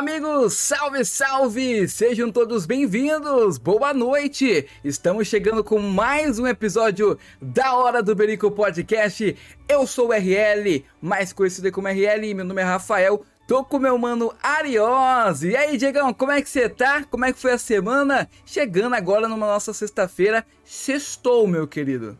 amigos! Salve, salve! Sejam todos bem-vindos! Boa noite! Estamos chegando com mais um episódio da Hora do Berico Podcast. Eu sou o RL, mais conhecido como RL, meu nome é Rafael. Tô com meu mano Ariós. E aí, Diegão, como é que você tá? Como é que foi a semana? Chegando agora numa nossa sexta-feira. Sextou, meu querido.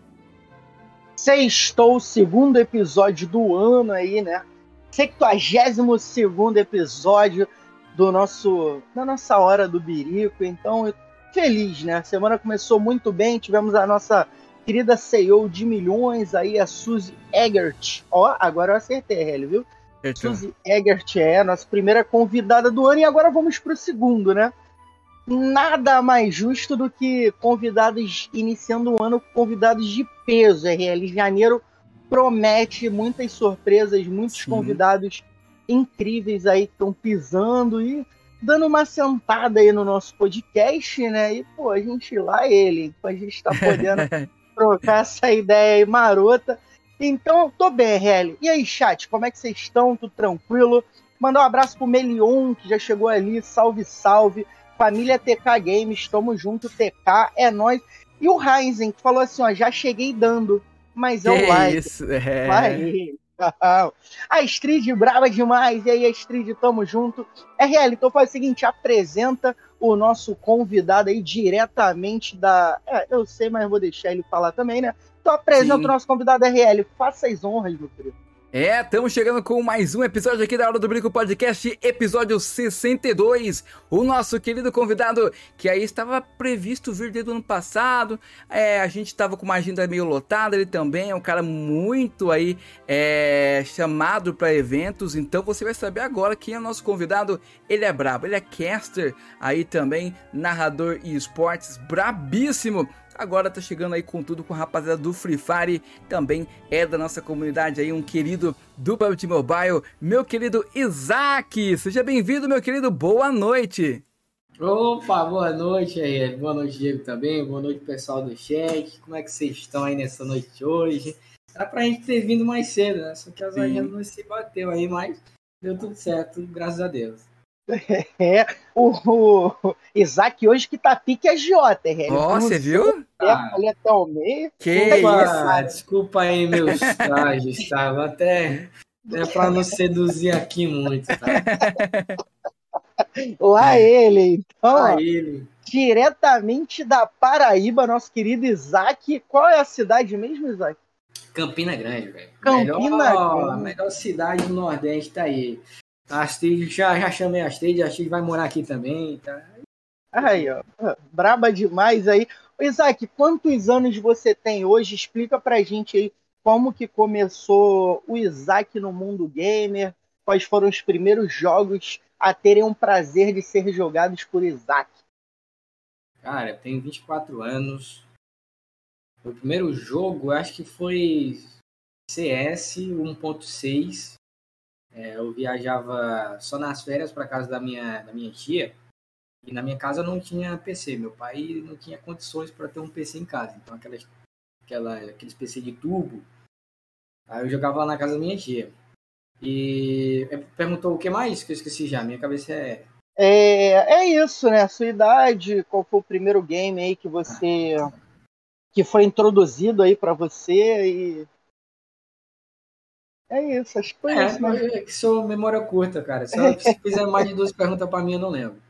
Sextou, segundo episódio do ano aí, né? 72 episódio do nosso da nossa hora do birico. Então, feliz, né? A semana começou muito bem, tivemos a nossa querida CEO de milhões aí, a Suzy Eggert. Ó, agora eu acertei, Hélio, viu? Eita. Suzy Eggert é a nossa primeira convidada do ano e agora vamos pro segundo, né? Nada mais justo do que convidados iniciando o ano, convidados de peso, RL. Janeiro promete muitas surpresas, muitos Sim. convidados incríveis aí que estão pisando e dando uma sentada aí no nosso podcast, né? E, pô, a gente lá ele, a gente está podendo trocar essa ideia aí marota. Então, tô bem, RL. E aí, chat, como é que vocês estão? Tudo tranquilo? Mandar um abraço pro Melion, que já chegou ali. Salve, salve. Família TK Games, tamo junto, TK, é nós. E o Ryzen, que falou assim, ó, já cheguei dando mas é o like. Isso, é. Vai. A Strid brava demais. E aí, Strid, tamo junto. RL, então faz o seguinte: apresenta o nosso convidado aí diretamente da. É, eu sei, mas vou deixar ele falar também, né? Então apresenta Sim. o nosso convidado RL. Faça as honras, meu querido. É, estamos chegando com mais um episódio aqui da Hora do Brinco Podcast, episódio 62. O nosso querido convidado, que aí estava previsto vir desde o ano passado, é, a gente estava com uma agenda meio lotada, ele também é um cara muito aí é, chamado para eventos, então você vai saber agora quem é o nosso convidado. Ele é brabo, ele é caster aí também, narrador e esportes, brabíssimo agora tá chegando aí com tudo com a rapaziada do Free Fire, também é da nossa comunidade aí, um querido do PUBG Mobile, meu querido Isaac. Seja bem-vindo, meu querido, boa noite. Opa, boa noite aí, boa noite, Diego, também, boa noite, pessoal do chat. Como é que vocês estão aí nessa noite de hoje? Era pra gente ter vindo mais cedo, né? Só que as agendas não se bateu aí, mas deu tudo certo, graças a Deus. É, o, o, Isaac hoje que tá pique é Jota, Ó, oh, você viu? Ah, até o meio. Que isso? Ah, desculpa aí meus trajes, tá? Até é para não seduzir aqui muito, tá? Lá é. ele, então. Lá ele. Diretamente da Paraíba, nosso querido Isaac. Qual é a cidade mesmo, Isaac? Campina Grande, velho. Campina melhor, Grande. melhor cidade do Nordeste tá aí. A Astrid, já, já chamei a Astrid, a Astrid vai morar aqui também. Tá? Aí, ó. Braba demais aí. Isaac, quantos anos você tem hoje? Explica pra gente aí como que começou o Isaac no mundo gamer, quais foram os primeiros jogos a terem um prazer de ser jogados por Isaac. Cara, eu tenho 24 anos. O primeiro jogo, acho que foi CS 1.6. É, eu viajava só nas férias para casa da minha, da minha tia. E na minha casa não tinha PC. Meu pai não tinha condições para ter um PC em casa. Então, aquelas, aquela, aqueles PC de tubo. Aí eu jogava lá na casa da minha tia. E perguntou o que mais? Que eu esqueci já. Minha cabeça é. É, é isso, né? A sua idade, qual foi o primeiro game aí que você. Ah. que foi introduzido aí para você e é isso, acho que foi é, isso. Né? É que sou memória curta, cara. Se, fizer mais de duas perguntas para mim, eu não lembro.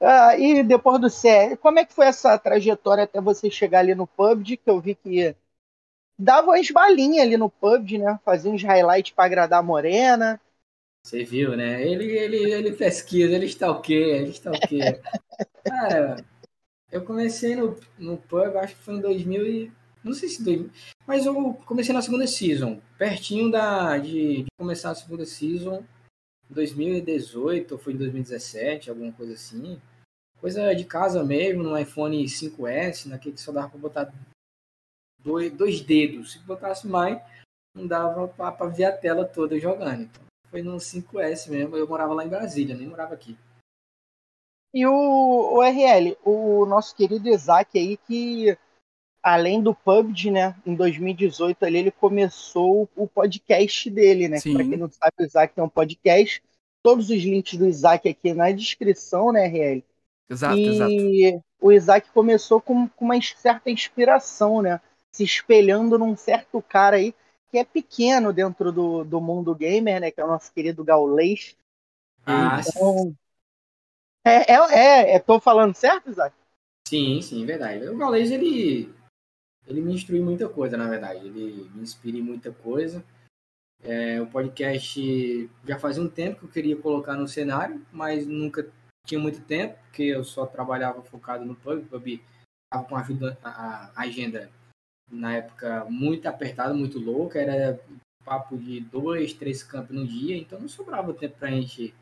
Ah, e depois do CS, como é que foi essa trajetória até você chegar ali no PUBG? Que eu vi que dava umas balinhas ali no PUBG, né? Fazia uns highlights para agradar a Morena. Você viu, né? Ele, ele, ele pesquisa, ele está o quê? Ele está o quê? Cara, eu comecei no, no PUBG, acho que foi em 2000 e... Não sei se... Dois, mas eu comecei na segunda season. Pertinho da, de, de começar a segunda season. 2018 ou foi em 2017, alguma coisa assim. Coisa de casa mesmo, no iPhone 5S, naquele que só dava para botar dois, dois dedos. Se botasse mais, não dava para ver a tela toda jogando. Então, foi no 5S mesmo. Eu morava lá em Brasília, nem morava aqui. E o, o RL, o nosso querido Isaac aí, que além do PUBG, né, em 2018 ali ele começou o podcast dele, né? Para quem não sabe, o Isaac tem um podcast todos os links do Isaac aqui na descrição, né, RL? Exato, e exato. o Isaac começou com, com uma certa inspiração, né? Se espelhando num certo cara aí que é pequeno dentro do, do mundo gamer, né? Que é o nosso querido Gaulês. Ah, Então, é, é, é, é, tô falando certo, Isaac? sim, sim, verdade. O Gaules, ele, ele me instrui muita coisa, na verdade. Ele me inspira em muita coisa. É, o podcast já fazia um tempo que eu queria colocar no cenário, mas nunca tinha muito tempo, porque eu só trabalhava focado no pub. O pub estava com a, ajuda, a, a agenda na época muito apertada, muito louca. Era papo de dois, três campos no dia, então não sobrava tempo para a gente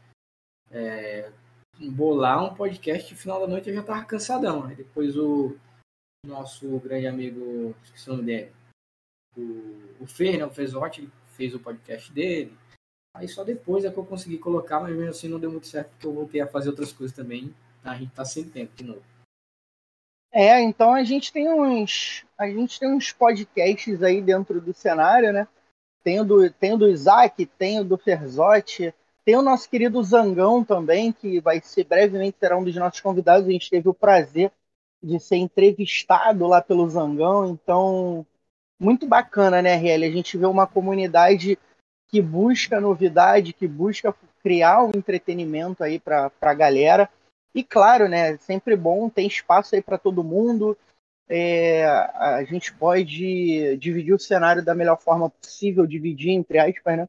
é, bolar um podcast. No final da noite eu já estava cansadão. Aí depois o nosso grande amigo, esqueci o nome dele, o, o Fer, né, o Fezotti, fez o podcast dele. Aí só depois é que eu consegui colocar, mas mesmo assim não deu muito certo, porque eu voltei a fazer outras coisas também. A gente tá sem tempo de novo. É, então a gente tem uns. A gente tem uns podcasts aí dentro do cenário, né? Tem o do, tem o do Isaac, tem o do Ferzotti, tem o nosso querido Zangão também, que vai ser brevemente será um dos nossos convidados. A gente teve o prazer de ser entrevistado lá pelo Zangão, então muito bacana, né, RL? A gente vê uma comunidade que busca novidade, que busca criar um entretenimento aí para a galera. E claro, né, sempre bom, tem espaço aí para todo mundo. É, a gente pode dividir o cenário da melhor forma possível, dividir entre aspas, né?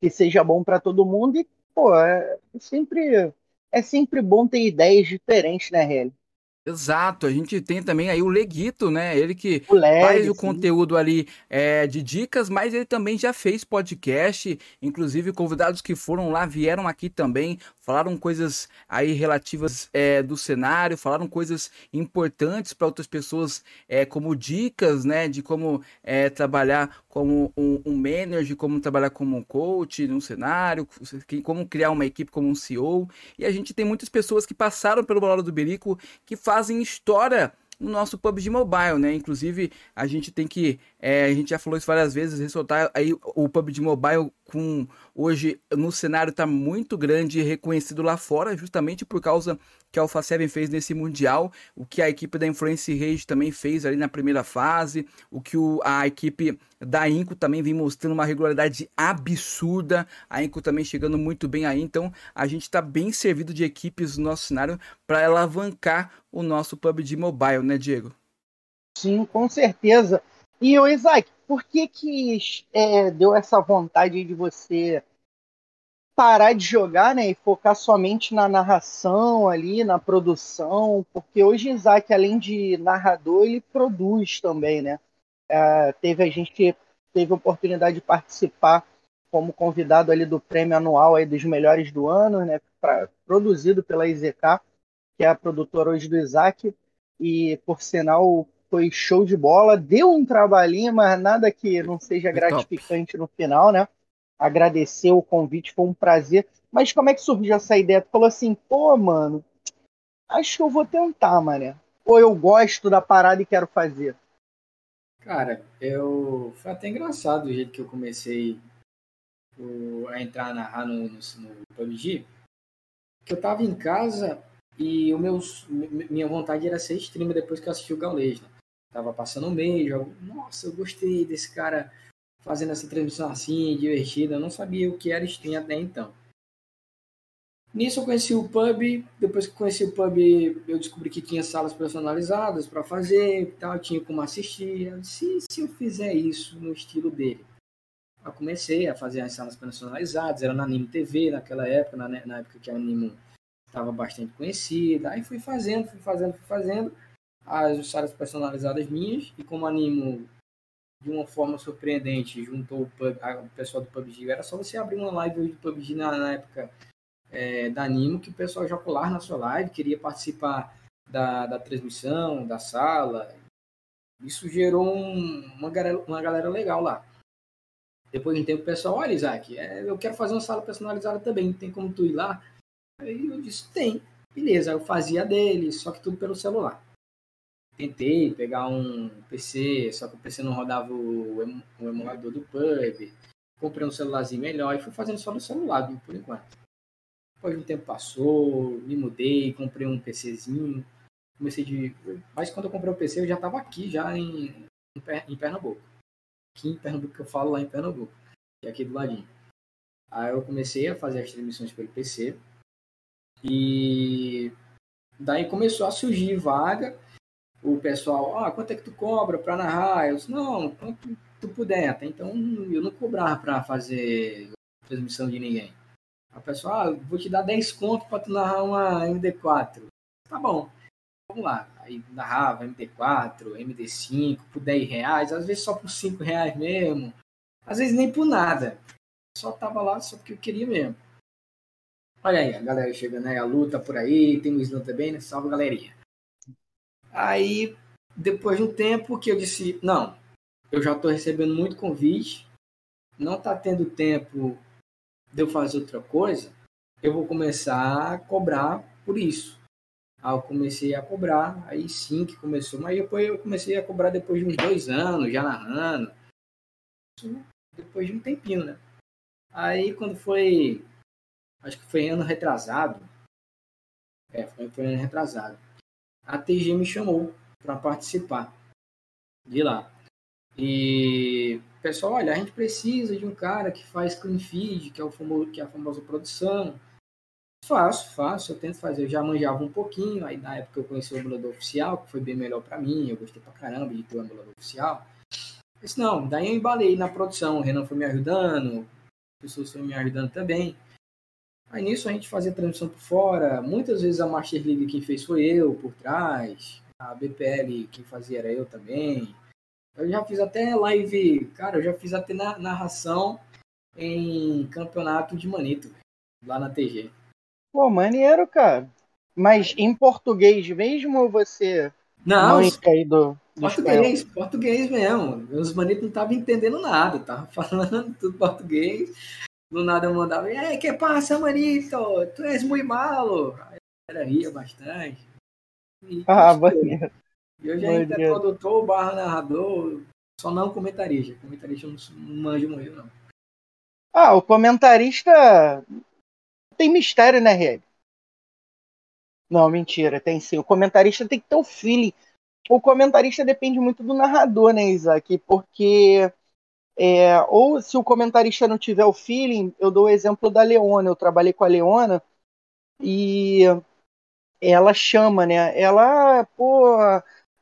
Que seja bom para todo mundo e, pô, é sempre é sempre bom ter ideias diferentes, né, RL? Exato, a gente tem também aí o Leguito, né? Ele que O Leg, faz o sim. conteúdo ali é, de dicas, mas ele também já fez podcast. Inclusive, convidados que foram lá vieram aqui também, falaram coisas aí relativas é, do cenário, falaram coisas importantes para outras pessoas, é, como dicas, né? De como é, trabalhar como um, um manager, como trabalhar como um coach no cenário, como criar uma equipe como um CEO. E a gente tem muitas pessoas que passaram pelo Bolado do Berico que fazem história no nosso PUBG Mobile, né? Inclusive, a gente tem que, é, a gente já falou isso várias vezes, ressaltar aí o PUBG Mobile com hoje no cenário tá muito grande e reconhecido lá fora, justamente por causa que a Alpha 7 fez nesse mundial, o que a equipe da Influence Rage também fez ali na primeira fase, o que o, a equipe da Inco também vem mostrando uma regularidade absurda, a Inco também chegando muito bem aí, então a gente está bem servido de equipes no nosso cenário para alavancar o nosso PUBG Mobile, né, Diego? Sim, com certeza. E o Isaac, por que que é, deu essa vontade de você parar de jogar, né, e focar somente na narração ali, na produção? Porque hoje Isaac, além de narrador, ele produz também, né? É, teve a gente teve a oportunidade de participar como convidado ali do prêmio anual aí dos melhores do ano, né, pra, produzido pela IZK, que é a produtora hoje do Isaac, e por sinal foi show de bola, deu um trabalhinho, mas nada que não seja gratificante no final, né? Agradecer o convite, foi um prazer. Mas como é que surgiu essa ideia? Tu falou assim, pô, mano, acho que eu vou tentar, mané. Ou eu gosto da parada e quero fazer. Cara, eu. Foi até engraçado o jeito que eu comecei o- a entrar a narrar no, no, no PUBG. Que eu tava em casa e o meu, minha vontade era ser streamer depois que eu assisti o Gaulês, né? Tava passando um eu, nossa, eu gostei desse cara fazendo essa transmissão assim, divertida. Eu não sabia o que era stream até então. Nisso eu conheci o pub, depois que conheci o pub, eu descobri que tinha salas personalizadas para fazer, e tal, tinha como assistir. Eu disse, "E se eu fizer isso no estilo dele? Eu comecei a fazer as salas personalizadas, era na Animo TV naquela época, na, na época que a Animo estava bastante conhecida. Aí fui fazendo, fui fazendo, fui fazendo as salas personalizadas minhas, e como Animo, de uma forma surpreendente, juntou o, pub, a- o pessoal do PUBG, era só você abrir uma live do PUBG na, na época é, da Animo, que o pessoal já colar na sua live, queria participar da, da transmissão, da sala. Isso gerou um- uma, galera, uma galera legal lá. Depois de um tempo, o pessoal, olha, Isaac, é, eu quero fazer uma sala personalizada também, tem como tu ir lá? Aí eu disse, tem. Beleza, eu fazia dele, só que tudo pelo celular. Tentei pegar um PC, só que o PC não rodava o, emu- o emulador do pub. Comprei um celularzinho melhor e fui fazendo só no celular, viu, por enquanto. Depois um tempo passou, me mudei, comprei um PCzinho. Comecei de. Mas quando eu comprei o PC, eu já estava aqui, já em, em Pernambuco. Aqui em Pernambuco, que eu falo lá em Pernambuco, é aqui do ladinho. Aí eu comecei a fazer as transmissões pelo PC. E daí começou a surgir vaga. O pessoal, ah, quanto é que tu cobra para narrar? Eu disse, não, quanto tu puder. Até então eu não cobrava para fazer transmissão de ninguém. A pessoa, ah, vou te dar 10 conto para tu narrar uma MD4. Tá bom, vamos lá. Aí narrava MD4, MD5 por 10 reais, às vezes só por 5 reais mesmo, às vezes nem por nada. Só tava lá só porque eu queria mesmo. Olha aí, a galera chegando aí, a luta por aí, tem o Slam também, né? Salve galerinha. Aí, depois de um tempo que eu disse, não, eu já estou recebendo muito convite, não está tendo tempo de eu fazer outra coisa, eu vou começar a cobrar por isso. Aí eu comecei a cobrar, aí sim que começou, mas depois eu comecei a cobrar depois de uns dois anos, já narrando. Depois de um tempinho, né? Aí quando foi. Acho que foi ano retrasado. É, foi, foi ano retrasado. A TG me chamou para participar de lá. E pessoal, olha, a gente precisa de um cara que faz clean feed, que é, o famoso, que é a famosa produção. Faço, faço, eu tento fazer. Eu já manjava um pouquinho, aí na época eu conheci o emulador oficial, que foi bem melhor para mim, eu gostei pra caramba de ter o emulador oficial. Mas não, daí eu embalei na produção, o Renan foi me ajudando, pessoas foram me ajudando também. Aí nisso a gente fazia transmissão por fora, muitas vezes a Master League quem fez foi eu por trás, a BPL quem fazia era eu também. Eu já fiz até live, cara, eu já fiz até na, narração em campeonato de manito, lá na TG. Pô, maneiro, cara. Mas em português mesmo ou você não, aí do, do português, espanhol? português mesmo. Os manitos não estavam entendendo nada, tava falando tudo português. Do nada eu mandava, é, que passa, manito? Tu és muito malo. Aí ria bastante. E, ah, maneiro. Eu já entrei produtor, barra narrador, só não comentarista. Comentarista eu não manjo muito, não. Ah, o comentarista tem mistério, né, Riel? Não, mentira, tem sim. O comentarista tem que ter o feeling. O comentarista depende muito do narrador, né, Isaac? Porque é, ou se o comentarista não tiver o feeling, eu dou o exemplo da Leona. Eu trabalhei com a Leona e ela chama, né? Ela, pô,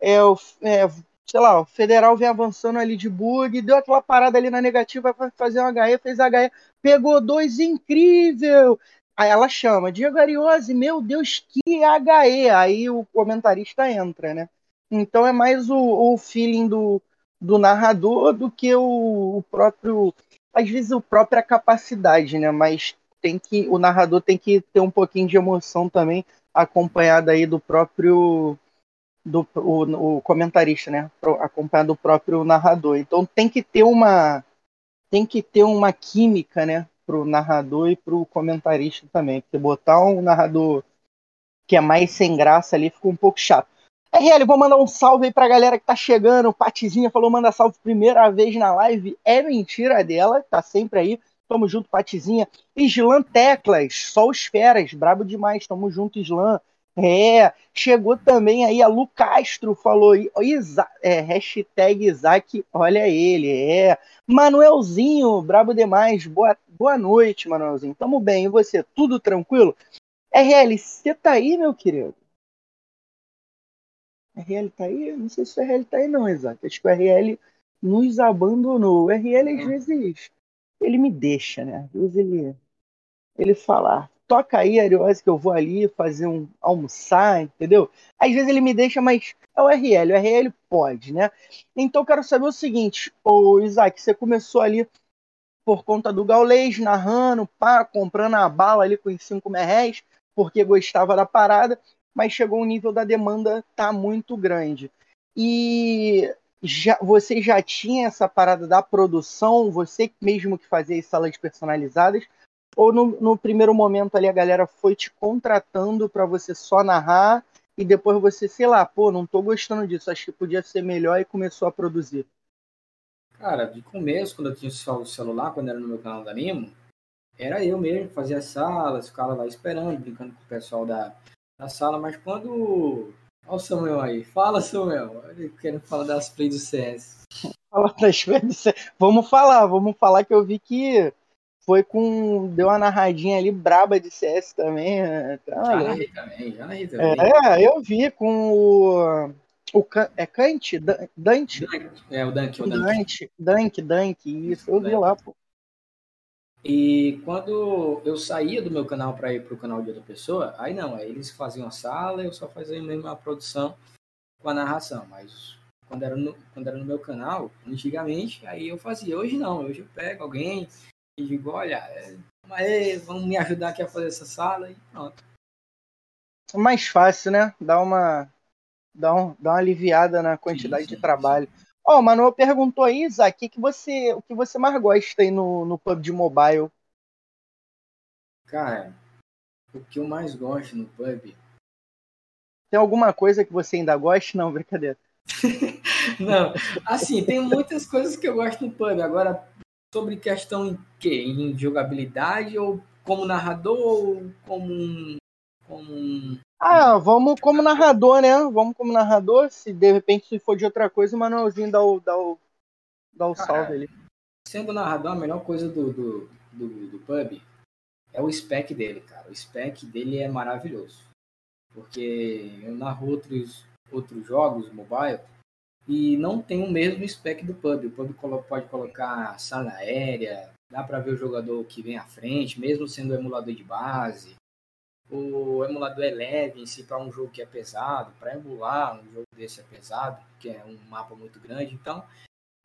é, o, é, sei lá, o Federal vem avançando ali de bug, deu aquela parada ali na negativa, vai fazer um HE, fez HE, pegou dois, incrível! Aí ela chama, Diego Ariose, meu Deus, que HE! Aí o comentarista entra, né? Então é mais o, o feeling do, do narrador do que o, o próprio. Às vezes a própria capacidade, né? Mas tem que. O narrador tem que ter um pouquinho de emoção também, acompanhada aí do próprio do o, o comentarista, né? Acompanhado do próprio narrador. Então tem que ter uma tem que ter uma química, né? Pro narrador e pro comentarista também. Porque botar um narrador que é mais sem graça ali fica um pouco chato. RL, vou mandar um salve aí pra galera que tá chegando. Patizinha falou, manda salve primeira vez na live. É mentira dela, tá sempre aí. Tamo junto, Patizinha. Islan Teclas, só os feras, brabo demais. Tamo junto, Islan. É, chegou também aí a Lu Castro, falou Isa, é, hashtag Isaac, olha ele, é. Manuelzinho, brabo demais, boa, boa noite, Manuelzinho. Tamo bem, e você? Tudo tranquilo? RL, você tá aí, meu querido? RL tá aí? Não sei se o RL tá aí não, Isaac. Acho que o RL nos abandonou. O RL às vezes ele me deixa, né? Às vezes ele, ele fala, toca aí, Ariose, que eu vou ali fazer um almoçar, entendeu? Às vezes ele me deixa, mas é o RL, o RL pode, né? Então quero saber o seguinte, o Isaac, você começou ali por conta do Gaulês, narrando, pá, comprando a bala ali com 5 merréis, porque gostava da parada, mas chegou um nível da demanda tá muito grande. E já, você já tinha essa parada da produção, você mesmo que fazia as salas personalizadas, ou no, no primeiro momento ali a galera foi te contratando para você só narrar e depois você, sei lá, pô, não tô gostando disso, acho que podia ser melhor e começou a produzir? Cara, de começo, quando eu tinha o celular, quando era no meu canal da Animo, era eu mesmo fazia as salas, ficava lá esperando, brincando com o pessoal da, da sala, mas quando. Olha o Samuel aí. Fala, Samuel. Ele querendo falar das plays do CS. Fala das plays do CS. Vamos falar, vamos falar que eu vi que foi com. Deu uma narradinha ali braba de CS também. Tá já narrei também, já narrei também. É, eu vi com o. O, é Kant? Dante? É, o Dante. O Dante, Dante, Dante, isso. Eu vi lá, pô. E quando eu saía do meu canal para ir para o canal de outra pessoa, aí não, aí eles faziam a sala, eu só fazia mesmo a produção com a narração. Mas quando era no, quando era no meu canal, antigamente, aí eu fazia. Hoje não, hoje eu pego alguém e digo, olha, é, aí, vamos me ajudar aqui a fazer essa sala e pronto. É mais fácil, né? Dá uma, dá, um, dá uma aliviada na quantidade sim, sim, de trabalho. Sim. Ó, oh, o Manuel perguntou aí, Isaac, o que, você, o que você mais gosta aí no, no PUBG Mobile? Cara, o que eu mais gosto no PUB... Tem alguma coisa que você ainda gosta? Não, brincadeira. Não, assim, tem muitas coisas que eu gosto no PUB. Agora, sobre questão em quê? Em jogabilidade ou como narrador ou como um, como um ah, vamos como narrador, né? Vamos como narrador. Se de repente se for de outra coisa, o Manuelzinho dá o, dá o, dá o salve ali. Sendo narrador, a melhor coisa do, do, do, do pub é o spec dele, cara. O spec dele é maravilhoso. Porque eu narro outros, outros jogos mobile e não tem o mesmo spec do pub. O pub pode colocar sala aérea, dá para ver o jogador que vem à frente, mesmo sendo emulador de base o emulador é leve em si para um jogo que é pesado, para emular um jogo desse é pesado, que é um mapa muito grande. Então,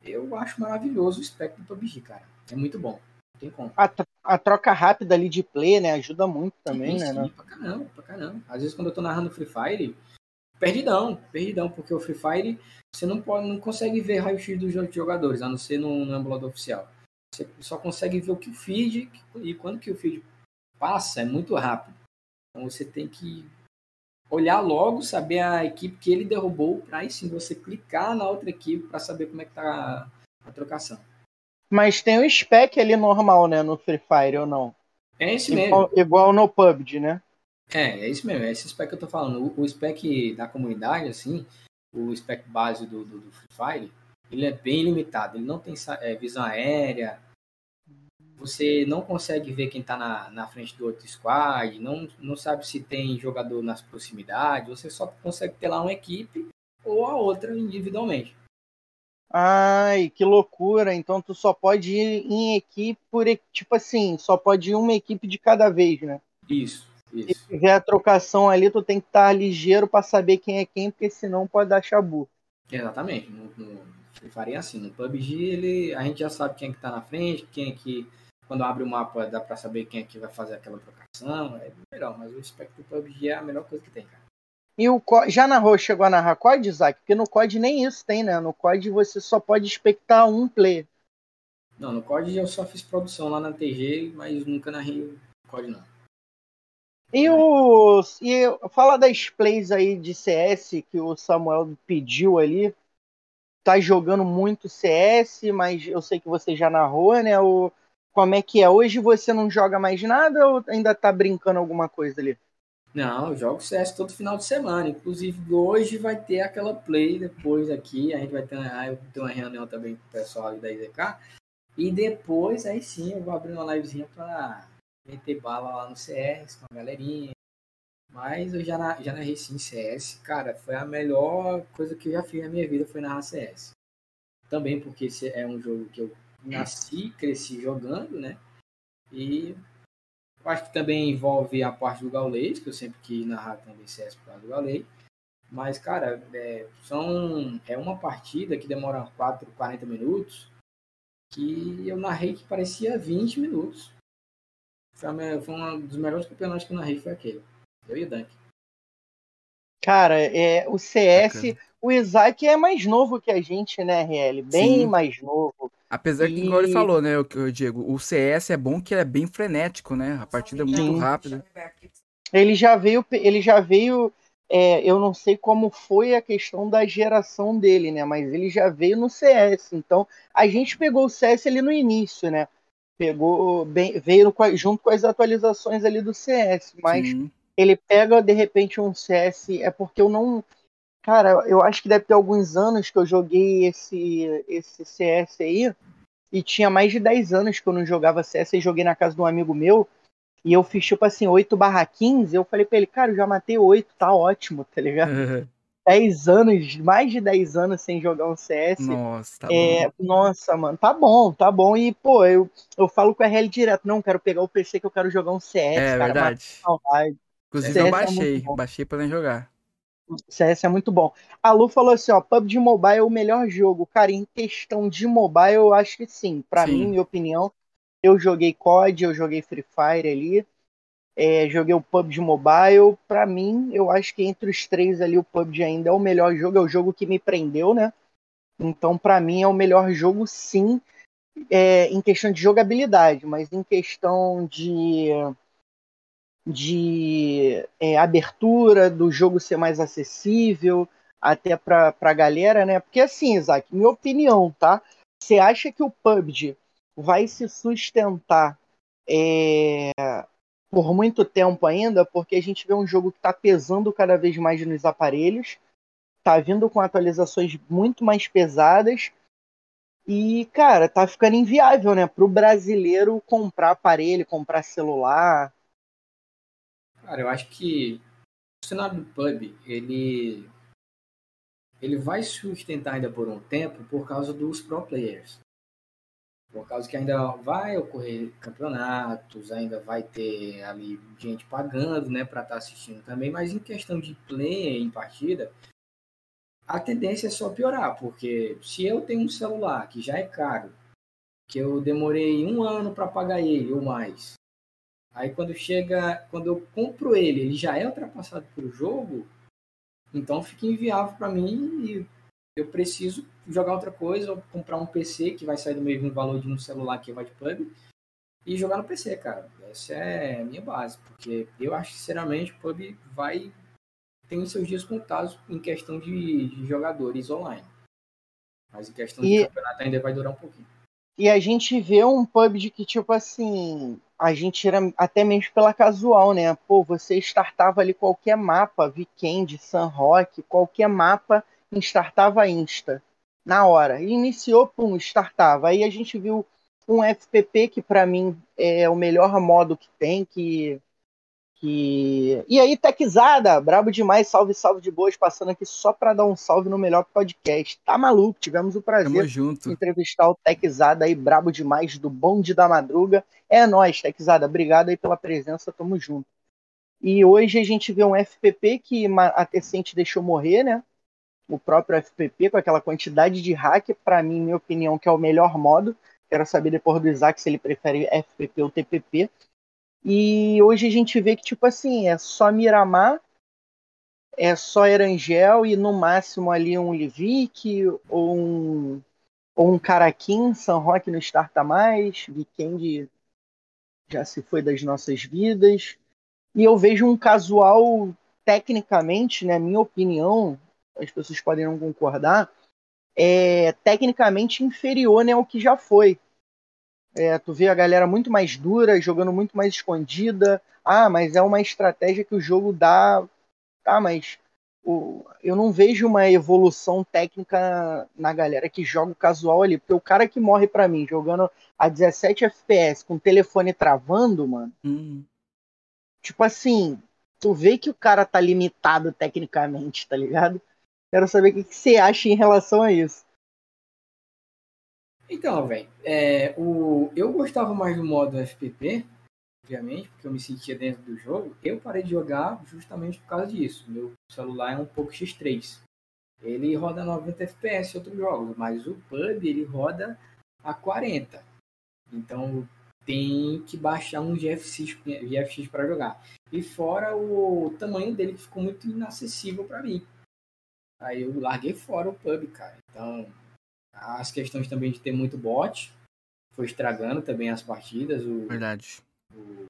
eu acho maravilhoso o spec do PUBG, cara. É muito bom. Não tem como. A, a troca rápida ali de play, né? Ajuda muito também, sim, né? Sim, pra caramba, pra caramba. Às vezes quando eu tô narrando Free Fire, perdidão, perdidão, porque o Free Fire você não pode, não consegue ver raio-x dos jogadores, a não ser no, no emulador oficial. Você só consegue ver o que o feed e quando que o feed passa é muito rápido. Então você tem que olhar logo, saber a equipe que ele derrubou, para aí sim você clicar na outra equipe para saber como é que tá a, trocação. Mas tem o spec ali normal, né, no Free Fire ou não? É esse igual, mesmo. Igual no PUBG, né? É, é isso mesmo, é esse spec que eu tô falando. O, o spec da comunidade, assim, o spec base do, do, do, Free Fire, ele é bem limitado. Ele não tem é, visão aérea, você não consegue ver quem está na, na frente do outro squad, não, não sabe se tem jogador nas proximidades, você só consegue ter lá uma equipe ou a outra individualmente. Ai, que loucura! Então tu só pode ir em equipe por tipo assim, só pode ir uma equipe de cada vez, né? Isso, isso. Se tiver a trocação ali, tu tem que estar tá ligeiro para saber quem é quem, porque senão pode dar chabu. Exatamente. No, no, faria assim, no PUBG ele, a gente já sabe quem é que tá na frente, quem é que quando abre o mapa dá para saber quem é que vai fazer aquela trocação, é melhor, mas o Spectre PUBG é a melhor coisa que tem, cara. E o já narrou, chegou a narrar COD, Isaac? Porque no COD nem isso tem, né? No COD você só pode expectar um player. Não, no COD eu só fiz produção lá na TG, mas nunca narrei o COD não. E o. E fala das plays aí de CS que o Samuel pediu ali. Tá jogando muito CS, mas eu sei que você já narrou, né? O, como é que é? Hoje você não joga mais nada ou ainda tá brincando alguma coisa ali? Não, eu jogo CS todo final de semana. Inclusive, hoje vai ter aquela play depois aqui. A gente vai ter, ter uma reunião também com o pessoal ali da IZK. E depois, aí sim, eu vou abrir uma livezinha pra meter bala lá no CS com a galerinha. Mas eu já, já narrei sim CS. Cara, foi a melhor coisa que eu já fiz na minha vida, foi narrar CS. Também porque é um jogo que eu nasci, cresci jogando, né? E acho que também envolve a parte do gaulês, que eu sempre quis narrar também CS por causa do gaulês. Mas, cara, é, são, é uma partida que demora 4, 40 minutos, que eu narrei que parecia 20 minutos. Foi, foi um dos melhores campeonatos que eu narrei, foi aquele. Eu e o Dunk. Cara, é, o CS, Bacana. o Isaac é mais novo que a gente, né, RL? Bem Sim. mais novo. Apesar que, igual ele falou, né, o Diego, o CS é bom que é bem frenético, né? A partida é muito rápida. Ele já veio, ele já veio, é, eu não sei como foi a questão da geração dele, né? Mas ele já veio no CS. Então, a gente pegou o CS ali no início, né? pegou bem, veio junto com as atualizações ali do CS, mas Sim. ele pega de repente um CS, é porque eu não, cara, eu acho que deve ter alguns anos que eu joguei esse esse CS aí e tinha mais de 10 anos que eu não jogava CS e joguei na casa de um amigo meu e eu fiz tipo assim 8 barra 15, eu falei pra ele, cara, eu já matei 8, tá ótimo, tá ligado? 10 anos, mais de 10 anos sem jogar um CS. Nossa, tá é, bom. Nossa, mano, tá bom, tá bom. E, pô, eu, eu falo com a RL direto, não, quero pegar o PC que eu quero jogar um CS. É cara, verdade. Inclusive CS eu é baixei, é baixei pra jogar. CS é muito bom. A Lu falou assim, ó, PUBG Mobile é o melhor jogo. Cara, em questão de mobile, eu acho que sim. Pra sim. mim, minha opinião, eu joguei COD, eu joguei Free Fire ali. É, joguei o PUBG Mobile. Para mim, eu acho que entre os três ali, o PUBG ainda é o melhor jogo. É o jogo que me prendeu, né? Então, para mim, é o melhor jogo, sim, é, em questão de jogabilidade, mas em questão de, de é, abertura, do jogo ser mais acessível, até para a galera, né? Porque, assim, Isaac, minha opinião, tá? Você acha que o PUBG vai se sustentar é, por muito tempo ainda, porque a gente vê um jogo que está pesando cada vez mais nos aparelhos, está vindo com atualizações muito mais pesadas e, cara, tá ficando inviável, né, para o brasileiro comprar aparelho, comprar celular. Cara, eu acho que o cenário do pub, ele ele vai sustentar ainda por um tempo por causa dos pro players. Por causa que ainda vai ocorrer campeonatos, ainda vai ter ali gente pagando, né, para estar tá assistindo também, mas em questão de play em partida, a tendência é só piorar, porque se eu tenho um celular que já é caro, que eu demorei um ano para pagar ele ou mais, aí quando chega, quando eu compro ele, ele já é ultrapassado pelo jogo, então fica inviável para mim e eu preciso jogar outra coisa, ou comprar um PC que vai sair do mesmo valor de um celular que vai de pub e jogar no PC, cara. Essa é a minha base, porque eu acho sinceramente o pub vai tem os seus dias contados em questão de, de jogadores online. Mas em questão e... de campeonato ainda vai durar um pouquinho. E a gente vê um PUBG que, tipo assim, a gente era até mesmo pela casual, né? Pô, você startava ali qualquer mapa, Weekend, Sun Rock, qualquer mapa, startava Insta na hora. E iniciou, pum, startava. Aí a gente viu um FPP que para mim é o melhor modo que tem, que que e aí Techzada, brabo demais, salve salve de boas, passando aqui só para dar um salve no melhor podcast. Tá maluco? Tivemos o prazer de entrevistar o Techzada aí, brabo demais do Bonde da Madruga. É nós, Techzada, obrigado aí pela presença, tamo junto. E hoje a gente vê um FPP que a Tecente deixou morrer, né? o próprio FPP com aquela quantidade de hack, para mim, minha opinião, que é o melhor modo. Quero saber depois do Isaac se ele prefere FPP ou TPP. E hoje a gente vê que, tipo assim, é só Miramar, é só Erangel e no máximo ali um Livik ou um, ou um Caraquim, San Roque no Starta Mais, Weekend já se foi das nossas vidas. E eu vejo um casual, tecnicamente, né, minha opinião, as pessoas podem não concordar, é tecnicamente inferior né, ao que já foi. É, tu vê a galera muito mais dura, jogando muito mais escondida. Ah, mas é uma estratégia que o jogo dá. Tá, mas o, eu não vejo uma evolução técnica na galera que joga o casual ali. Porque o cara que morre para mim jogando a 17 FPS com o telefone travando, mano. Hum. Tipo assim, tu vê que o cara tá limitado tecnicamente, tá ligado? Quero saber o que, você acha em relação a isso. Então, velho, é, o... eu gostava mais do modo FPP, obviamente, porque eu me sentia dentro do jogo. Eu parei de jogar justamente por causa disso. Meu celular é um pouco X3. Ele roda 90 FPS em outros jogos, mas o PUB ele roda a 40. Então tem que baixar um GFX, GFX para jogar. E fora o tamanho dele que ficou muito inacessível para mim. Aí eu larguei fora o pub, cara. Então, as questões também de ter muito bot foi estragando também as partidas. O, Verdade. O,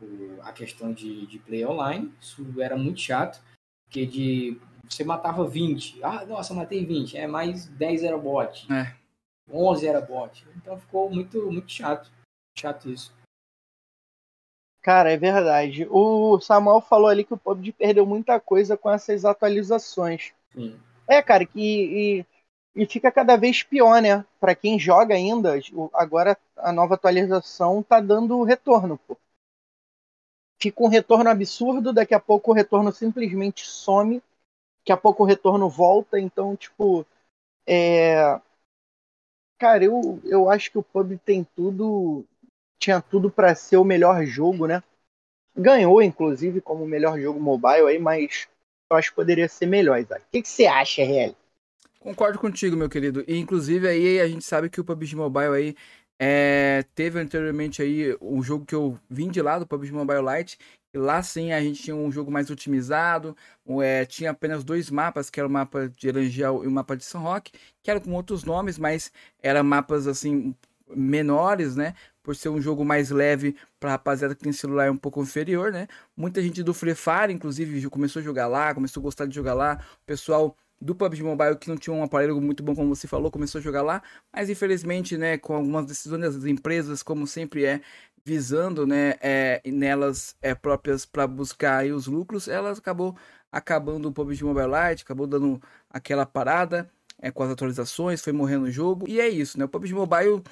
o, a questão de, de play online, isso era muito chato. Porque de você matava 20. Ah, nossa, matei 20. É mais 10 era bot. É. 11 era bot. Então ficou muito, muito chato. Chato isso. Cara, é verdade. O Samuel falou ali que o PUBG perdeu muita coisa com essas atualizações. Sim. É, cara, que e, fica cada vez pior, né? Para quem joga ainda, agora a nova atualização tá dando retorno, pô. Fica um retorno absurdo, daqui a pouco o retorno simplesmente some, daqui a pouco o retorno volta, então, tipo, é... Cara, eu, eu acho que o PUBG tem tudo, tinha tudo para ser o melhor jogo, né? Ganhou, inclusive, como melhor jogo mobile aí, mas eu acho que poderia ser melhor, Isaac. O que, que você acha, RL? Concordo contigo, meu querido. E, inclusive, aí a gente sabe que o PUBG Mobile aí é, teve anteriormente aí um jogo que eu vim de lá do PUBG Mobile Lite. E lá sim a gente tinha um jogo mais otimizado. É, tinha apenas dois mapas, que era o mapa de Erangel e o mapa de São Roque, que eram com outros nomes, mas eram mapas assim menores, né? Por ser um jogo mais leve para rapaziada que tem celular um pouco inferior, né? Muita gente do Free Fire, inclusive, começou a jogar lá, começou a gostar de jogar lá. O pessoal do PUBG Mobile que não tinha um aparelho muito bom, como você falou, começou a jogar lá, mas infelizmente, né, com algumas decisões das empresas, como sempre é, visando, né, é, nelas é, próprias para buscar os lucros, elas acabou acabando o PUBG Mobile Lite, acabou dando aquela parada é, com as atualizações, foi morrendo o jogo, e é isso, né, o PUBG Mobile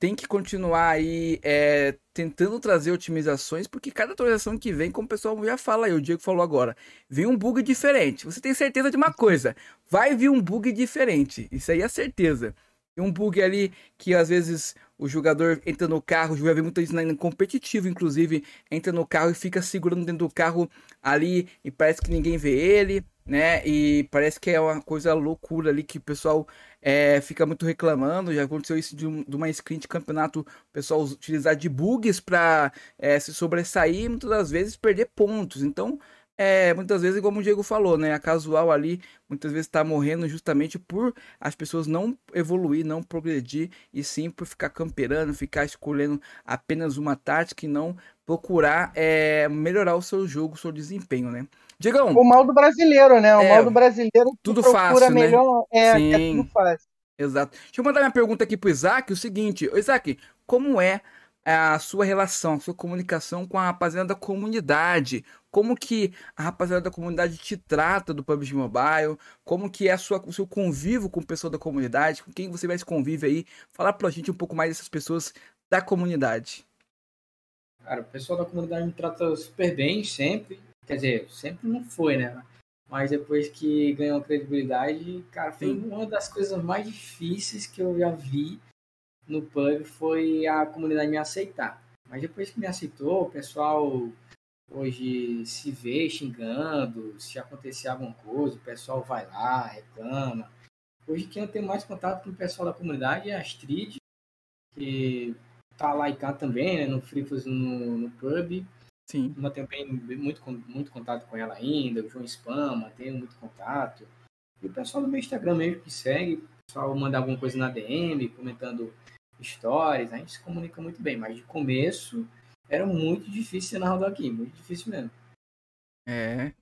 tem que continuar aí é, tentando trazer otimizações, porque cada atualização que vem, como o pessoal já fala aí, o Diego falou agora, vem um bug diferente. Você tem certeza de uma coisa, vai vir um bug diferente. Isso aí é certeza. Tem um bug ali que às vezes o jogador entra no carro, já vi muito isso no competitivo, inclusive, entra no carro e fica segurando dentro do carro ali e parece que ninguém vê ele né? E parece que é uma coisa loucura ali que o pessoal é, fica muito reclamando. Já aconteceu isso de, um, de, uma screen de campeonato, o pessoal utilizar de bugs para é, se sobressair muitas das vezes perder pontos. Então, é, muitas vezes, como o Diego falou, né? A casual ali muitas vezes está morrendo justamente por as pessoas não evoluir, não progredir e sim por ficar camperando, ficar escolhendo apenas uma tática e não procurar é, melhorar o seu jogo, o seu desempenho, né? Digam. O mal do brasileiro, né? O é, mal do brasileiro tudo fácil, né? melhor. É, é, Sim, é tudo fácil. Exato. Deixa eu mandar minha pergunta aqui pro Isaac, o seguinte, Isaac, como é a sua relação, a sua comunicação com a rapaziada da comunidade? Como que a rapaziada da comunidade te trata do PUBG Mobile? Como que é a sua, o seu convívio com o pessoal da comunidade? Com quem você vai se convive aí? Fala pra gente um pouco mais dessas pessoas da comunidade. Cara, o pessoal da comunidade me trata super bem sempre. Quer dizer, sempre não foi, né? Mas depois que ganhou credibilidade, cara, foi Sim. uma das coisas mais difíceis que eu já vi no pub foi a comunidade me aceitar. Mas depois que me aceitou, o pessoal hoje se vê xingando, se acontecer alguma coisa, o pessoal vai lá, reclama. Hoje quem eu tenho mais contato com o pessoal da comunidade é a Astrid, que tá lá e cá também, né, no Frifos no, no pub. Sim. Uma também muito, muito contato com ela ainda, o João Spama, tenho muito contato. E o pessoal do meu Instagram mesmo que segue, o pessoal manda alguma coisa na DM, comentando stories, a gente se comunica muito bem, mas de começo era muito difícil ser narrador aqui, muito difícil mesmo. É.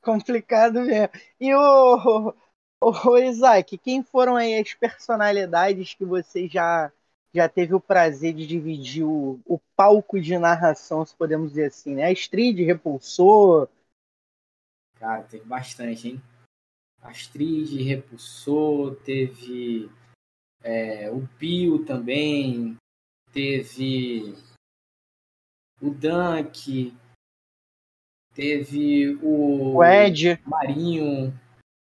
Complicado mesmo. E o, o, o Isaac, quem foram aí as personalidades que você já já teve o prazer de dividir o, o palco de narração, se podemos dizer assim, né? A Astrid repulsou. Cara, teve bastante, hein? Astrid repulsou, teve é, o Pio também, teve o Dunk, teve o, o Ed. Marinho,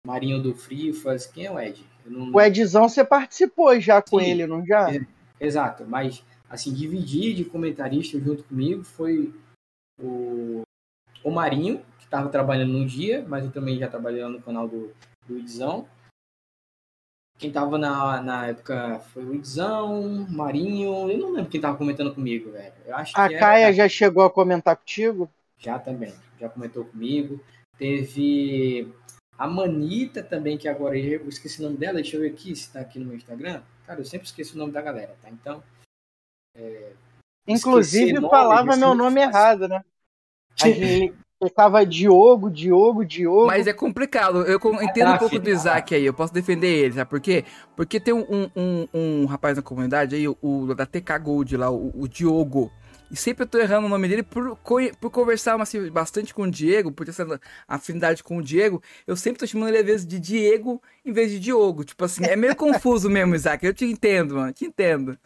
Marinho do Frifas. Quem é o Ed? Não... O Edzão você participou já com Sim, ele, não já? É, Exato, mas assim, dividir de comentarista junto comigo foi o, o Marinho, que estava trabalhando no dia, mas eu também já trabalhei no canal do, do Idzão. Quem estava na, na época foi o Idzão, Marinho, eu não lembro quem estava comentando comigo, velho. Eu acho a Caia era... já chegou a comentar contigo? Já também, já comentou comigo. Teve a Manita também, que agora eu esqueci o nome dela, deixa eu ver aqui se está aqui no meu Instagram. Cara, eu sempre esqueço o nome da galera, tá? Então. É, Inclusive nome, falava meu nome errado, né? A gente, Ficava Diogo, Diogo, Diogo. Mas é complicado. Eu entendo um pouco do Isaac aí. Eu posso defender ele, sabe por quê? Porque tem um, um, um rapaz na comunidade aí, o, da TK Gold lá, o, o Diogo. E sempre eu tô errando o nome dele por, por conversar assim, bastante com o Diego, por ter essa afinidade com o Diego. Eu sempre tô chamando ele às vezes de Diego em vez de Diogo. Tipo assim, é meio confuso mesmo, Isaac. Eu te entendo, mano. Te entendo.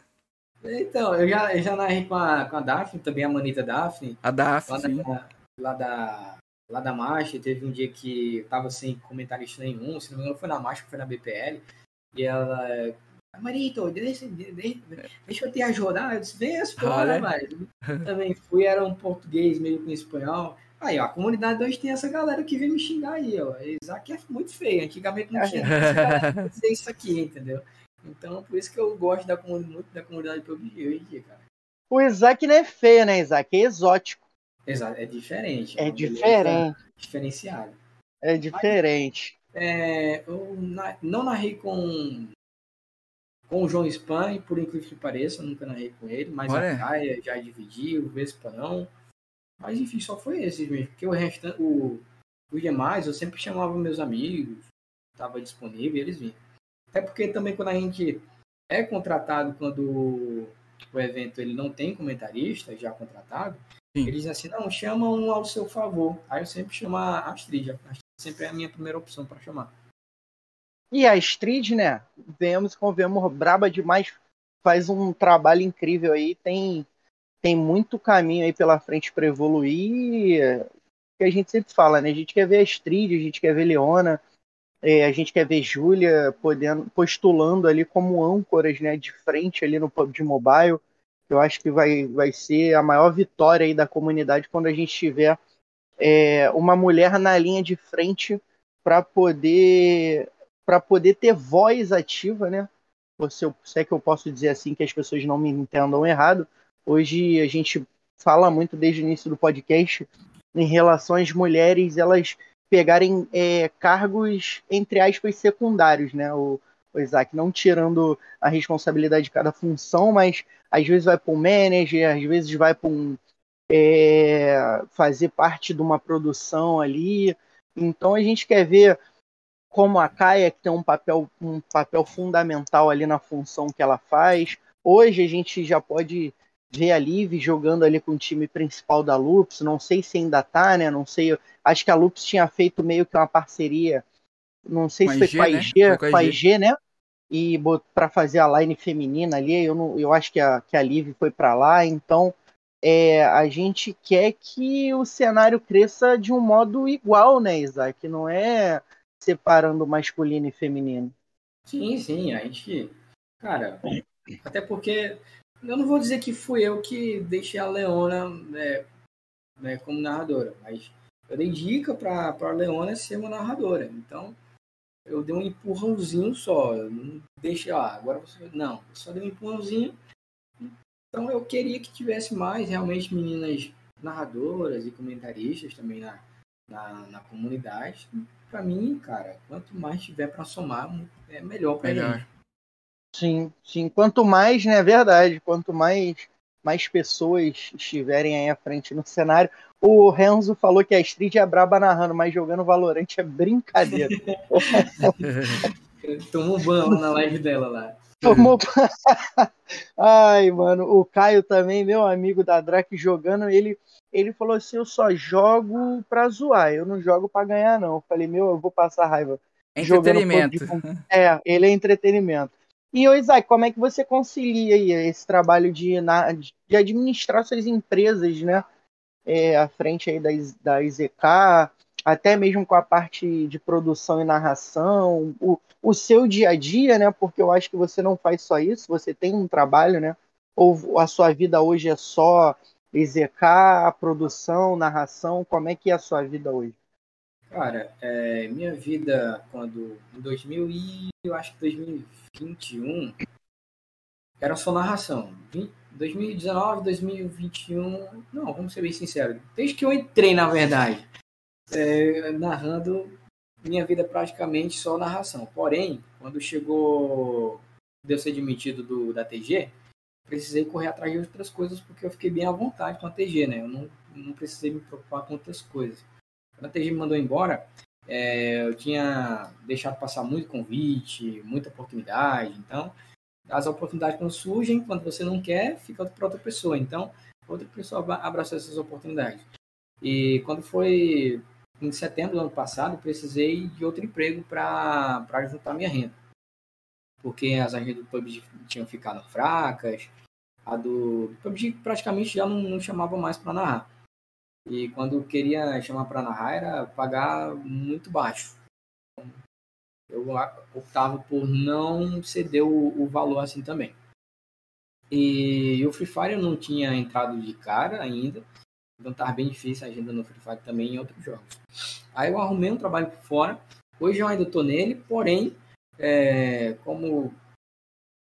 Então, eu já, eu já narrei com a, com a Daphne, também a manita Daphne. A Daphne, lá Da, lá da, lá da marcha. Teve um dia que tava sem comentarista nenhum, se não me engano foi na marcha, foi na BPL. E ela Marito, deixa, deixa, deixa eu te ajudar. Eu disse, vem fora, velho. Também fui, era um português meio com espanhol. Aí, ó, a comunidade hoje tem essa galera que vem me xingar aí, ó. Isaac é muito feio. Antigamente não tinha dizer isso aqui, entendeu? Então, por isso que eu gosto da comunidade, muito da comunidade PUBG hoje em dia, cara. O Isaac não é feio, né, Isaac? É exótico. Exato, é diferente. É, é diferente. Diferenciado. É diferente. Mas, é, eu não narrei com com o João Spam, por incrível que pareça, nunca narrei com ele, mas Olha. a Caia já dividiu, o Vespa não. Mas enfim, só foi esse mesmo, porque o restante, o, os demais eu sempre chamava meus amigos, estava disponível e eles vinham. Até porque também quando a gente é contratado, quando o evento ele não tem comentarista já contratado, Sim. eles dizem assim, não, chama um ao seu favor. Aí eu sempre chamo a Astrid, a Astrid sempre é a minha primeira opção para chamar. E a Street, né? Vemos e convenhamos, braba demais, faz um trabalho incrível aí, tem, tem muito caminho aí pela frente para evoluir. Que a gente sempre fala, né? A gente quer ver a Street, a gente quer ver Leona, é, a gente quer ver Júlia postulando ali como âncoras, né? De frente ali no PUBG Mobile. Eu acho que vai, vai ser a maior vitória aí da comunidade quando a gente tiver é, uma mulher na linha de frente para poder para poder ter voz ativa, né? Se, eu, se é que eu posso dizer assim, que as pessoas não me entendam errado. Hoje a gente fala muito desde o início do podcast em relação às mulheres elas pegarem é, cargos, entre aspas, secundários, né? O, o Isaac, não tirando a responsabilidade de cada função, mas às vezes vai para um manager, às vezes vai para um. É, fazer parte de uma produção ali. Então a gente quer ver como a Kaia, que tem um papel, um papel fundamental ali na função que ela faz. Hoje a gente já pode ver a Liv jogando ali com o time principal da Lupus. Não sei se ainda tá, né? Não sei. Acho que a Lupus tinha feito meio que uma parceria. Não sei com se foi com a IG, né? com a IG, né? E para fazer a line feminina ali, eu, não, eu acho que a, que a Liv foi para lá. Então é, a gente quer que o cenário cresça de um modo igual, né, Isaac? Não é separando masculino e feminino. Sim, sim, a gente. Cara, até porque eu não vou dizer que fui eu que deixei a Leona né, né, como narradora, mas eu dei dica para a Leona ser uma narradora. Então, eu dei um empurrãozinho só. Eu não deixei, ah, agora você. Não, eu só dei um empurrãozinho. Então, eu queria que tivesse mais realmente meninas narradoras e comentaristas também na, na, na comunidade para mim, cara, quanto mais tiver para somar, é melhor para gente. Sim, sim. Quanto mais, né, é verdade, quanto mais mais pessoas estiverem aí à frente no cenário. O Renzo falou que a Street é braba narrando, mas jogando Valorant é brincadeira. Tomou ban na live dela lá. Tomou. Ai, mano, o Caio também, meu amigo da Drake jogando, ele ele falou assim: Eu só jogo pra zoar, eu não jogo pra ganhar, não. Eu falei: Meu, eu vou passar raiva. Entretenimento. É, ele é entretenimento. E, ô Isaac, como é que você concilia aí esse trabalho de, de administrar suas empresas, né? É, à frente aí da, da IZK, até mesmo com a parte de produção e narração, o, o seu dia a dia, né? Porque eu acho que você não faz só isso, você tem um trabalho, né? Ou a sua vida hoje é só EZK, produção, narração, como é que é a sua vida hoje? Cara, é, minha vida quando em 2000 e eu acho que 2021 era só narração. 2019, 2021, não, vamos ser bem sinceros. Desde que eu entrei, na verdade, é, narrando minha vida praticamente só narração. Porém, quando chegou, deu ser demitido do, da TG, precisei correr atrás de outras coisas porque eu fiquei bem à vontade com a TG, né? Eu não, não precisei me preocupar com outras coisas. Quando a TG me mandou embora, é, eu tinha deixado passar muito convite, muita oportunidade. Então, as oportunidades quando surgem, quando você não quer, fica para outra pessoa. Então, outra pessoa abraçou essas oportunidades. E quando foi em setembro do ano passado, precisei de outro emprego para juntar minha renda. Porque as agendas do PUBG tinham ficado fracas, a do PUBG praticamente já não, não chamava mais para narrar. E quando queria chamar para narrar era pagar muito baixo. Eu optava por não ceder o, o valor assim também. E o Free Fire eu não tinha entrado de cara ainda. Então tava bem difícil a agenda no Free Fire também em outros jogos. Aí eu arrumei um trabalho por fora. Hoje eu ainda estou nele, porém, é, como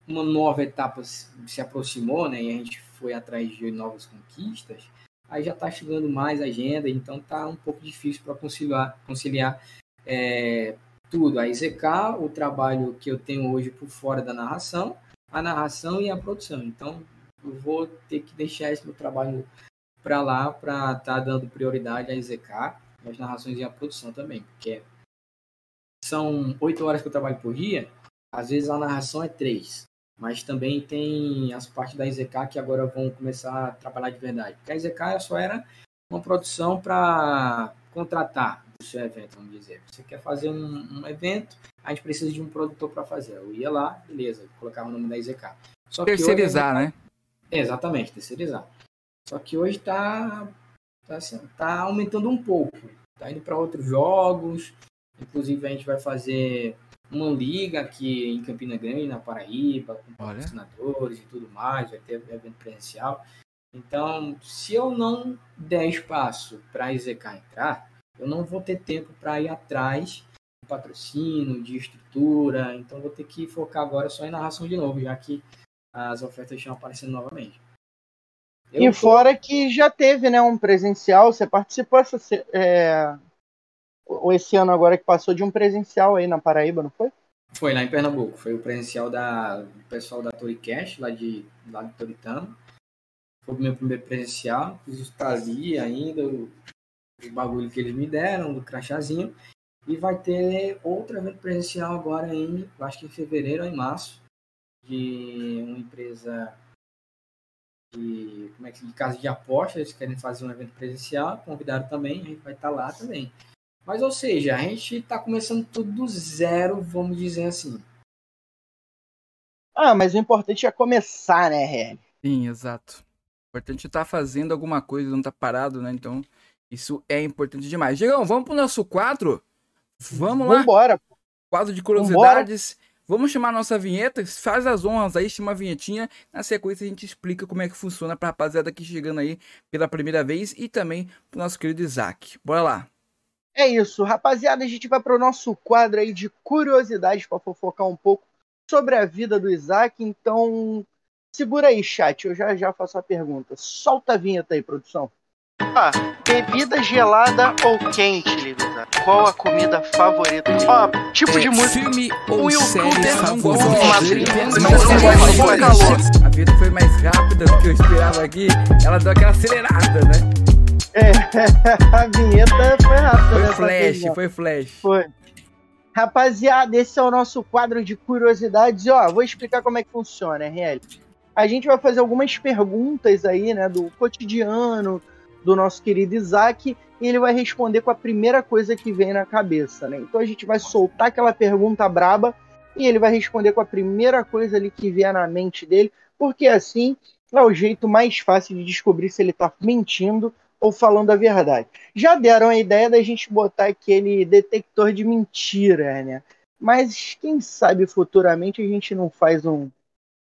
uma nova etapa se aproximou, né, e a gente foi atrás de novas conquistas, aí já está chegando mais agenda, então tá um pouco difícil para conciliar, conciliar é, tudo. A IZK, o trabalho que eu tenho hoje por fora da narração, a narração e a produção. Então, eu vou ter que deixar esse meu trabalho para lá para estar tá dando prioridade à IZK, às narrações e à produção também, porque são oito horas que eu trabalho por dia, às vezes a narração é três, mas também tem as partes da IZK que agora vão começar a trabalhar de verdade. Porque a IZK só era uma produção para contratar o seu evento, vamos dizer. Você quer fazer um, um evento, a gente precisa de um produtor para fazer. Eu ia lá, beleza, colocava o nome da IZK. Só terceirizar, hoje, né? É, exatamente, terceirizar. Só que hoje está tá, assim, tá aumentando um pouco. Está indo para outros jogos. Inclusive, a gente vai fazer uma liga aqui em Campina Grande, na Paraíba, com patrocinadores e tudo mais. Vai ter evento presencial. Então, se eu não der espaço para a IZK entrar, eu não vou ter tempo para ir atrás de patrocínio, de estrutura. Então, vou ter que focar agora só em narração de novo, já que as ofertas estão aparecendo novamente. Eu e tô... fora que já teve, né, um presencial, você participou essa, é, esse ano agora que passou de um presencial aí na Paraíba, não foi? Foi lá em Pernambuco, foi o presencial da, do pessoal da Toricast, lá de, lá de Toritano. Foi o meu primeiro presencial, fiz o ali ainda, o, o bagulho que eles me deram, do crachazinho. E vai ter outro evento presencial agora em, acho que em fevereiro ou em março, de uma empresa de, como é que, de casa de apostas, eles querem fazer um evento presencial, convidaram também, a gente vai estar lá também. Mas, ou seja, a gente está começando tudo do zero, vamos dizer assim. Ah, mas o importante é começar, né, Hélio? Sim, exato. O importante é estar tá fazendo alguma coisa, não estar tá parado, né? Então, isso é importante demais. Diegão, vamos pro nosso quadro? Vamos lá? Vambora. Quadro de curiosidades. Vambora. Vamos chamar nossa vinheta, faz as honras aí, chama a vinhetinha. Na sequência a gente explica como é que funciona pra rapaziada aqui chegando aí pela primeira vez e também pro nosso querido Isaac. Bora lá. É isso, rapaziada, a gente vai pro nosso quadro aí de curiosidades para fofocar um pouco sobre a vida do Isaac. Então, segura aí, chat, eu já já faço a pergunta. Solta a vinheta aí, produção. Ah, bebida gelada ou quente, Livisa? Qual a comida favorita? Ó, tipo de música. Filme ou série favorita? A vida foi mais rápida do que eu esperava aqui. Ela deu aquela acelerada, né? É, a vinheta foi rápida. Foi flash, foi flash. Foi. Rapaziada, esse é o nosso quadro de curiosidades. E, ó, vou explicar como é que funciona, RL. A gente vai fazer algumas perguntas aí, né, do cotidiano, do nosso querido Isaac e ele vai responder com a primeira coisa que vem na cabeça, né? Então a gente vai soltar aquela pergunta braba e ele vai responder com a primeira coisa ali que vier na mente dele, porque assim é o jeito mais fácil de descobrir se ele está mentindo ou falando a verdade. Já deram a ideia da gente botar aquele detector de mentira, né? Mas quem sabe futuramente a gente não faz um,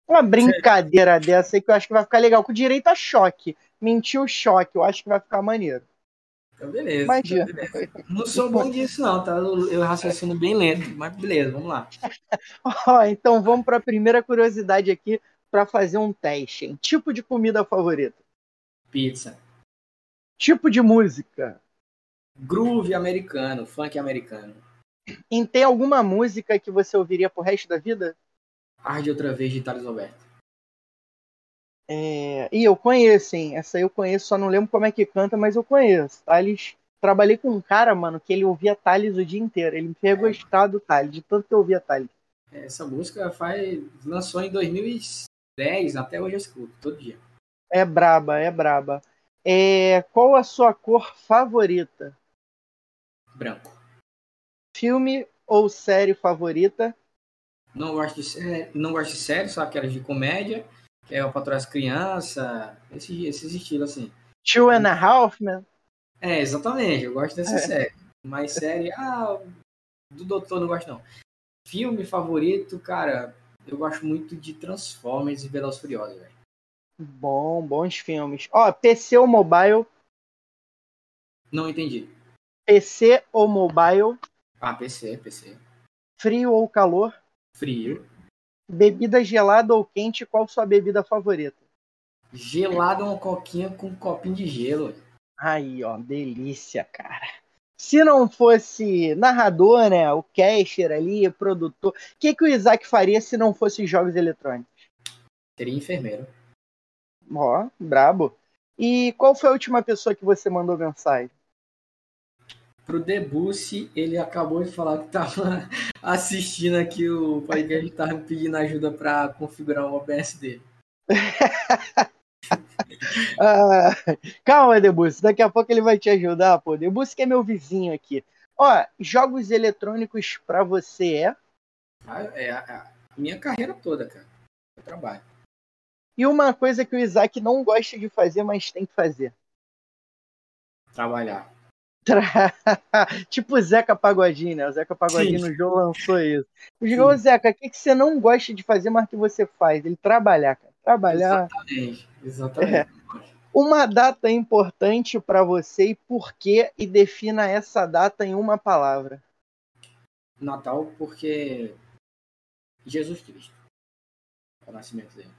uma brincadeira dessa aí que eu acho que vai ficar legal, com direito a choque mentiu o choque. Eu acho que vai ficar maneiro. Então, beleza. Imagina. Então, beleza. Não sou bom disso, não, tá? Eu raciocino bem lento, mas beleza, vamos lá. Ó, então vamos para a primeira curiosidade aqui para fazer um teste. Hein? Tipo de comida favorita? Pizza. Tipo de música? Groove americano, funk americano. E tem alguma música que você ouviria pro resto da vida? Arde outra vez de Thales Roberto. É... E eu conheço, hein? Essa aí eu conheço, só não lembro como é que canta, mas eu conheço. Thales. Trabalhei com um cara, mano, que ele ouvia Thales o dia inteiro. Ele me fez gostar do Thales, de tanto que eu ouvia Thales. Essa música faz... lançou em 2010, até hoje eu escuto, todo dia. É braba, é braba. É... Qual a sua cor favorita? Branco. Filme ou série favorita? Não gosto de série, não gosto de série, só aquelas de comédia, é o Patrulha as Crianças, esse, esses estilos assim. Two and a Half, man. É, exatamente, eu gosto dessa é. série. Mas série, ah, do Doutor não gosto não. Filme favorito, cara, eu gosto muito de Transformers e Velozes Furiosos, velho. Bom, bons filmes. Ó, PC ou mobile? Não entendi. PC ou mobile? Ah, PC, PC. Frio ou calor? Frio. Bebida gelada ou quente, qual sua bebida favorita? Gelada uma coquinha com um copinho de gelo. Aí, ó, delícia, cara. Se não fosse narrador, né, o caster ali, produtor, o que, que o Isaac faria se não fosse jogos eletrônicos? Seria enfermeiro. Ó, brabo. E qual foi a última pessoa que você mandou mensagem? Pro Debussy, ele acabou de falar que tava assistindo aqui o podcast e tava pedindo ajuda para configurar o OBS dele. ah, calma, Debussy, daqui a pouco ele vai te ajudar, pô. Debussy que é meu vizinho aqui. Ó, jogos eletrônicos para você é? Ah, é a, a, minha carreira toda, cara. Eu trabalho. E uma coisa que o Isaac não gosta de fazer, mas tem que fazer. Trabalhar. tipo o Zeca Pagodinho, né? O Zeca Pagodinho Sim. no jogo lançou isso. O Zeca, o que, que você não gosta de fazer, mas que você faz? Ele trabalhar, cara. Trabalhar. Exatamente. Exatamente. É. Uma data importante para você e por quê? E defina essa data em uma palavra. Natal, porque Jesus Cristo. É o nascimento dele.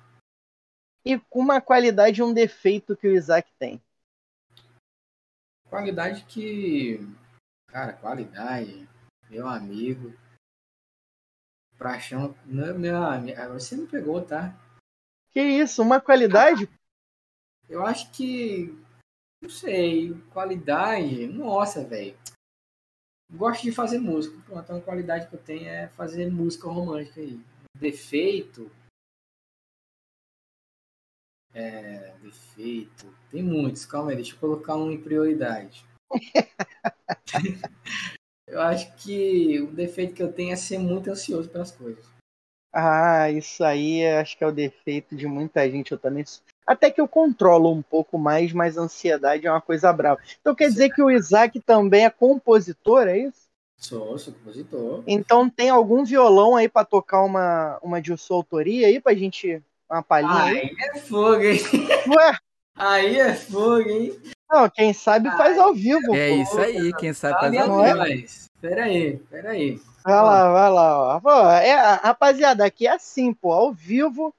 E com uma qualidade e um defeito que o Isaac tem. Qualidade que. Cara, qualidade. Meu amigo. Praxão. Não, meu amigo. Você me pegou, tá? Que isso? Uma qualidade? Eu acho que. Não sei. Qualidade. Nossa, velho. Gosto de fazer música. Então a qualidade que eu tenho é fazer música romântica aí. Defeito. É, defeito. Tem muitos. Calma aí, deixa eu colocar um em prioridade. eu acho que o defeito que eu tenho é ser muito ansioso pelas coisas. Ah, isso aí acho que é o defeito de muita gente. Eu também. Até que eu controlo um pouco mais, mas a ansiedade é uma coisa brava. Então quer dizer que o Isaac também é compositor, é isso? Sou, sou compositor. Então tem algum violão aí para tocar uma, uma de sua autoria aí pra gente uma palhinha aí? Aí é fogo, hein? Ué? Aí é fogo, hein? Não, quem sabe faz ao vivo. É pô. isso aí, quem sabe faz ao vivo. Mas, peraí, peraí. Vai lá, vai lá. Ó. Pô, é, rapaziada, aqui é assim, pô, ao vivo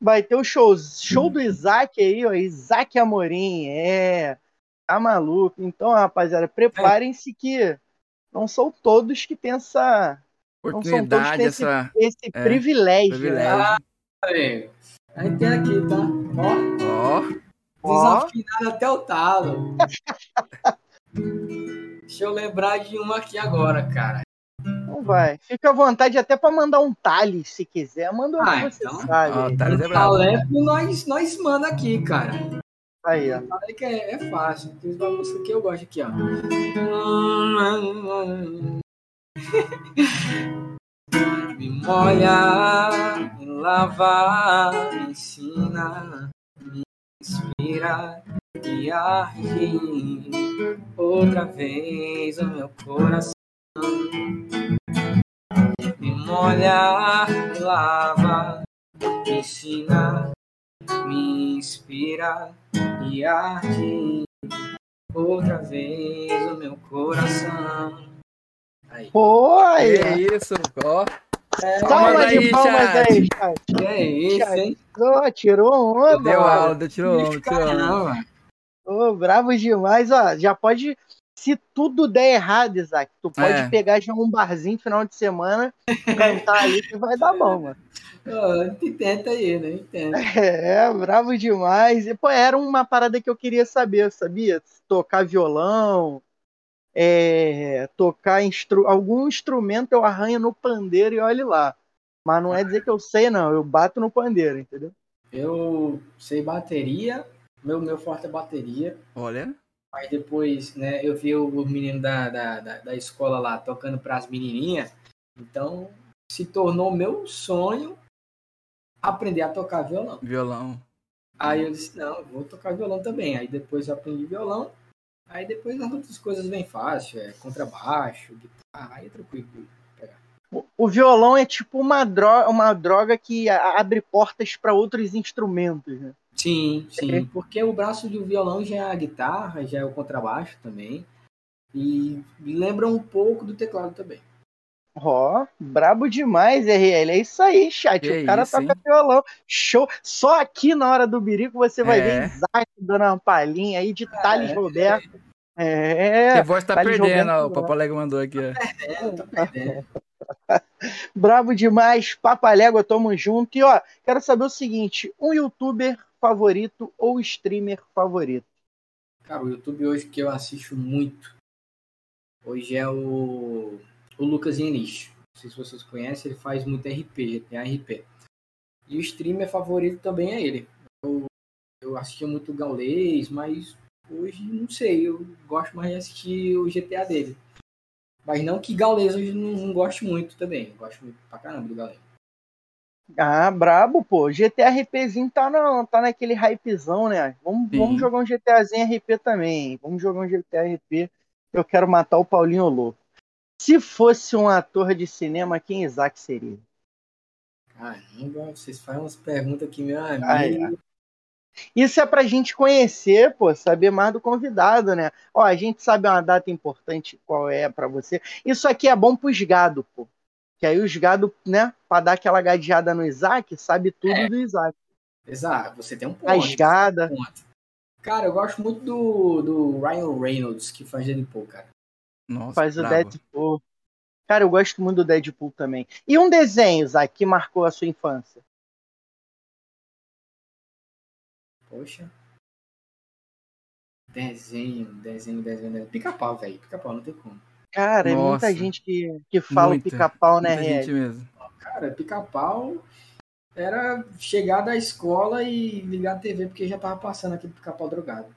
vai ter o show, show do Isaac aí, ó, Isaac Amorim, é, tá maluco. Então, rapaziada, preparem-se que não são todos que têm essa oportunidade, essa, esse, esse é, privilégio, privilégio. Né? Ah, Aí tem aqui, tá? Ó. Ó. Desafinado até o talo. Deixa eu lembrar de uma aqui agora, cara. Não vai. Fica à vontade até para mandar um Thales, se quiser. Manda ah, você então, sabe. Thales é bravo. nós, nós manda aqui, cara. Aí, ó. Que é, é fácil. Tem uma música que eu gosto aqui, ó. Me molha, me lava, me ensina, me inspira e arde outra vez o meu coração. Me molha, me lava, me ensina, me inspira e arde outra vez o meu coração. Aí. Oi! É isso, ó. É, Palma de palmas aí, chat. É isso, hein? Oh, tirou onda. Deu aula, tirou onda, tirou onda. Ô, oh, bravo demais, ó. Já pode Se tudo der errado, Isaac, tu pode É. pegar já um barzinho final de semana, cantar ali que vai dar bom, mano. Ó, tenta aí, né? Tenta. É, bravo demais. E, pô, era uma parada que eu queria saber, sabia? Tocar violão, é, tocar instru algum instrumento eu arranho no pandeiro e olhe lá. Mas não é dizer que eu sei, não. Eu bato no pandeiro, entendeu? Eu sei bateria, meu, meu forte é bateria. Olha. Mas depois, né, eu vi o, menino da, da, da, da escola lá tocando para as menininhas. Então, se tornou meu sonho aprender a tocar violão. Violão. Aí eu disse, não, eu vou tocar violão também. Aí depois eu aprendi violão. Aí depois as outras coisas vêm fácil, é contrabaixo, guitarra, aí é tranquilo. O, o violão é tipo uma droga, uma droga que abre portas para outros instrumentos, né? Sim, sim, porque o braço do violão já é a guitarra, já é o contrabaixo também. E lembra um pouco do teclado também. Ó, brabo demais, RL. É isso aí, chat. Que o cara isso, toca hein? violão. Show. Só aqui na hora do birico você vai É. ver Isaac dando uma palhinha aí de Thales é. Roberto. É, Você voz tá Thales perdendo, Roberto ó, o Papo Alegre mandou aqui, ó. É, eu tô perdendo. brabo demais. Papalégua, tamo junto. E ó, quero saber o seguinte: um youtuber favorito ou streamer favorito? Cara, o YouTube hoje que eu assisto muito, hoje é o, o Lucas Henrich. Não sei se vocês conhecem, ele faz muito RP, GTA RP. E o streamer favorito também é ele. Eu, eu assistia muito o Gaulês, mas hoje não sei, eu gosto mais de assistir o GTA dele. Mas não que Gaulês hoje não, não gosto muito também. Eu gosto muito pra caramba do Gaulês. Ah, brabo, pô. GTA RPzinho tá, na, tá naquele hypezão, né? Vamos, Sim. vamos jogar um GTAzinho RP também. Vamos jogar um GTA RP. Eu quero matar o Paulinho Louco. Se fosse um ator de cinema, quem Isaac seria? Caramba, vocês fazem umas perguntas aqui, meu amigo. Ai, Isso é pra gente conhecer, pô, saber mais do convidado, né? Ó, a gente sabe uma data importante qual é pra você. Isso aqui é bom pros gado, pô. Que aí os gado, né, pra dar aquela gadeada no Isaac, sabe tudo É. do Isaac. Exato, você tem um ponto. Rasgada. ponto. Cara, eu gosto muito do, do Ryan Reynolds, que faz Deadpool, cara. Nossa, Faz o. Deadpool. Cara, eu gosto muito do Deadpool também. E um desenho, Isaac, que marcou a sua infância? Poxa. Desenho, desenho, desenho, desenho. Pica-pau, velho. Pica-pau, não tem como. Cara, é muita Nossa. gente que, que fala pica-pau, né, Muita gente mesmo. Cara, pica-pau era chegar da escola e ligar a TV porque já tava passando aquele pica-pau drogado.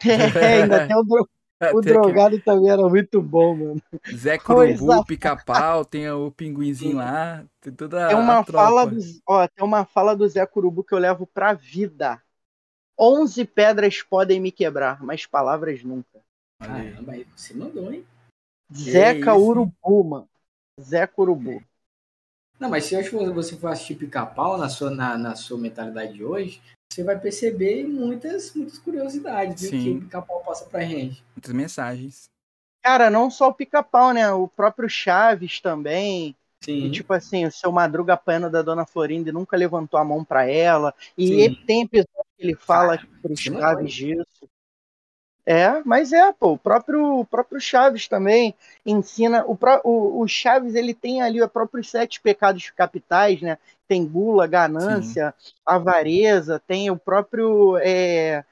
É, ainda tem o, o Tem drogado também era muito bom, mano. Zé Curubu, pica-pau, tem o pinguinzinho lá, tem toda Tem uma a tropa. fala do, ó, tem uma fala do Zé Curubu que eu levo pra vida. Onze pedras podem me quebrar, mas palavras nunca. Caramba, aí você mandou, hein? Zeca hein? Urubu, mano. Zé Curubu. Não, mas se você for assistir pica-pau na sua, na, na sua mentalidade de hoje, você vai perceber muitas, muitas curiosidades viu, Sim. que o pica-pau passa pra gente. Muitas mensagens. Cara, não só o pica-pau, né? O próprio Chaves também. Sim. E, tipo assim, o seu Madruga apanhando da Dona Florinda e nunca levantou a mão pra ela. E Sim. ele tem episódio que ele fala Cara, pro não Chaves disso. É, mas é, pô, o próprio, o próprio Chaves também ensina. O, o, o Chaves, ele tem ali os próprios sete pecados capitais, né? Tem gula, ganância, avareza, tem o próprio. É,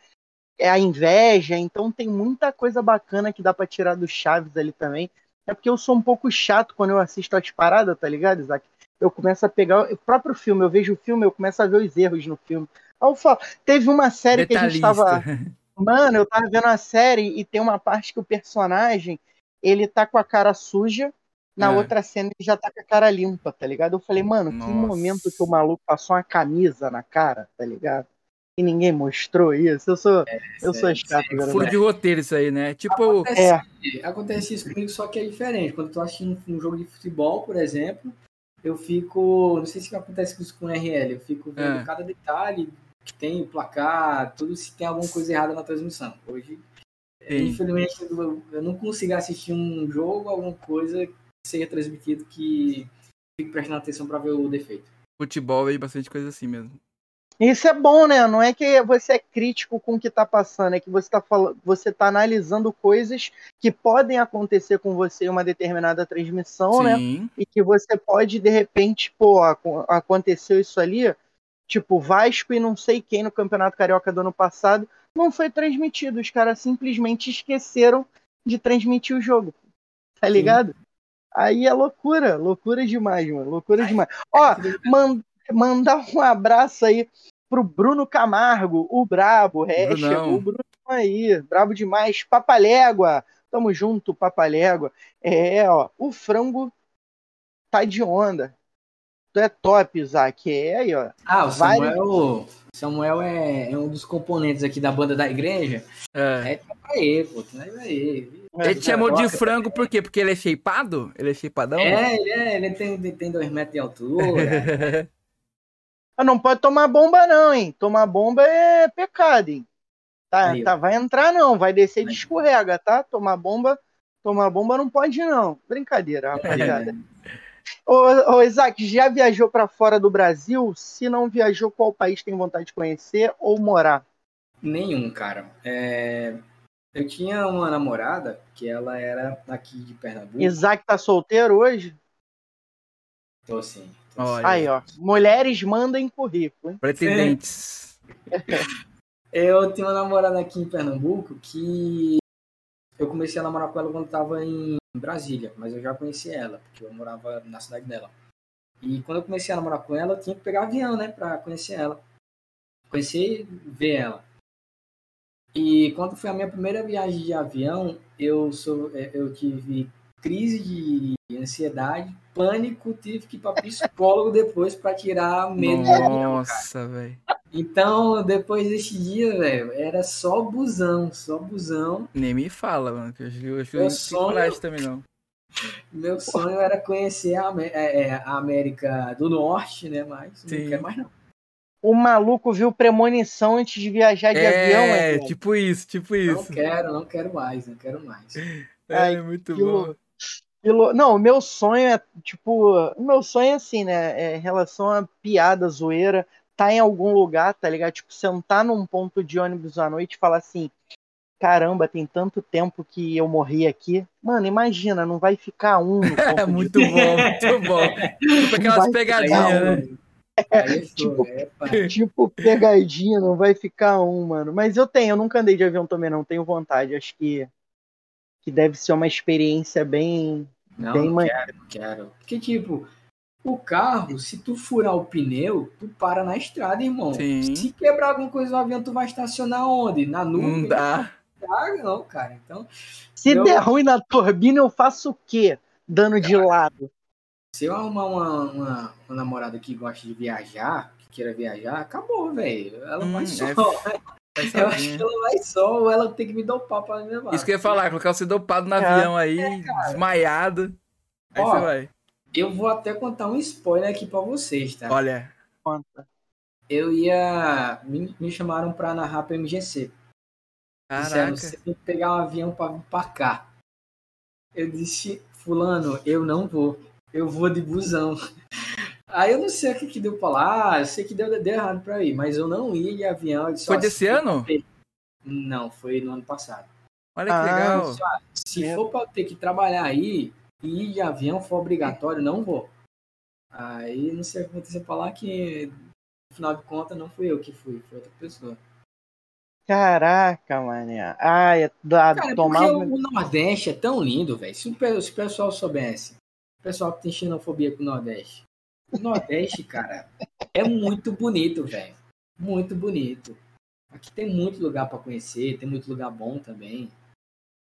é a inveja, então tem muita coisa bacana que dá pra tirar do Chaves ali também. É porque eu sou um pouco chato quando eu assisto as paradas, tá ligado, Isaac? Eu começo a pegar o próprio filme, eu vejo o filme, eu começo a ver os erros no filme. Eu falo, teve uma série que a gente tava. Mano, eu tava vendo a série e tem uma parte que o personagem ele tá com a cara suja, na É. outra cena ele já tá com a cara limpa, tá ligado? Eu falei, mano, que Nossa. momento que o maluco passou uma camisa na cara, tá ligado? E ninguém mostrou isso. Eu sou, eu sou sério, chato, sério. galera. Furo de roteiro isso aí, né? Tipo, Acontece, É. acontece isso comigo, só que é diferente. Quando eu tô assistindo um jogo de futebol, por exemplo, eu fico. Não sei se acontece isso com o RL, eu fico vendo É. cada detalhe que tem, o placar, tudo se tem alguma coisa errada na transmissão. Hoje, Sim. infelizmente, eu eu não consigo assistir um jogo, alguma coisa que seja transmitido que fique prestando atenção pra ver o defeito. futebol veio bastante coisa assim mesmo. Isso é bom, né? Não é que você é crítico com o que tá passando, é que você tá, falando, você tá analisando coisas que podem acontecer com você em uma determinada transmissão, né? Sim. E que você pode, de repente, pô, ac- aconteceu isso ali, tipo, Vasco e não sei quem no Campeonato Carioca do ano passado, não foi transmitido. Os caras simplesmente esqueceram de transmitir o jogo. Tá ligado? Aí é loucura, loucura demais, mano. Loucura demais. Ó, man- mandar um abraço aí pro Bruno Camargo, o Brabo. É, chegou o Bruno aí, brabo demais. Papalégua, tamo junto, Papalégua. É, ó, o frango tá de onda. Tu é top, Isaac. É aí, ó. Ah, o Vários- Samuel, Samuel é, é um dos componentes aqui da banda da igreja. É. É, tá aí, pô, tá aí. Ele te chamou de frango por quê? Porque ele é shapeado? Ele é shapeadão? É, ele, é, ele tem, ele tem dois metros de altura. Ah, Não pode tomar bomba, não, hein? Tomar bomba é pecado, hein? Tá, Aí, tá, vai entrar, não. Vai descer de escorrega, tá? Tomar bomba, tomar bomba não pode, não. Brincadeira, rapaziada. Ô, ô, Isaac, já viajou pra fora do Brasil? Se não viajou, qual país tem vontade de conhecer ou morar? Nenhum, cara. É, Eu tinha uma namorada que ela era aqui de Pernambuco. Isaac tá solteiro hoje? Então, assim. tô Olha. Aí, ó. Mulheres mandem currículo, hein? Pretendentes. Eu tinha uma namorada aqui em Pernambuco que eu comecei a namorar com ela quando estava em Brasília, mas eu já conhecia ela, porque eu morava na cidade dela. E quando eu comecei a namorar com ela, eu tinha que pegar avião, né, pra conhecer ela. Conhecer e ver ela. E quando foi a minha primeira viagem de avião, eu, sou, é, eu tive crise de ansiedade, pânico, tive que ir para psicólogo depois para tirar medo. Nossa, velho. Então, depois desse dia, velho, era só busão, só busão. Nem me fala, mano. Que eu acho que eu eu não sonho- também, não. Meu sonho era conhecer a, é, é, a América do Norte, né? Mas Sim. não quero mais não. O maluco viu premonição antes de viajar de avião, É, tipo isso, tipo Não isso. quero, não quero mais, não quero mais. É, Ai, muito que bom. Não, o meu sonho é, tipo, o meu sonho é assim, né? É em relação a piada, zoeira, tá em algum lugar, tá ligado? Tipo, sentar num ponto de ônibus à noite e falar assim: caramba, tem tanto tempo que eu morri aqui. Mano, imagina, não vai ficar um no ponto É de muito bom, muito bom. Tipo aquelas pegadinhas, ficar né? Eu Tipo- é. Tipo, pegadinha, não vai ficar um, mano. Mas eu tenho, eu nunca andei de avião também, não. Tenho vontade. Acho que, que deve ser uma experiência bem. Não, Bem não quero, não quero. Porque, tipo, o carro, se tu furar o pneu, tu para na estrada, irmão. Sim. Se quebrar alguma coisa no avião, tu vai estacionar onde? Na nuvem? Não dá. Ah, não, cara. Então, Se Eu- der ruim na turbina, eu faço o quê? Dando de lado. Se eu arrumar uma, uma, uma namorada que gosta de viajar, que queira viajar, acabou, velho. Ela vai Hum, só. é- Vai Eu acho que sozinha. ela vai só, ou ela tem que me dopar pra me levar. Isso que eu ia falar, colocar você dopado no É. avião aí, desmaiado. Aí Ó, você vai. Eu vou até contar um spoiler aqui pra vocês, tá? Olha, Conta. Eu ia. Me, me chamaram pra narrar pro MGC. Disseram, caraca. você tem que pegar um avião pra vir pra cá. Eu disse, fulano, eu não vou. Eu vou de busão. Aí eu não sei o que, que deu pra lá, eu sei que deu, deu errado pra ir, mas eu não ia de avião. Foi desse se- ano? Não, foi no ano passado. Olha que Ah, legal. Disse, ó, Se É. for pra ter que trabalhar aí e ir de avião for obrigatório, não vou. Aí não sei o que aconteceu pra lá que, no final de contas, não fui eu que fui, foi outra pessoa. Caraca, mané. Ai, é da, Cara, porque o Nordeste é tão lindo, velho. Se, se o pessoal soubesse, pessoal que tem xenofobia com o Nordeste. O Nordeste, cara, é muito bonito, velho. Muito bonito. Aqui tem muito lugar pra conhecer, tem muito lugar bom também.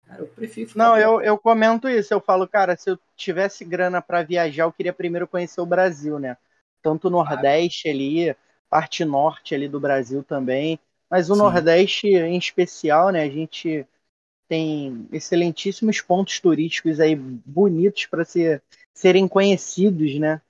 Cara, eu prefiro ficar Não, eu, eu comento isso. Eu falo, cara, se eu tivesse grana pra viajar, eu queria primeiro conhecer o Brasil, né? Tanto o Nordeste ali, parte norte ali do Brasil também. Mas o Sim. Nordeste em especial, né? A gente tem excelentíssimos pontos turísticos aí bonitos para ser, serem conhecidos, né?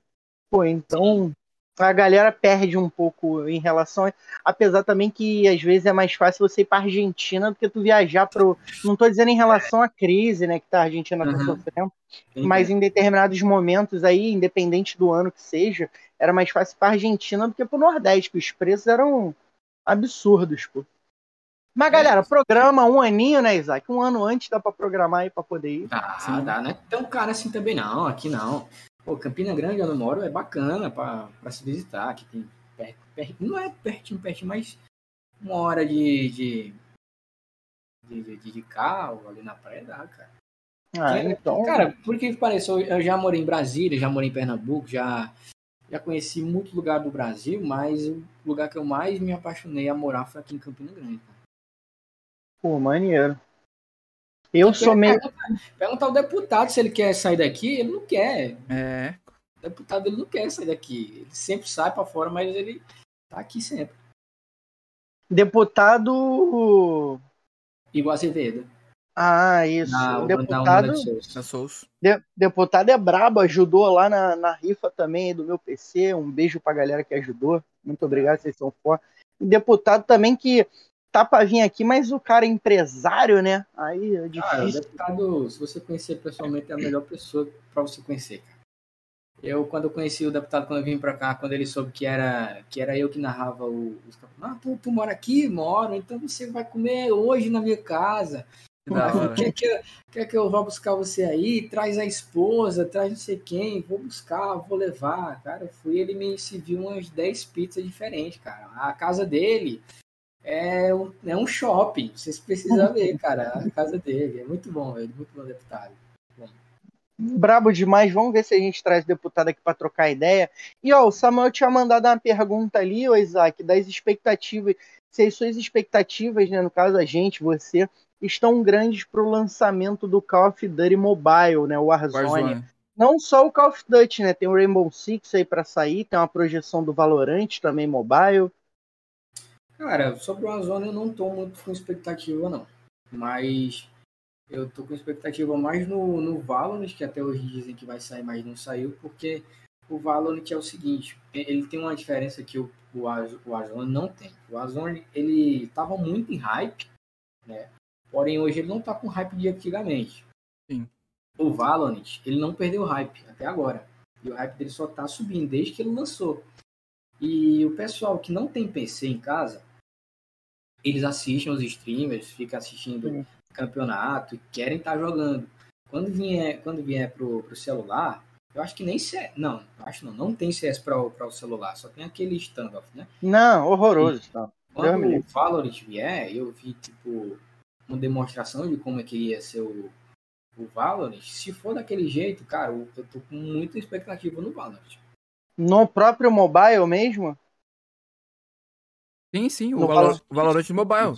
Pô, então a galera perde um pouco em relação. A... Apesar também que às vezes é mais fácil você ir para Argentina do que tu viajar pro. Não estou dizendo em relação à crise, né, que tá a Argentina tá uhum. sofrendo, mas em determinados momentos aí, independente do ano que seja, era mais fácil para Argentina do que pro Nordeste, que os preços eram absurdos, pô. Mas, é. galera, programa um aninho, né, Isaac? Um ano antes dá para programar aí para poder ir. Dá, Sim. dá, não é tão caro assim também não, aqui não. Pô, Campina Grande, onde eu moro, é bacana para se visitar. Aqui tem perto, não é pertinho, pertinho, mas uma hora de, de, de, de, de carro ali na praia dá, cara. Ah, é, então... Cara, por que parece, eu já morei em Brasília, já morei em Pernambuco, já, já conheci muito lugar do Brasil, mas o lugar que eu mais me apaixonei a morar foi aqui em Campina Grande. Pô, maneiro. Eu sou meio. Perguntar ao deputado se ele quer sair daqui, ele não quer. É. O deputado ele não quer sair daqui. Ele sempre sai para fora, mas ele tá aqui sempre. Deputado. Igor Azevedo. Ah, isso. Na, deputado. De, deputado é brabo, ajudou lá na, na rifa também do meu PC. Um beijo pra galera que ajudou. Muito obrigado, vocês são fortes. Deputado também que tá pra vir aqui, mas o cara é empresário, né? Aí é difícil. Cara, o deputado, se você conhecer pessoalmente, é a melhor pessoa para você conhecer, cara. Eu, quando eu conheci o deputado, quando eu vim para cá, quando ele soube que era, que era eu que narrava o, os ah, tu, tu mora aqui? Moro, então você vai comer hoje na minha casa. Ah, quer, que, quer que eu vá buscar você aí? Traz a esposa, traz não sei quem, vou buscar, vou levar. Cara, eu fui, ele me serviu umas 10 pizzas diferentes, cara. A casa dele é um, é um shopping. Vocês precisam ver, cara, a casa dele. É muito bom, ele é muito bom deputado. Bom. Brabo demais. Vamos ver se a gente traz deputado aqui para trocar ideia. E ó, o Samuel tinha mandado uma pergunta ali, ô Isaac, das expectativas. Se as suas expectativas, né, no caso a gente, você, estão grandes para o lançamento do Call of Duty Mobile, né, o Warzone. Warzone. Não só o Call of Duty, né? Tem o Rainbow Six aí para sair, tem uma projeção do Valorant também mobile. Cara, sobre o Warzone eu não tô muito com expectativa, não. Mas eu tô com expectativa mais no, no Valorant, que até hoje dizem que vai sair, mas não saiu, porque o Valorant é o seguinte, ele tem uma diferença que o, o, o Warzone não tem. O Warzone, ele tava muito em hype, né? Porém, hoje ele não tá com hype de antigamente. Sim. O Valorant, ele não perdeu hype até agora. E o hype dele só tá subindo desde que ele lançou. E o pessoal que não tem PC em casa, eles assistem os streamers, ficam assistindo Sim. campeonato e querem estar tá jogando. Quando vier, quando vier pro, pro celular, eu acho que nem CS. Não, acho não, não tem CS para o celular, só tem aquele standoff, né? Não, horroroso. Tá. Quando o Valorant vier, eu vi, tipo, uma demonstração de como é que ia ser o, o Valorant. Se for daquele jeito, cara, eu, eu tô com muita expectativa no Valorant. No próprio mobile mesmo? Sim, sim, o, Valor, o Valorant Mobile.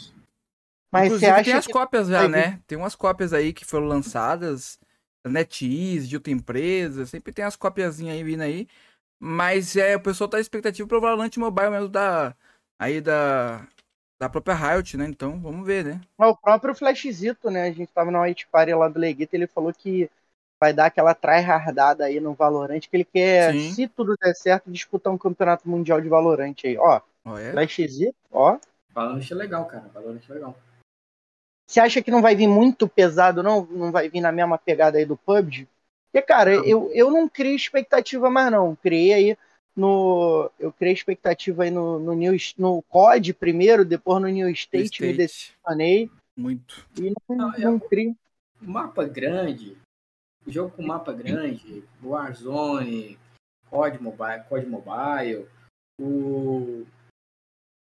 Mas Inclusive, você acha tem as que... cópias já, né? Tem umas cópias aí que foram lançadas, NetEase, de outra empresa, sempre tem as copiazinhas aí vindo aí. Mas é, o pessoal tá expectativa pro Valorant Mobile mesmo da. Aí da. Da própria Riot, né? Então, vamos ver, né? O próprio Flashzito, né? A gente tava na White Party lá do Leguito, ele falou que vai dar aquela tryhardada aí no Valorant, que ele quer, Sim. se tudo der certo, disputar um campeonato mundial de Valorant aí. Ó, Oh, é? Flash Z, ó. Valorant é legal, cara. Valorant é legal. Você acha que não vai vir muito pesado, não? Não vai vir na mesma pegada aí do PUBG? Porque, cara, não. eu, eu não criei expectativa mais, não. Criei aí no. Eu criei expectativa aí no, no, New, no COD primeiro, depois no New State, State. me decepcionei. Muito. E não, não, não criei. Mapa grande, jogo com mapa grande, Warzone, COD Mobile, COD Mobile, o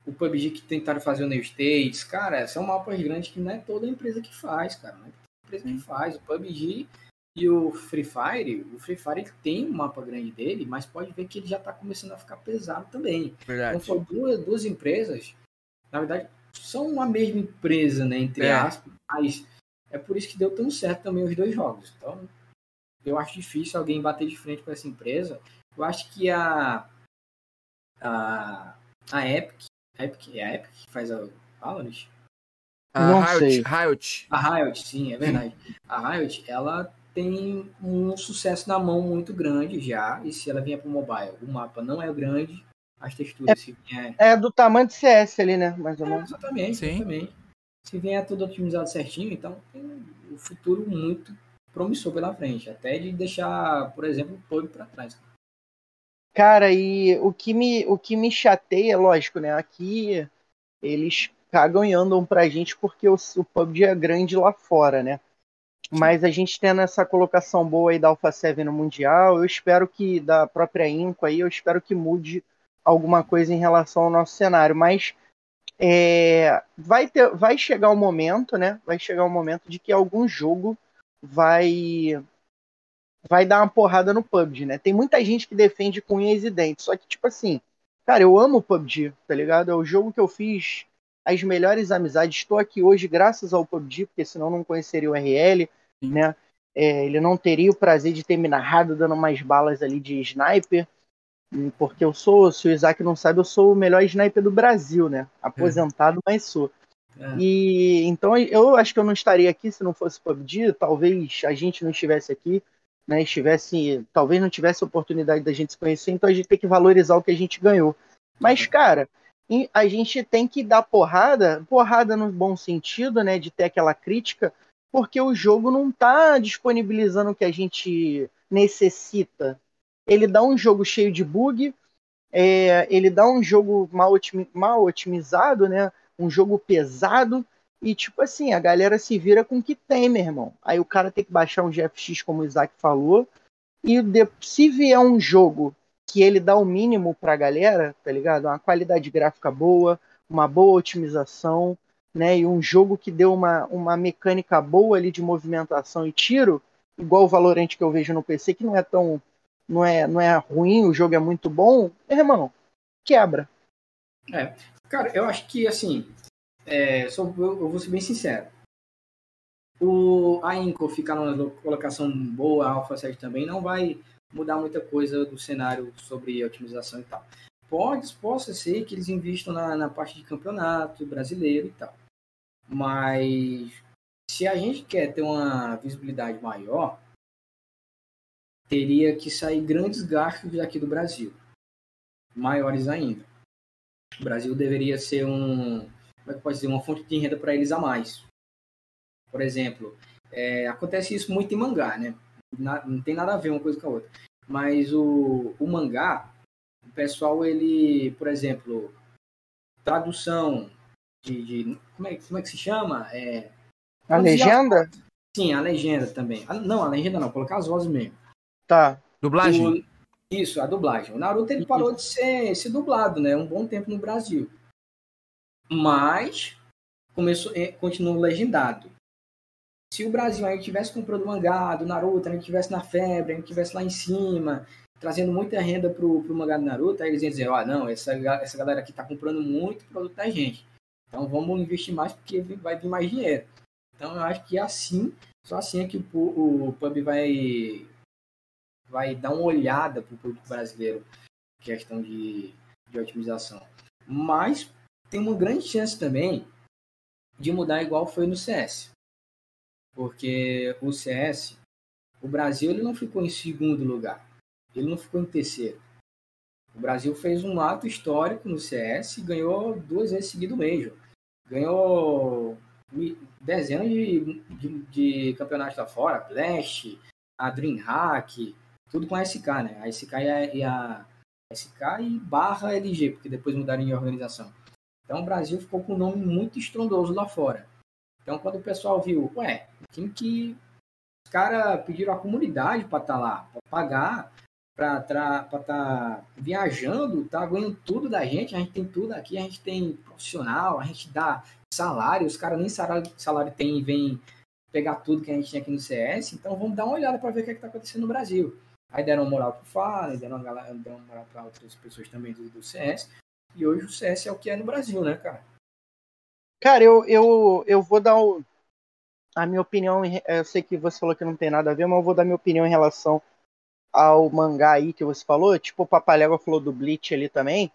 o PUBG que tentaram fazer o New States, cara, são mapas grandes que não é toda empresa que faz, cara. Não é toda empresa que faz. O PUBG e o Free Fire, o Free Fire tem um mapa grande dele, mas pode ver que ele já tá começando a ficar pesado também. Verdade. Então foram duas, duas empresas, na verdade, são a mesma empresa, né, entre é. aspas, mas é por isso que deu tão certo também os dois jogos. Então, eu acho difícil alguém bater de frente com essa empresa. Eu acho que a a, a Epic Epic, é a Epic que faz a Valorant? A Riot, Riot. A Riot, sim, é verdade. A Riot, ela tem um sucesso na mão muito grande já. E se ela vier para o mobile, o mapa não é grande, as texturas é, se vier... é do tamanho de CS ali, né? Mais ou é, menos. exatamente, Sim. exatamente. Se vier tudo otimizado certinho, então tem o futuro muito promissor pela frente, até de deixar, por exemplo, o pub para trás. Cara, e o que me o que me chateia, lógico, né? Aqui eles cagam e andam pra gente porque o, o PUBG é grande lá fora, né? Mas a gente tendo essa colocação boa aí da Alpha 7 no Mundial, eu espero que, da própria Inco aí, eu espero que mude alguma coisa em relação ao nosso cenário. Mas é, vai, ter, vai chegar o um momento, né? Vai chegar o um momento de que algum jogo vai vai dar uma porrada no PUBG, né? Tem muita gente que defende com unhas e dentes, só que, tipo assim, cara, eu amo o PUBG, tá ligado? É o jogo que eu fiz as melhores amizades. Estou aqui hoje graças ao PUBG, porque senão não conheceria o RL, Sim. né? É, ele não teria o prazer de ter me narrado dando mais balas ali de sniper, porque eu sou, se o Isaac não sabe, eu sou o melhor sniper do Brasil, né? Aposentado, é. mas sou. É. E então eu acho que eu não estaria aqui se não fosse PUBG, talvez a gente não estivesse aqui, né? Estivesse, talvez não tivesse oportunidade da gente se conhecer, então a gente tem que valorizar o que a gente ganhou. Mas, cara, a gente tem que dar porrada, porrada no bom sentido, né? De ter aquela crítica, porque o jogo não está disponibilizando o que a gente necessita. Ele dá um jogo cheio de bug, é, ele dá um jogo mal, mal otimizado, né? Um jogo pesado. E, tipo assim, a galera se vira com o que tem, meu irmão. Aí o cara tem que baixar um GFX, como o Isaac falou. E de, se vier um jogo que ele dá o mínimo pra galera, tá ligado? Uma qualidade gráfica boa, uma boa otimização, né? E um jogo que deu uma, uma mecânica boa ali de movimentação e tiro, igual o Valorant que eu vejo no PC, que não é tão. não é, não é ruim, o jogo é muito bom, meu irmão, quebra. É, cara, eu acho que assim. É, só, eu, eu vou ser bem sincero. O, a Inco ficar numa colocação boa, a Alpha 7 também, não vai mudar muita coisa do cenário sobre otimização e tal. Pode, possa ser que eles investam na, na parte de campeonato brasileiro e tal. Mas se a gente quer ter uma visibilidade maior, teria que sair grandes gastos daqui do Brasil, maiores ainda. O Brasil deveria ser um, como é que pode dizer, uma fonte de renda para eles a mais. Por exemplo, é, acontece isso muito em mangá, né? não tem nada a ver uma coisa com a outra. Mas o, o mangá, o pessoal, ele, por exemplo, tradução de. de como, é, como é que se chama? É, a legenda? sim, a legenda também. A, não, a legenda não, colocar as vozes mesmo. Tá. Dublagem? O, isso, a dublagem. O Naruto ele parou de ser, ser dublado, né? Um bom tempo no Brasil. Mas começou, é, continuou legendado se o Brasil aí tivesse comprando mangá do Naruto, a gente tivesse na febre, a gente tivesse lá em cima, trazendo muita renda pro, pro mangá do Naruto, aí eles iam dizer, ó, oh, não, essa, essa galera aqui tá comprando muito produto da gente. Então vamos investir mais porque vai vir mais dinheiro. Então eu acho que assim, só assim é que o, o pub vai vai dar uma olhada pro público brasileiro questão de, de otimização. Mas tem uma grande chance também de mudar igual foi no CS. Porque o CS, o Brasil ele não ficou em segundo lugar, ele não ficou em terceiro. O Brasil fez um ato histórico no CS e ganhou duas vezes seguido o Major. Ganhou dezenas de, de, de campeonatos lá fora, Blast, a Dreamhack, tudo com a SK, né? A SK e a, e a SK e barra LG, porque depois mudaram de organização. Então o Brasil ficou com um nome muito estrondoso lá fora. Então, quando o pessoal viu, ué, tem que. Os caras pediram a comunidade para estar tá lá, para pagar, para estar tá viajando, tá ganhando tudo da gente, a gente tem tudo aqui, a gente tem profissional, a gente dá salário, os caras nem salário, salário tem e vem pegar tudo que a gente tinha aqui no CS, então vamos dar uma olhada para ver o que é está acontecendo no Brasil. Aí deram moral para o Fallen, deram, deram moral para outras pessoas também do, do CS, e hoje o CS é o que é no Brasil, né, cara? Cara, eu, eu, eu vou dar o, a minha opinião. Eu sei que você falou que não tem nada a ver, mas eu vou dar minha opinião em relação ao mangá aí que você falou. Tipo, o Papalégua falou do Bleach ali também.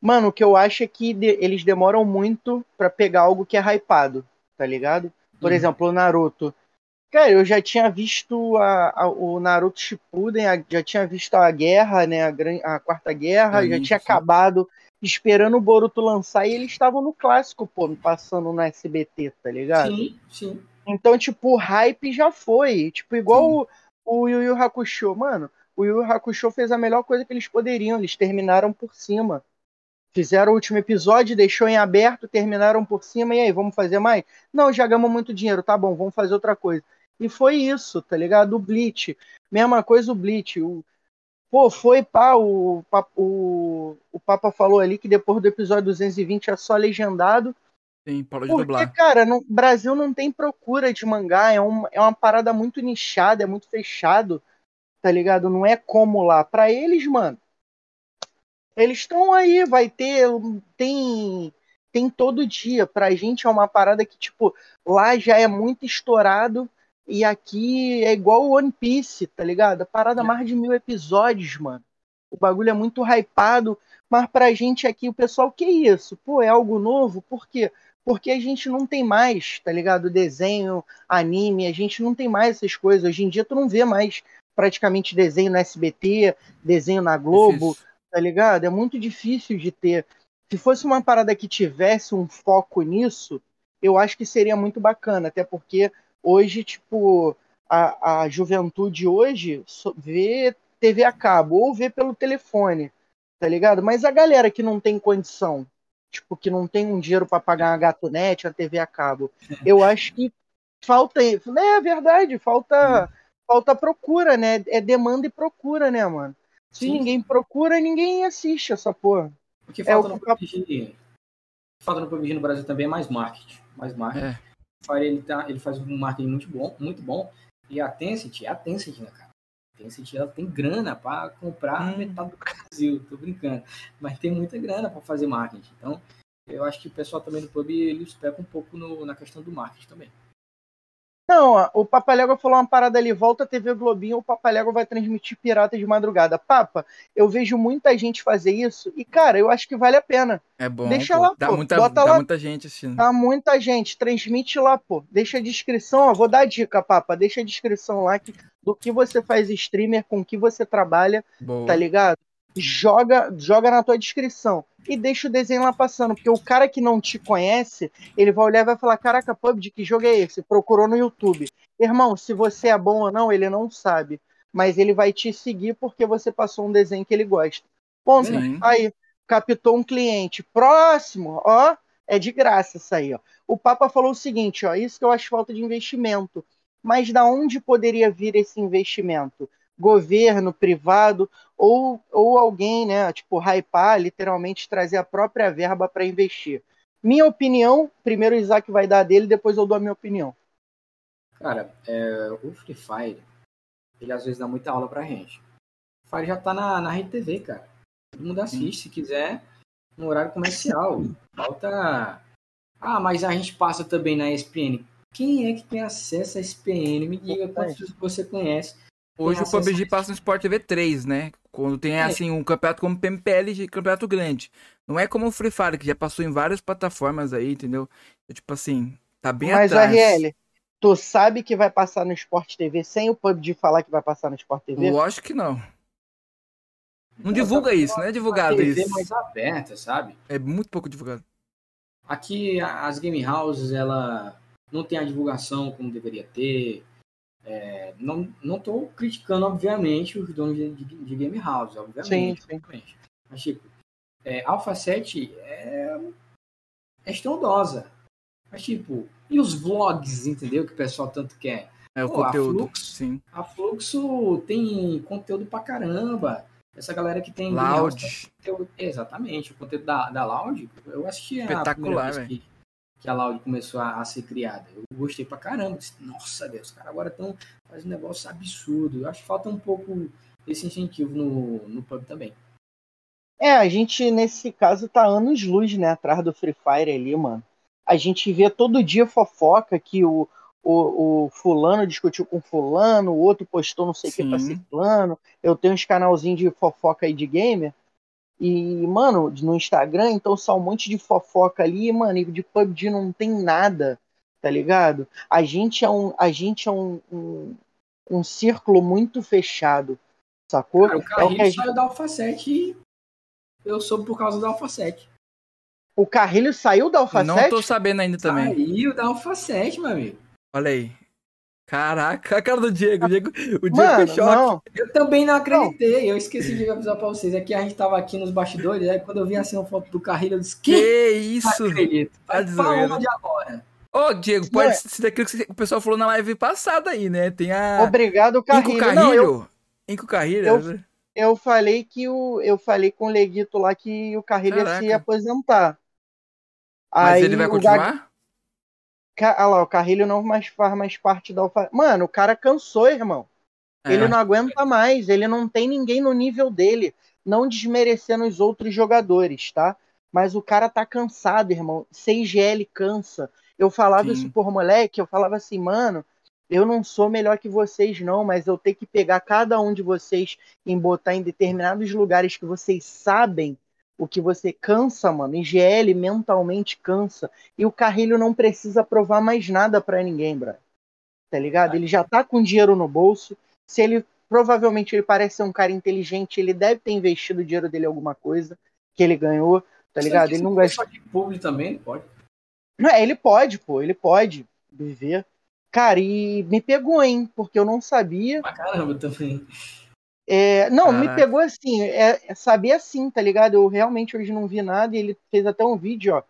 Mano, o que eu acho é que de, eles demoram muito para pegar algo que é hypado, tá ligado? Por uhum. exemplo, o Naruto. Cara, eu já tinha visto a, a, o Naruto Shippuden, a, já tinha visto a guerra, né, a, a quarta guerra, é já isso, tinha acabado esperando o Boruto lançar e eles estavam no clássico, pô, passando no SBT, tá ligado? Sim, sim. Então, tipo, o hype já foi, tipo, igual o, o Yu Yu Hakusho, mano, o Yu Yu Hakusho fez a melhor coisa que eles poderiam, eles terminaram por cima. Fizeram o último episódio, deixou em aberto, terminaram por cima, e aí, vamos fazer mais? Não, já ganhamos muito dinheiro, tá bom, vamos fazer outra coisa. E foi isso, tá ligado? O Bleach. Mesma coisa o Bleach. O, pô, foi pá, o, o, o Papa falou ali que depois do episódio 220 é só legendado. Sim, parou de Porque, dublar. cara, no Brasil não tem procura de mangá, é, um, é uma parada muito nichada, é muito fechado, tá ligado? Não é como lá. Pra eles, mano, eles estão aí, vai ter, tem tem todo dia. Pra gente é uma parada que, tipo, lá já é muito estourado e aqui é igual o One Piece, tá ligado? A parada é. mais de mil episódios, mano. O bagulho é muito hypado, mas pra gente aqui, o pessoal, que isso? Pô, é algo novo? Por quê? Porque a gente não tem mais, tá ligado? Desenho, anime, a gente não tem mais essas coisas. Hoje em dia tu não vê mais praticamente desenho no SBT, desenho na Globo, difícil. tá ligado? É muito difícil de ter. Se fosse uma parada que tivesse um foco nisso, eu acho que seria muito bacana, até porque Hoje, tipo, a, a juventude hoje vê TV a cabo ou vê pelo telefone, tá ligado? Mas a galera que não tem condição, tipo, que não tem um dinheiro para pagar uma gatonete, a TV a cabo, eu acho que falta, né, é verdade, falta falta procura, né? É demanda e procura, né, mano? Se Sim. ninguém procura, ninguém assiste essa porra. O que falta, é, no, PUBG, falta no PUBG no Brasil também é mais marketing. Mais marketing. É. Fire ele, tá, ele faz um marketing muito bom, muito bom. E a Tencent, é a Tencent, né, cara? A Tencent ela tem grana para comprar hum. metade do Brasil, tô brincando. Mas tem muita grana para fazer marketing. Então, eu acho que o pessoal também do pub eles pegam um pouco no, na questão do marketing também. Não, o Papalégua falou uma parada ali, volta a TV Globinho, o Papalégua vai transmitir Pirata de Madrugada. Papa, eu vejo muita gente fazer isso e, cara, eu acho que vale a pena. É bom, Deixa pô. lá, dá pô. Muita, Bota dá lá. muita gente assistindo. Dá muita gente, transmite lá, pô. Deixa a descrição, ó, vou dar a dica, Papa, deixa a descrição lá que, do que você faz streamer, com que você trabalha, Boa. tá ligado? Joga, joga na tua descrição e deixa o desenho lá passando, porque o cara que não te conhece, ele vai olhar e vai falar: "Caraca, PUBG, que jogo é esse?" Procurou no YouTube. Irmão, se você é bom ou não, ele não sabe, mas ele vai te seguir porque você passou um desenho que ele gosta. Ponto. Sim. Aí, captou um cliente. Próximo, ó, é de graça isso aí, ó. O Papa falou o seguinte, ó, isso que eu acho falta de investimento. Mas da onde poderia vir esse investimento? Governo, privado, ou, ou alguém, né, tipo, hypar, literalmente trazer a própria verba para investir. Minha opinião, primeiro o Isaac vai dar dele, depois eu dou a minha opinião. Cara, é, o Free Fire, ele às vezes dá muita aula pra gente. O Fire já tá na, na Rede TV, cara. Todo mundo assiste, se quiser, no horário comercial. Falta. Ah, mas a gente passa também na ESPN. Quem é que tem acesso à ESPN? Me diga quantos você conhece Hoje o PUBG passa no Sport TV 3, né? Quando tem é. assim um campeonato como PMPL de campeonato grande. Não é como o Free Fire, que já passou em várias plataformas aí, entendeu? É, tipo assim, tá bem Mas, atrás. Mas, RL, tu sabe que vai passar no Sport TV sem o PUBG falar que vai passar no Sport TV? Lógico que não. Não divulga isso, não é divulgado TV isso. mais aberta, sabe? É muito pouco divulgado. Aqui as game houses, ela não tem a divulgação como deveria ter. É, não, não tô criticando, obviamente, os donos de, de, de Game House, obviamente. Sim, sim. Mas, tipo, é, Alpha 7 é, é estrondosa. Mas, tipo, e os vlogs, entendeu? Que o pessoal tanto quer. É o Pô, conteúdo, a Fluxo, sim. A Fluxo tem conteúdo pra caramba. Essa galera que tem... Loud. exatamente. O conteúdo da, da Loud, eu assisti Espetacular, a primeira que a Loud começou a, a, ser criada. Eu gostei pra caramba. Disse, Nossa, Deus, os caras agora estão fazendo um negócio absurdo. Eu acho que falta um pouco esse incentivo no, no pub também. É, a gente, nesse caso, tá anos luz, né, atrás do Free Fire ali, mano. A gente vê todo dia fofoca que o, o, o fulano discutiu com fulano, o outro postou não sei o que pra ser plano. Eu tenho uns canalzinhos de fofoca aí de gamer. E, mano, no Instagram, então só um monte de fofoca ali, mano, e de PUBG não tem nada. tá ligado? A gente é um, a gente é um, um, um círculo muito fechado, sacou? Cara, o é Carrinho o que a gente- saiu da Alpha 7 e eu soube por causa da Alpha 7. O Carrilho saiu da Alpha Não 7? tô sabendo ainda também. Saiu da Alpha 7, meu amigo. Olha aí. Caraca, a cara do Diego. O Diego, o Diego Mano, choque. não. Eu também não acreditei. Eu esqueci de avisar pra vocês. Aqui a gente tava aqui nos bastidores, aí quando eu vi assim uma foto do Carrilho, eu disse, Que que? isso? Não acredito. Tá pra onde agora? Ô, Diego, Não pode é- ser daquilo que o pessoal falou na live passada aí, né? Tem a. Obrigado, Inco Carrilho. Carrilho. Não, eu, Inco Carrilho. eu- né? eu falei que o eu falei com o Leguito lá que o Carrilho ia se Caraca. aposentar. Mas Aí ele vai continuar? Ah lá, o Carrilho não mais faz mais parte da Alfa. Mano, o cara cansou, irmão. É. Ele não aguenta mais, ele não tem ninguém no nível dele. Não desmerecendo os outros jogadores, tá? Mas o cara tá cansado, irmão. CGL cansa. Eu falava Sim. isso por moleque, eu falava assim, mano, eu não sou melhor que vocês, não, mas eu tenho que pegar cada um de vocês e botar em determinados lugares que vocês sabem o que você cansa, mano. IGL mentalmente cansa. E o Carrilho não precisa provar mais nada pra ninguém, bro. Tá ligado? Ele já tá com dinheiro no bolso. Se ele provavelmente ele parece ser um cara inteligente, ele deve ter investido o dinheiro dele em alguma coisa que ele ganhou, tá ligado? Ele não gasta. Só de público também, pode. Não, é, ele pode, pô, ele pode viver. Cara, e me pegou, hein? Porque eu não sabia. Pra caramba também. É, não, me Caraca. pegou assim, é, é saber assim, tá ligado? Eu realmente hoje não vi nada e ele fez até um vídeo, ó.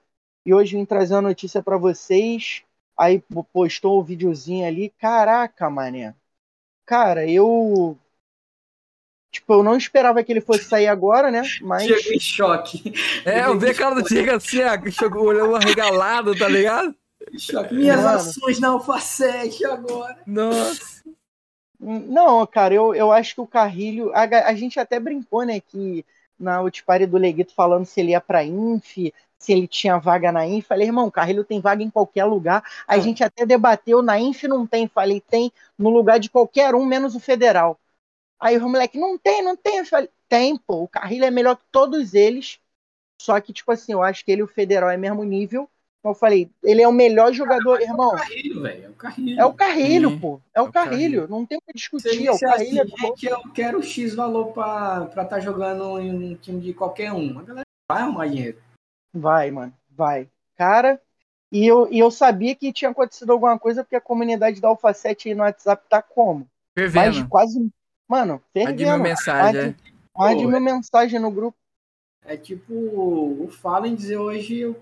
E hoje vim trazer a notícia pra vocês. Aí po- postou o videozinho ali. Caraca, mané. Cara, eu. Tipo, eu não esperava que ele fosse sair agora, né? Mas. Chegou em choque. É, eu vi a cara do Diego assim, ó, chegou, olhou arregalado, tá ligado? choque. Minhas Mano. ações na Alpha 7 agora. Nossa. Não, cara, eu, eu acho que o Carrilho. A, a gente até brincou, né? Que na Ultipare do Leguito falando se ele ia pra Inf, se ele tinha vaga na Inf. Falei, irmão, o Carrilho tem vaga em qualquer lugar. A É. gente até debateu, na Inf não tem. Falei, tem no lugar de qualquer um, menos o federal. Aí o moleque, não tem, não tem. Eu falei, tem, pô. O Carrilho é melhor que todos eles. Só que, tipo assim, eu acho que ele e o federal é mesmo nível. Então eu falei, ele é o melhor jogador, irmão. É o Carrilho, velho. É o Carrilho. É o Carrilho, Sim, pô. É o o Carrilho. Carrilho. Não tem o que discutir. É o disser assim, Carrilho. é gente, eu quero X valor pra estar tá jogando em um time de qualquer um. A galera vai arrumar dinheiro. Vai, mano, vai. Cara, e eu, e eu sabia que tinha acontecido alguma coisa porque a comunidade da Alpha 7 aí no WhatsApp tá como? Fervendo. quase. Mano, Mande fervendo. mil mensagens, Mais é. mil mensagens no grupo. É tipo o Fallen dizer hoje eu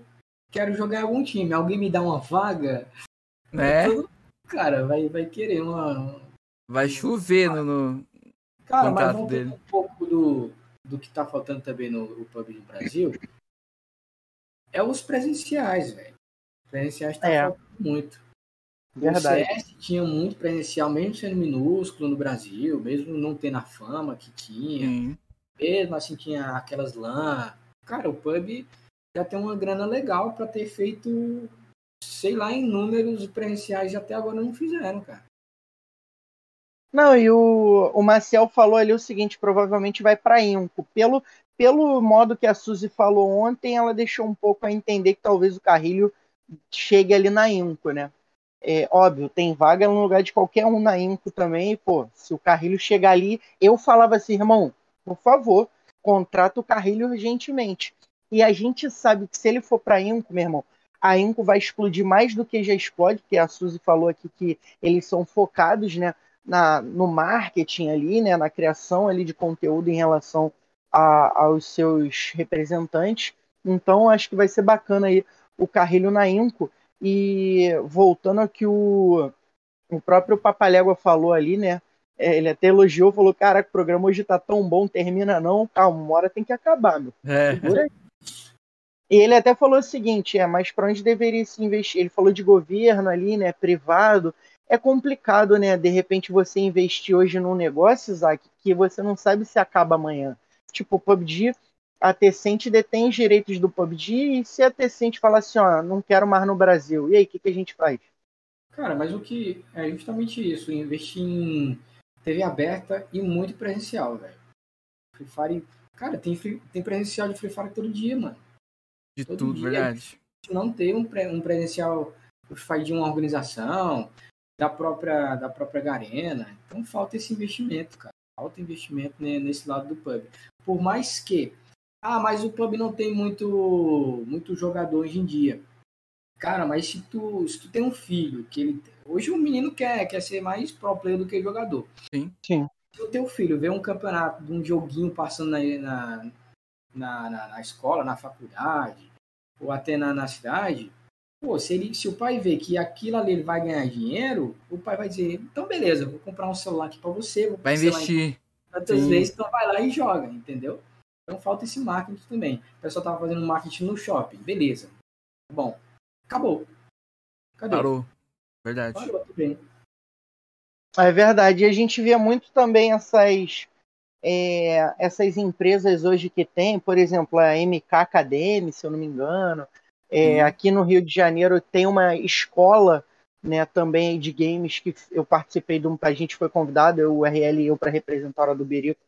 quero jogar em algum time. Alguém me dá uma vaga? Né? Cara, vai, vai querer uma. Vai chover no. no- Cara, mas Contrato voltando dele. um pouco do, do que tá faltando também no, no PUBG no Brasil. É os presenciais, velho. Presenciais tá É. faltando muito. Verdade. O CS tinha muito presencial, mesmo sendo minúsculo no Brasil, mesmo não tendo a fama que tinha, Sim. mesmo assim tinha aquelas LAN. Cara, o pub já tem uma grana legal pra ter feito, sei lá, em números presenciais até agora não fizeram, cara. Não, e o, o Maciel falou ali o seguinte: provavelmente vai pra Inco. Pelo, pelo modo que a Suzy falou ontem, ela deixou um pouco a entender que talvez o Carrilho chegue ali na Inco, né? É, óbvio, tem vaga no lugar de qualquer um na Inco também. E, pô, se o Carrilho chegar ali, eu falava assim, irmão, por favor, contrata o Carrilho urgentemente. E a gente sabe que se ele for pra Inco, meu irmão, a Inco vai explodir mais do que já explode, porque a Suzy falou aqui que eles são focados, né? na, no marketing ali, né, na criação ali de conteúdo em relação a, aos seus representantes. Então, acho que vai ser bacana aí o Carrilho na Inco. E voltando ao que o, o próprio Papalégua falou ali, né? é, Ele até elogiou, falou: Caraca, o programa hoje tá tão bom, termina não. Calma, uma hora tem que acabar, meu. É. Segura aí. E ele até falou o seguinte: é, mas para onde deveria se investir? Ele falou de governo ali, né? Privado é complicado, né? De repente você investir hoje num negócio, Isaac, que você não sabe se acaba amanhã. Tipo, o PUBG, a Tecente detém os direitos do PUBG, e se a Tecente falar assim, ó, não quero mais no Brasil, e aí, o que, que a gente faz? Cara, mas o que é justamente isso, investir em TV aberta e muito presencial, velho. Free Fire, cara, tem, free- tem presencial de Free Fire todo dia, mano. De Todo tudo, dia. verdade. Não ter um, pre- um presencial faz de uma organização, da própria, da própria Garena. Então falta esse investimento, cara. Falta investimento nesse lado do pub. Por mais que, ah, mas o pub não tem muito, muito jogador hoje em dia. Cara, mas se tu, se tu tem um filho que ele. Hoje o menino quer, quer ser mais pro player do que jogador. Sim. Sim. Se o teu filho vê um campeonato de um joguinho passando na, na, na, na, na escola, na faculdade, ou até na, na cidade, pô, se, ele, se o pai vê que aquilo ali ele vai ganhar dinheiro, o pai vai dizer, então beleza, vou comprar um celular aqui para você, vou vai investir. Tantas vezes, então vai lá e joga, entendeu? Então falta esse marketing também. O pessoal tava fazendo marketing no shopping, beleza. Bom, acabou. Cadê? Parou. Verdade. Parou, tudo bem. É verdade. E a gente vê muito também essas é, essas empresas hoje que tem, por exemplo, a MK Academy, se eu não me engano, é, aqui no Rio de Janeiro tem uma escola né, também de games que eu participei de um, a gente foi convidado, eu, o RL e eu, para representar a hora do Berico.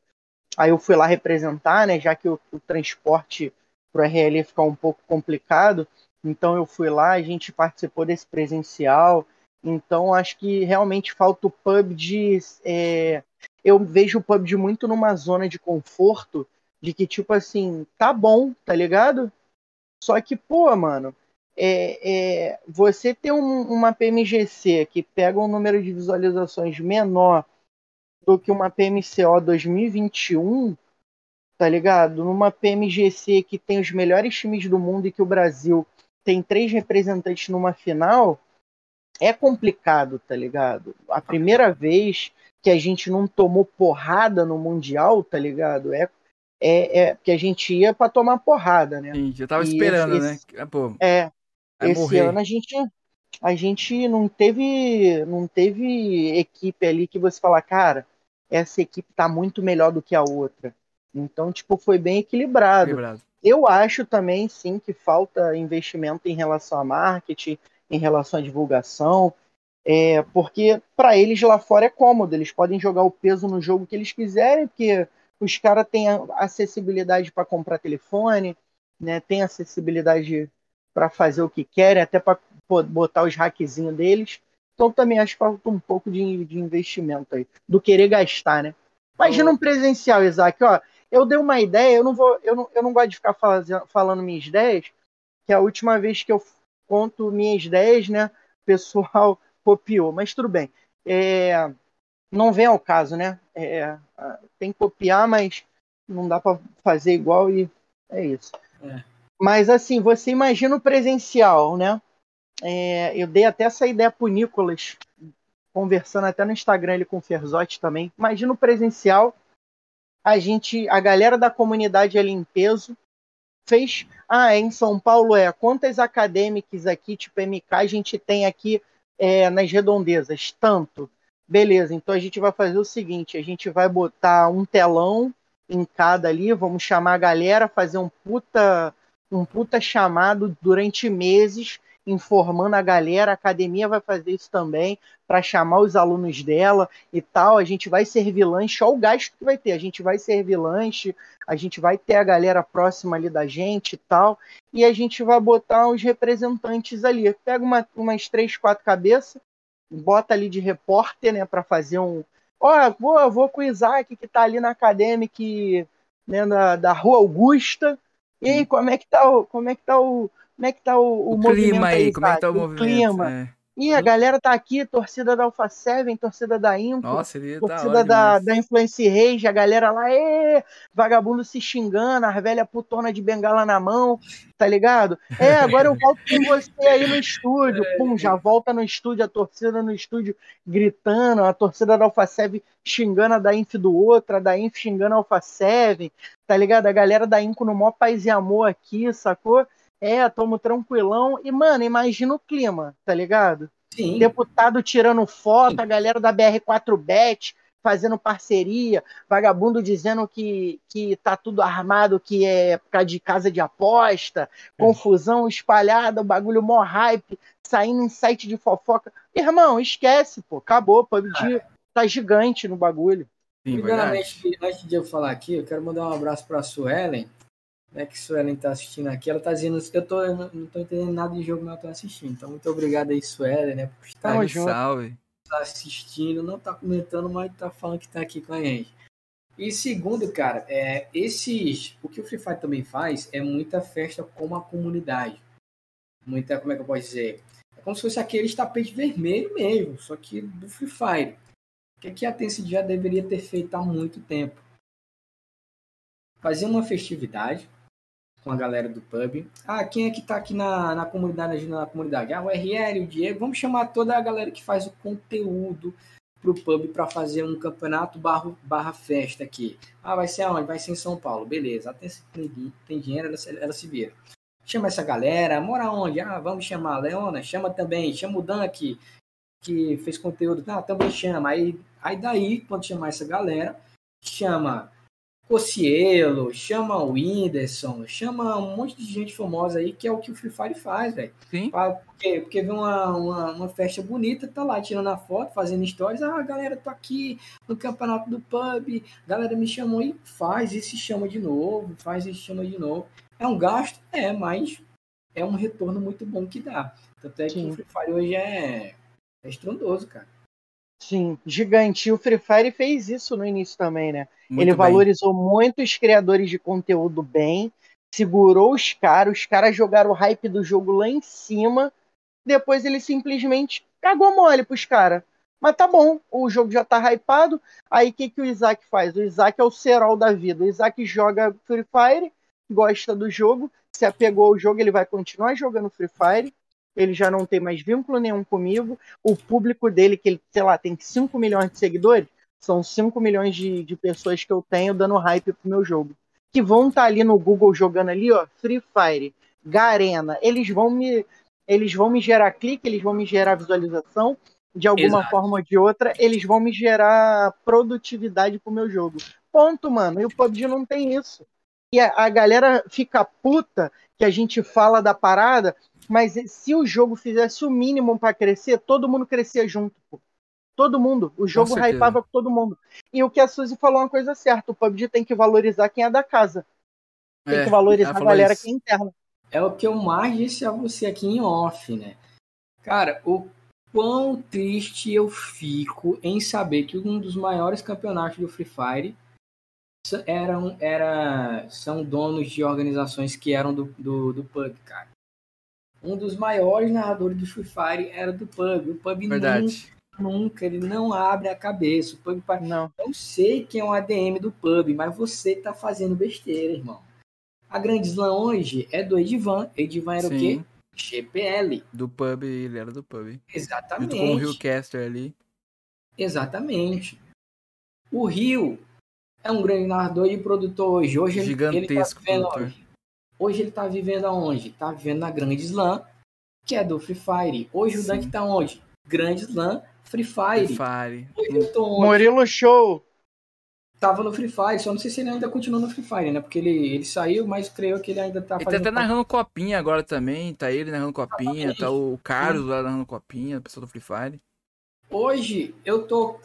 Aí eu fui lá representar, né, já que o, o transporte para o RL ia ficar um pouco complicado, então eu fui lá, a gente participou desse presencial, então acho que realmente falta o PUBG. É, eu vejo o PUBG muito numa zona de conforto, de que, tipo assim, tá bom, tá ligado? Só que, pô, mano, é, é, você ter um, uma PMGC que pega um número de visualizações menor do que uma PMCO 2021, tá ligado? Numa PMGC que tem os melhores times do mundo e que o Brasil tem três representantes numa final, é complicado, tá ligado? A primeira vez que a gente não tomou porrada no Mundial, tá ligado? É, é, é que a gente ia para tomar porrada, né? Sim, já tava e esperando, esse, né? Ah, pô, é, esse morrer. ano a gente a gente não teve não teve equipe ali que você fala, cara, essa equipe tá muito melhor do que a outra. Então, tipo, foi bem equilibrado. equilibrado. Eu acho também, sim, que falta investimento em relação a marketing, em relação à divulgação, é, porque para eles lá fora é cômodo, eles podem jogar o peso no jogo que eles quiserem, porque os caras têm acessibilidade para comprar telefone, né, tem acessibilidade para fazer o que querem, até para botar os hackzinhos deles. Então também acho que falta um pouco de, de investimento aí, do querer gastar, né? Imagina um presencial, Isaac, ó. Eu dei uma ideia, eu não vou, eu não, eu não gosto de ficar fazendo, falando minhas ideias, que a última vez que eu conto minhas ideias, né? O pessoal copiou, mas tudo bem. É, não vem ao caso, né? É, tem que copiar, mas não dá para fazer igual e é isso. É. Mas assim, você imagina o presencial, né? É, eu dei até essa ideia pro Nicolas, conversando até no Instagram ele com o Ferzotti também. Imagina o presencial, a gente, a galera da comunidade ali em peso, fez. Ah, é em São Paulo é. Quantas acadêmicas aqui, tipo MK, a gente tem aqui é, nas redondezas? Tanto. Beleza, então a gente vai fazer o seguinte: a gente vai botar um telão em cada ali, vamos chamar a galera, fazer um puta, um puta chamado durante meses informando a galera, a academia vai fazer isso também para chamar os alunos dela e tal. A gente vai servir lanche, olha o gasto que vai ter. A gente vai servir lanche, a gente vai ter a galera próxima ali da gente e tal, e a gente vai botar os representantes ali. Pega uma, umas três, quatro cabeças, bota ali de repórter, né, para fazer um. Ó, oh, vou, vou com o Isaac que tá ali na acadêmica, né, na, da Rua Augusta. E aí, como é que tá o, como é que tá o, como é que tá o, o, o clima aí? Como é que tá o, o movimento? Clima. É. E a galera tá aqui, torcida da Alpha 7, torcida da Info, Nossa, tá torcida da, da Influence Rage, a galera lá, ê, vagabundo se xingando, a velha putona de bengala na mão, tá ligado? É, agora eu volto com você aí no estúdio, é. pum, já volta no estúdio, a torcida no estúdio gritando, a torcida da Alpha 7 xingando a da Inf do outro, a da Inf xingando a Alpha 7, tá ligado? A galera da Inco no maior paz e amor aqui, sacou? É, tomo tranquilão. E, mano, imagina o clima, tá ligado? Sim. Deputado tirando foto, Sim. a galera da BR4Bet fazendo parceria, vagabundo dizendo que, que tá tudo armado, que é por causa de casa de aposta, é. confusão espalhada, o bagulho mó hype, saindo em site de fofoca. Irmão, esquece, pô, acabou, PUBG ah. tá gigante no bagulho. Primeiramente, antes de eu falar aqui, eu quero mandar um abraço para a Suelen, né, que Suelen tá assistindo aqui, ela tá dizendo, eu tô, eu não tô entendendo nada de jogo, mas eu tô assistindo. Então, muito obrigado aí, Suelen, né, por estar Tamo salve. Tá assistindo, não tá comentando, mas tá falando que tá aqui com a gente. E segundo, cara, é, esses, o que o Free Fire também faz é muita festa com a comunidade. Muita, como é que eu posso dizer? É como se fosse aquele tapete vermelho mesmo, só que do Free Fire. O que, que a Tencent já deveria ter feito há muito tempo? Fazer uma festividade com a galera do pub. Ah, quem é que tá aqui na, na comunidade, na comunidade? Ah, o RL, o Diego. Vamos chamar toda a galera que faz o conteúdo pro pub para fazer um campeonato barra, barra festa aqui. Ah, vai ser aonde? Vai ser em São Paulo. Beleza. Até se tem, tem dinheiro, ela, ela se vira. Chama essa galera. Mora onde? Ah, vamos chamar a Leona. Chama também. Chama o Dan aqui, que fez conteúdo. Ah, também chama. Aí, aí daí, quando chamar essa galera, chama Cocielo, chama o Whindersson, chama um monte de gente famosa aí, que é o que o Free Fire faz, velho. Sim. Porque, porque vê uma, uma, uma, festa bonita, tá lá tirando a foto, fazendo stories. Ah, galera, tô aqui no campeonato do pub, galera me chamou e faz e se chama de novo, faz e se chama de novo. É um gasto? É, mas é um retorno muito bom que dá. Tanto é que Sim. o Free Fire hoje é, é estrondoso, cara. Sim, gigante. E o Free Fire fez isso no início também, né? Muito Ele bem. valorizou muito os criadores de conteúdo bem, segurou os caras, os caras jogaram o hype do jogo lá em cima, depois ele simplesmente cagou mole pros caras. Mas tá bom, o jogo já tá hypado. Aí o que, que o Isaac faz? O Isaac é o cerol da vida. O Isaac joga Free Fire, gosta do jogo, se apegou ao jogo, ele vai continuar jogando Free Fire ele já não tem mais vínculo nenhum comigo. O público dele, que ele, sei lá, tem 5 milhões de seguidores, são 5 milhões de, de pessoas que eu tenho dando hype pro meu jogo. Que vão estar tá ali no Google jogando ali, ó, Free Fire, Garena. Eles vão me. Eles vão me gerar clique, eles vão me gerar visualização, de alguma Exato. forma ou de outra, eles vão me gerar produtividade pro meu jogo. Ponto, mano. E o PUBG não tem isso. E a, a galera fica puta que a gente fala da parada, mas se o jogo fizesse o mínimo para crescer, todo mundo crescia junto. Pô. Todo mundo. O jogo hypava com todo mundo. E o que a Suzy falou é uma coisa certa: o PUBG tem que valorizar quem é da casa. Tem é, que valorizar a galera isso. que é interna. É o que eu mais disse a você aqui em off, né? Cara, o quão triste eu fico em saber que um dos maiores campeonatos do Free Fire eram, era, são donos de organizações que eram do, do, do cara um dos maiores narradores do Free Fire era do Pub. O Pub Verdade. Nunca, nunca, ele não abre a cabeça. O Pub, não. Eu sei que é um ADM do Pub, mas você tá fazendo besteira, irmão. A Grande Slam hoje é do Edivan. Edivan era Sim. o quê? GPL. Do Pub, ele era do Pub. Exatamente. Junto com o Rio Caster ali. Exatamente. O Rio é um grande narrador e produtor hoje. Hoje Gigantesco ele tá vivendo, Hoje ele tá vivendo aonde? Tá vivendo na Grande Slam, que é do Free Fire. Hoje Sim. o Dunk tá onde? Grande Slam, Free Fire. Free Fire. Hoje eu tô onde? Murilo Show. Tava no Free Fire, só não sei se ele ainda continua no Free Fire, né? Porque ele, ele saiu, mas creio que ele ainda tá ele fazendo. Ele tá até narrando copinha agora também, tá ele narrando copinha, tá o Carlos lá narrando copinha, a pessoa do Free Fire. Hoje eu tô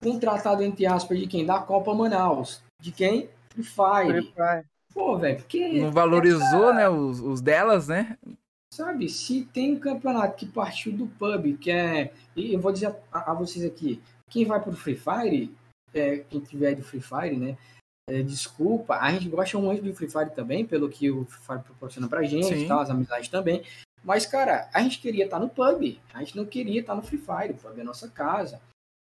contratado, entre aspas, de quem? Da Copa Manaus. De quem? Free Fire. Free Fire. Pô, velho, porque. Não valorizou, essa... né, os, os delas, né? Sabe, se tem um campeonato que partiu do pub, que é. E eu vou dizer a, a vocês aqui: quem vai pro Free Fire, é, quem tiver do Free Fire, né? É, desculpa, a gente gosta muito do Free Fire também, pelo que o Free Fire proporciona pra gente tal, as amizades também. Mas, cara, a gente queria estar tá no pub, a gente não queria estar tá no Free Fire, o pub é a nossa casa.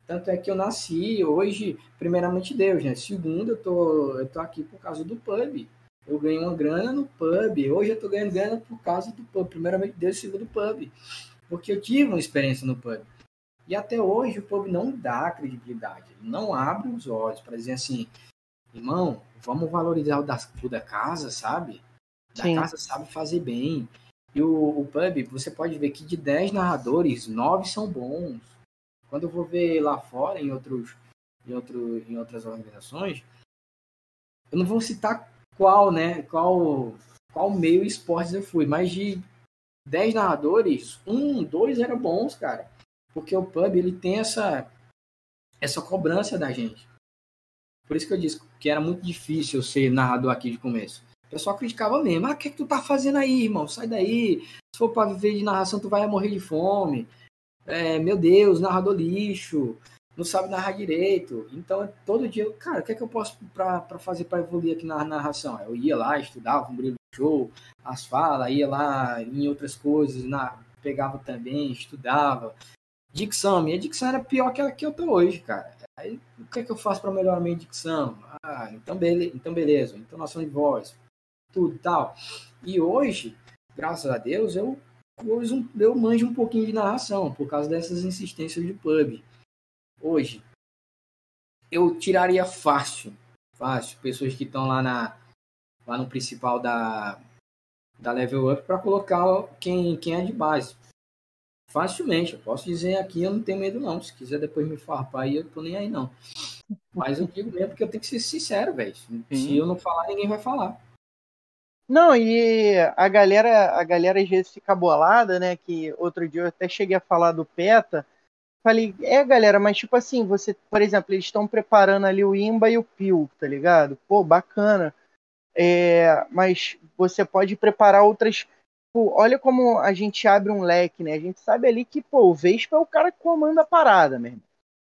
Tanto é que eu nasci hoje, primeiramente Deus, né? Segundo, eu tô, eu tô aqui por causa do pub eu ganhei uma grana no pub. Hoje eu tô ganhando grana por causa do pub. Primeiramente, Deus segundo do pub. Porque eu tive uma experiência no pub. E até hoje o pub não dá credibilidade. Ele não abre os olhos para dizer assim, irmão, vamos valorizar o da, o da casa, sabe? Da Sim. casa sabe fazer bem. E o, o pub, você pode ver que de 10 narradores, 9 são bons. Quando eu vou ver lá fora, em, outros, em, outro, em outras organizações, eu não vou citar qual, né? Qual, qual meio esportes eu fui. Mas de 10 narradores, um, dois eram bons, cara. Porque o pub ele tem essa, essa cobrança da gente. Por isso que eu disse que era muito difícil ser narrador aqui de começo. O pessoal criticava mesmo. Ah, o que, é que tu tá fazendo aí, irmão? Sai daí. Se for pra viver de narração, tu vai morrer de fome. É, meu Deus, narrador lixo. Não sabe narrar direito. Então, todo dia, cara, o que é que eu posso pra fazer para evoluir aqui na narração? Eu ia lá, estudava um brilho show, as falas, ia lá em outras coisas, na, pegava também, estudava. Dicção, minha dicção era pior que a que eu tô hoje, cara. Aí, o que é que eu faço para melhorar minha dicção? Ah, então, bele então beleza, entonação de voz, tudo tal. E hoje, graças a Deus, eu, eu, eu manjo um pouquinho de narração, por causa dessas insistências de pub. Hoje, eu tiraria fácil, fácil, pessoas que estão lá na lá no principal da, da Level Up para colocar quem, quem é de base. Facilmente, eu posso dizer aqui, eu não tenho medo não. Se quiser depois me farpar aí, eu tô nem aí não. Mas eu digo mesmo porque eu tenho que ser sincero, velho. Se eu não falar, ninguém vai falar. Não, e a galera, a galera às vezes fica bolada, né? Que outro dia eu até cheguei a falar do PETA. Falei, é galera, mas tipo assim, você, por exemplo, eles estão preparando ali o IMBA e o PIL, tá ligado? Pô, bacana. É, mas você pode preparar outras Pô, olha como a gente abre um leque, né? A gente sabe ali que, pô, o Vespa é o cara que comanda a parada, mesmo.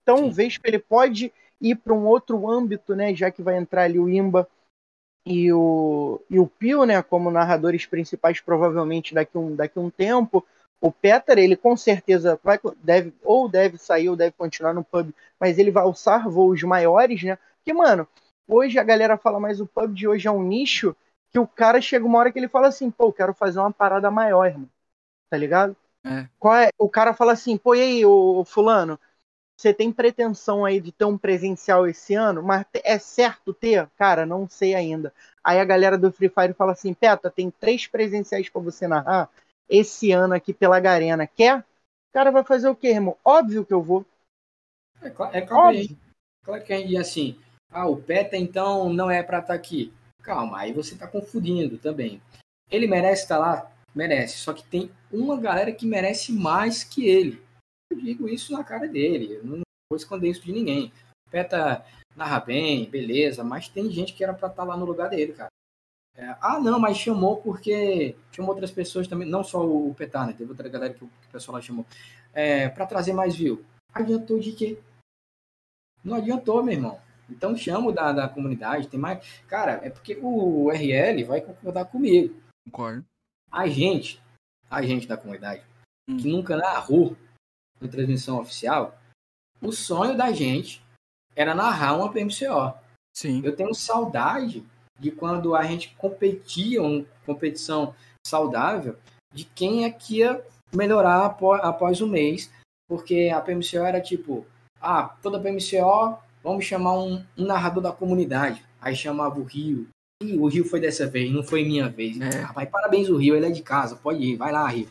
Então Sim. o Vespa ele pode ir para um outro âmbito, né? Já que vai entrar ali o Imba e o, e o Pio, né? Como narradores principais, provavelmente daqui um, daqui um tempo. O Peter, ele com certeza vai, deve, ou deve sair, ou deve continuar no pub, mas ele vai alçar voos maiores, né? Porque, mano, hoje a galera fala, mas o pub de hoje é um nicho que o cara chega uma hora que ele fala assim, pô, eu quero fazer uma parada maior, irmão. Tá ligado? É. Qual é? O cara fala assim, pô, e aí, ô, fulano, você tem pretensão aí de ter um presencial esse ano, mas é certo ter? Cara, não sei ainda. Aí a galera do Free Fire fala assim, Peta, tem três presenciais para você narrar esse ano aqui pela Garena. Quer? O cara vai fazer o quê, irmão? Óbvio que eu vou. É, é claro, é claro que a gente assim, ah, o Peta então não é para estar tá aqui. Calma, aí você está confundindo também. Ele merece estar tá lá? Merece. Só que tem uma galera que merece mais que ele. Eu digo isso na cara dele. Eu não vou esconder isso de ninguém. O Peta narra bem, beleza, mas tem gente que era para estar tá lá no lugar dele, cara. É, ah, não, mas chamou porque chamou outras pessoas também, não só o Petar, né? Teve outra galera que o, que o pessoal lá chamou. É, para trazer mais view. Adiantou de quê? Não adiantou, meu irmão. Então chamo da, da comunidade, tem mais. Cara, é porque o RL vai concordar comigo. Concordo. A gente, a gente da comunidade, hum. que nunca narrou na transmissão oficial, o sonho da gente era narrar uma PMCO. Sim. Eu tenho saudade de quando a gente competia, uma competição saudável, de quem é que ia melhorar após, após o mês, porque a PMCO era tipo, ah, toda PMCO vamos chamar um, um, narrador da comunidade. Aí chamava o Rio. E o Rio foi dessa vez, não foi minha vez. É. Rapaz, parabéns o Rio, ele é de casa, pode ir, vai lá, Rio.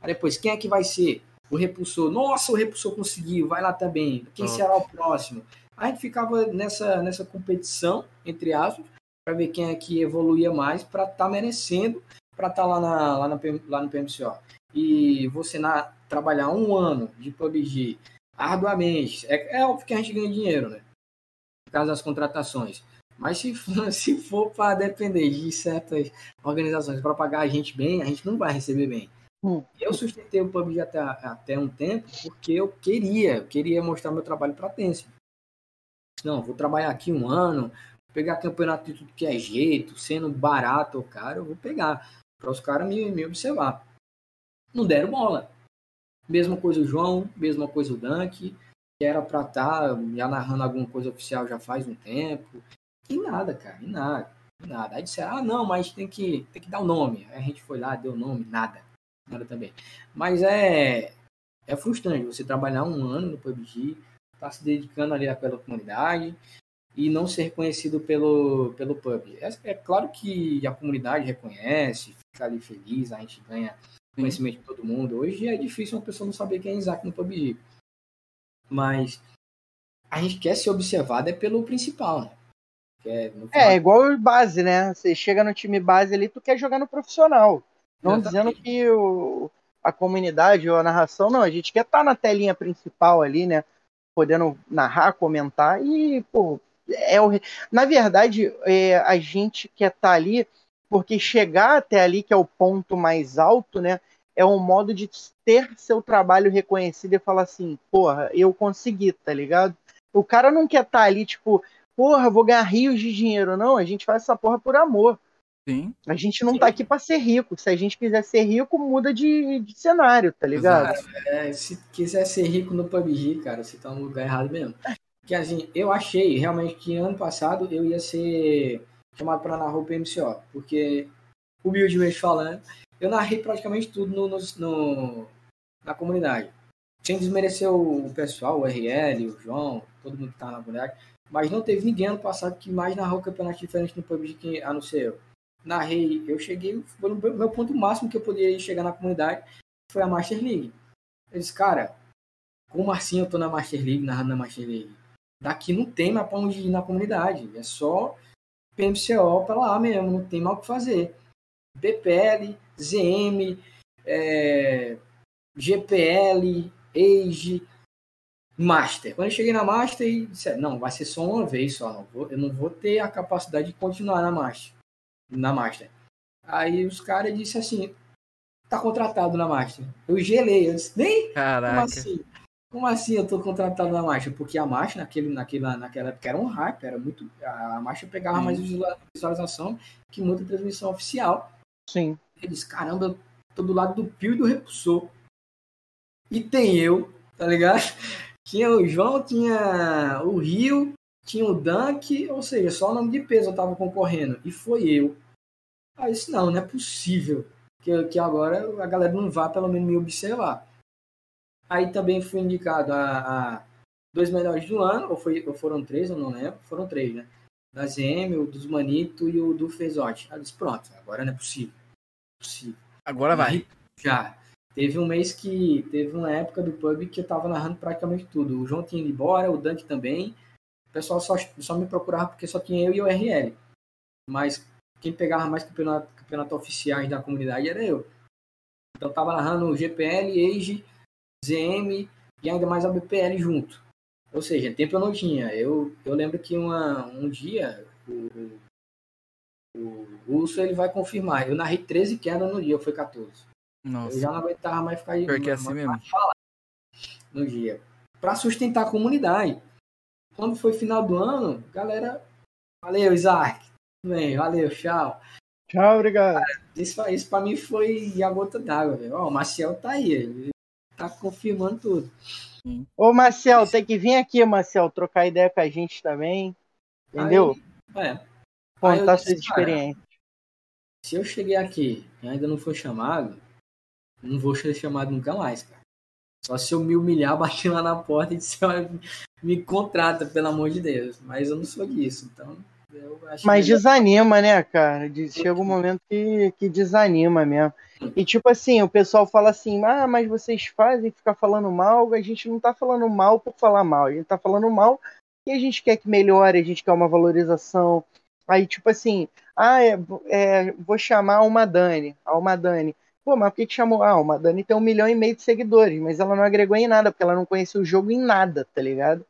Aí depois, quem é que vai ser? O Repulsor. Nossa, o Repulsor conseguiu, vai lá também. Quem será o próximo? A gente ficava nessa, nessa competição, entre aspas, para ver quem é que evoluía mais, para estar tá merecendo, para estar tá lá, na, lá, na, lá no PMCO. E você na, trabalhar um ano de PUBG arduamente, é, é óbvio que a gente ganha dinheiro, né? caso das contratações. Mas se for, se for para depender de certas organizações para pagar a gente bem, a gente não vai receber bem. Hum. Eu sustentei o PUBG até, até um tempo porque eu queria, eu queria mostrar meu trabalho para a Tencent. Não, vou trabalhar aqui um ano, pegar campeonato de tudo que é jeito, sendo barato ou caro, eu vou pegar. Para os caras me, me observar. Não deram bola. Mesma coisa o João, mesma coisa o Dunk que era para estar já narrando alguma coisa oficial já faz um tempo. E nada, cara, e nada, e nada. Aí disseram, ah, não, mas tem que, tem que dar o um nome. Aí a gente foi lá, deu nome, nada. Nada também. Mas é, é frustrante você trabalhar um ano no PUBG, tá se dedicando ali pela comunidade e não ser reconhecido pelo, pelo pub. É, é, claro que a comunidade reconhece, fica ali feliz, a gente ganha conhecimento de todo mundo. Hoje é difícil uma pessoa não saber quem é Isaac no PUBG mas a gente quer ser observado é pelo principal, né? É, é, igual base, né? Você chega no time base ali, tu quer jogar no profissional. Não Exatamente. dizendo que o, a comunidade ou a narração, não, a gente quer estar tá na telinha principal ali, né? Podendo narrar, comentar e, pô, é o... na verdade, é, a gente quer estar tá ali Porque chegar até ali, que é o ponto mais alto, né? É um modo de ter seu trabalho reconhecido e falar assim, porra, eu consegui, tá ligado? O cara não quer estar tá ali, tipo, porra, vou ganhar rios de dinheiro. Não, a gente faz essa porra por amor. Sim. A gente não tá aqui para ser rico. Se a gente quiser ser rico, muda de, de cenário, tá ligado? É, se quiser ser rico no PUBG, cara, você tá no lugar errado mesmo. Porque assim, eu achei realmente que ano passado eu ia ser chamado para narrar o PMCO. Porque, humildemente falando, eu narrei praticamente tudo no, no, no na comunidade. Sem desmerecer o pessoal, o RL, o João, todo mundo que tá na comunidade. Mas não teve ninguém ano passado que mais narrou o campeonato diferente no PUBG que, a não ser eu narrei, eu cheguei, foi o meu ponto máximo que eu podia chegar na comunidade, foi a Master League. Eu disse, cara, como assim eu tô na Master League, narrando na Master League? Daqui não tem mais pra onde ir na comunidade, é só PMCO pra lá mesmo, não tem mal o que fazer. BPL, ZM, é, GPL, Age, Master. Quando eu cheguei na Master, eu disse, não, vai ser só uma vez só, não vou, eu não vou ter a capacidade de continuar na Master na Master. Aí os caras disseram assim, tá contratado na Master. Eu gelei, eu disse, nem? Caraca. Como assim? Como assim eu tô contratado na Master? Porque a Master naquele, naquele, naquela época era um hype, era muito. A Master pegava Sim. mais visualização que muita transmissão oficial. Sim. Eles, caramba, eu tô do lado do Pio e do Repulsor. E tem eu, tá ligado? Tinha o João, tinha o Rio, tinha o Dunk, ou seja, só o nome de peso eu tava concorrendo. E foi eu. Aí eu disse, não, não é possível que, que agora a galera não vá pelo menos me observar. Aí também fui indicado a, a dois melhores do ano, ou, foi, ou foram três, eu não lembro. Foram três, né? Da ZM, o dos Manito e o do Fezote. Aí eu disse, pronto, agora não é possível. É possível. Agora vai. Já. Teve um mês que. Teve uma época do pub que eu tava narrando praticamente tudo. O João tinha ido embora, o Dunk também. O pessoal só, só me procurava porque só tinha eu e o RL. Mas quem pegava mais campeonato, campeonato oficiais da comunidade era eu. Então tava narrando GPL, Age, ZM e ainda mais a BPL junto. Ou seja, tempo eu não tinha. Eu, eu lembro que uma, um dia o, o, o Urso ele vai confirmar. Eu narrei 13 quedas no dia, foi 14. Nossa. Eu já não aguentava mais ficar Porque é assim mesmo. falar no dia. Para sustentar a comunidade. Quando foi final do ano, galera. Valeu, Isaac. Bem, valeu, tchau. Tchau, obrigado. Cara, isso, isso pra mim foi a gota d'água, velho. Ó, o Marcel tá aí, ele tá confirmando tudo. Ô, Marcel, tem que vir aqui, Marcel, trocar ideia com a gente também. Entendeu? Aí, é. Contar suas experiências. Se eu cheguei aqui e ainda não foi chamado, não vou ser chamado nunca mais, cara. Só se eu me humilhar, bater lá na porta e disser, me contrata, pelo amor de Deus. Mas eu não sou disso, então mas desanima, né, cara? Chega um momento que, que desanima mesmo. E tipo assim, o pessoal fala assim, ah, mas vocês fazem ficar falando mal, a gente não tá falando mal por falar mal, a gente tá falando mal e a gente quer que melhore, a gente quer uma valorização. Aí, tipo assim, ah, é, é, vou chamar uma Dani, a uma Dani. Pô, mas por que, que chamou? Ah, uma Dani tem um milhão e meio de seguidores, mas ela não agregou em nada, porque ela não conhecia o jogo em nada, tá ligado?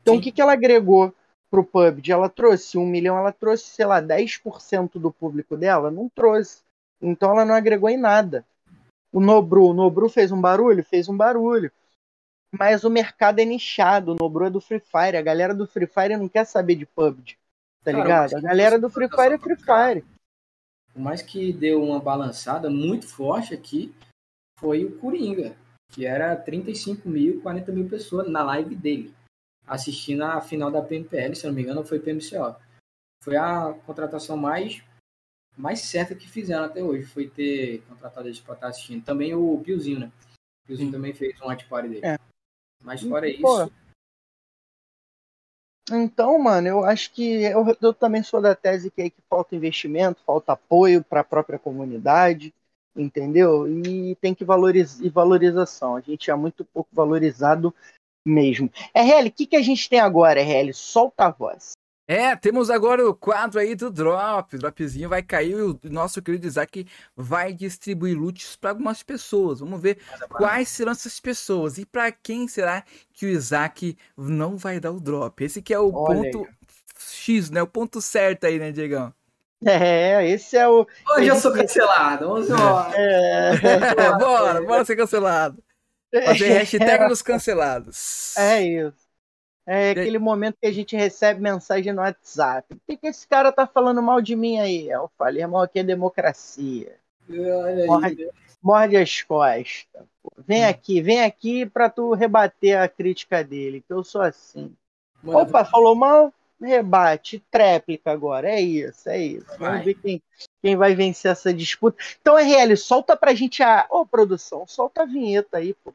Então Sim. o que, que ela agregou? Pro PUBG, ela trouxe um milhão, ela trouxe, sei lá, 10% do público dela? Não trouxe. Então ela não agregou em nada. O Nobru, o Nobru fez um barulho? Fez um barulho. Mas o mercado é nichado, o Nobru é do Free Fire. A galera do Free Fire não quer saber de PUBG. Tá Cara, ligado? A galera do Free Fire é Free Fire. O mais que deu uma balançada muito forte aqui foi o Coringa, que era 35 mil, 40 mil pessoas na live dele assistindo a final da PMPL, se não me engano, foi PMCO. Foi a contratação mais mais certa que fizeram até hoje, foi ter contratado eles para estar assistindo. Também o Piozinho, né? O Piozinho Sim. também fez um watch party dele. É. Mas fora Pô. isso... Então, mano, eu acho que eu, eu também sou da tese que, é que falta investimento, falta apoio para a própria comunidade, entendeu? E tem que valorizar e valorização. A gente é muito pouco valorizado mesmo. RL, o que, que a gente tem agora, RL? Solta a voz. É, temos agora o quadro aí do Drop. O Dropzinho vai cair e o nosso querido Isaac vai distribuir loots para algumas pessoas. Vamos ver quais serão essas pessoas e para quem será que o Isaac não vai dar o drop. Esse que é o Olha ponto aí. X, né? O ponto certo aí, né, Diegão? É, esse é o. Hoje eu sou cancelado. 11 horas. É, É, bora, bora ser cancelado. Fazer hashtag dos cancelados. é isso. É aquele momento que a gente recebe mensagem no WhatsApp. O que, que esse cara tá falando mal de mim aí? Eu falei, irmão, aqui é democracia. Olha aí. Morde, morde as costas. pô. Vem aqui, vem aqui pra tu rebater a crítica dele, que eu sou assim. Opa, falou mal? Rebate, tréplica agora. É isso, é isso. Vamos Vai. ver quem, quem vai vencer essa disputa. Então, RL, solta pra gente a. Ô, produção, solta a vinheta aí, pô.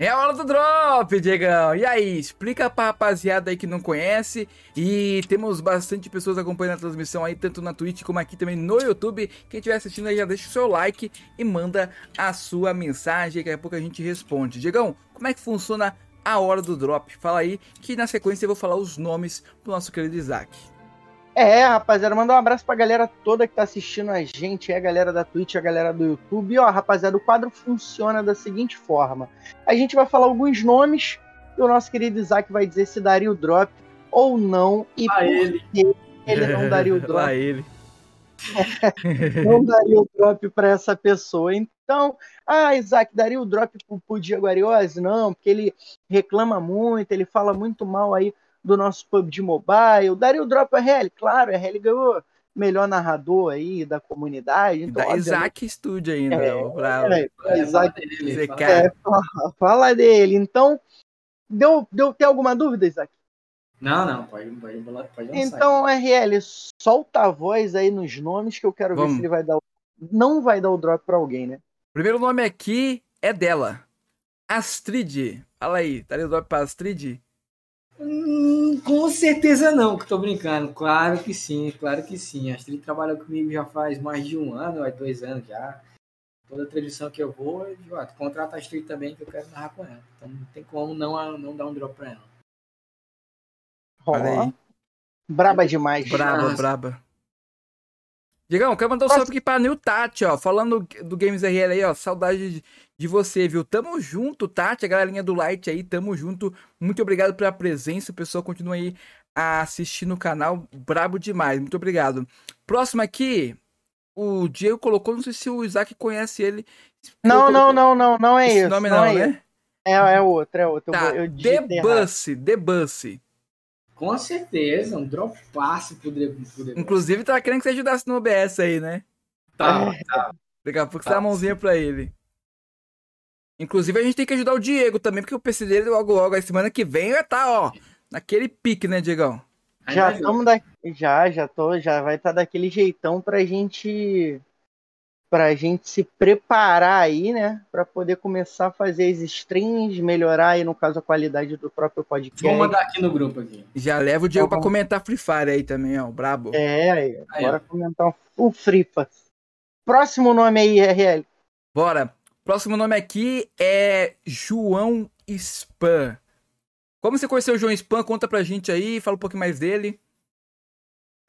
É a hora do drop, Diegão. E aí, explica pra rapaziada aí que não conhece. E temos bastante pessoas acompanhando a transmissão aí, tanto na Twitch como aqui também no YouTube. Quem estiver assistindo aí, já deixa o seu like e manda a sua mensagem. Daqui a pouco a gente responde. Diegão, como é que funciona a hora do drop? Fala aí, que na sequência eu vou falar os nomes do nosso querido Isaac. É, rapaziada, mandar um abraço pra galera toda que tá assistindo a gente, é a galera da Twitch, a galera do YouTube. E, ó, rapaziada, o quadro funciona da seguinte forma: a gente vai falar alguns nomes e o nosso querido Isaac vai dizer se daria o drop ou não e Lá por ele. que ele não daria o Lá drop, ele. não daria o drop pra essa pessoa. Então, ah, Isaac, daria o drop pro, pro Diego Ariose? Não, porque ele reclama muito, ele fala muito mal aí do nosso PUBG Mobile. Daria o drop a RL? Claro, a RL ganhou melhor narrador aí da comunidade. Então, da Isaac Studio ainda. É, pra- é, É, Isaac, fala dele, Zé fala é, fala- fala dele. Então, deu, deu tem alguma dúvida, Isaac? Não, não, pode, pode, pode lançar. Então, RL, solta a voz aí nos nomes que eu quero ver Vamos. se ele vai dar. o- Não vai dar o drop pra alguém, né? Primeiro nome aqui é dela. Astrid. Fala aí, daria o drop pra Astrid? Hum, com certeza não, que tô brincando. Claro que sim, claro que sim. A Astrid trabalha comigo já faz mais de um ano, vai dois anos já. Toda transmissão que eu vou, eu digo, ó, contrata a Astrid também que eu quero narrar com ela. Então não tem como não, não dar um drop pra ela. Olha aí. braba demais. Braba, Nossa. braba. Diegão, quero mandar um salve aqui pra Nil Tati, ó. Falando do Games RL aí, ó. Saudade de, de você, viu? Tamo junto, Tati, a galerinha do Light aí, tamo junto. Muito obrigado pela presença. O pessoal continua aí assistindo o canal. Brabo demais. Muito obrigado. Próximo aqui, o Diego colocou, não sei se o Isaac conhece ele. Não, não, não, não, não é esse isso. nome não, é né? É, é outro, é outro. Eu Tá, eu digitei The. Bus, The Bus. Com certeza, um drop passe The pro The Inclusive, tava querendo que você ajudasse no OBS aí, né? Tá, tá. Daqui a pouco você dá a mãozinha pra ele. Inclusive, a gente tem que ajudar o Diego também, porque o PC dele logo logo, a semana que vem, vai tá, ó, naquele pique, né, Diegão? Já estamos da... já, já tô, já vai estar daquele jeitão pra gente pra gente se preparar aí, né, Pra poder começar a fazer as streams, melhorar aí no caso a qualidade do próprio podcast. Vou mandar aqui no grupo aqui. Já leva o Diego Tá pra bom. comentar Free Fire aí também, ó, brabo. É, aí, Aí, bora comentar o Fripa. Próximo nome aí, RL. Bora. Próximo nome aqui é João Spam. Como você conheceu o João Spam? Conta pra gente aí, fala um pouquinho mais dele.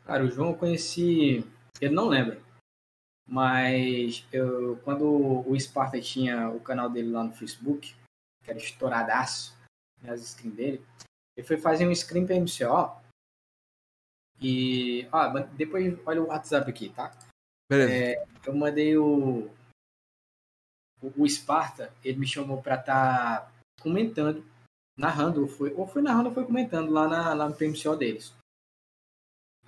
Cara, o João eu conheci. Ele não lembra. Mas eu, quando o Sparta tinha o canal dele lá no Facebook, que era estouradaço, né, as screens dele, ele foi fazer um screen pra MCO. E. Ah, depois olha o WhatsApp aqui, tá? Beleza. Eu mandei o. O, o Sparta, ele me chamou pra estar comentando, narrando, ou foi, ou foi narrando ou foi comentando lá, na, lá no PMCO deles.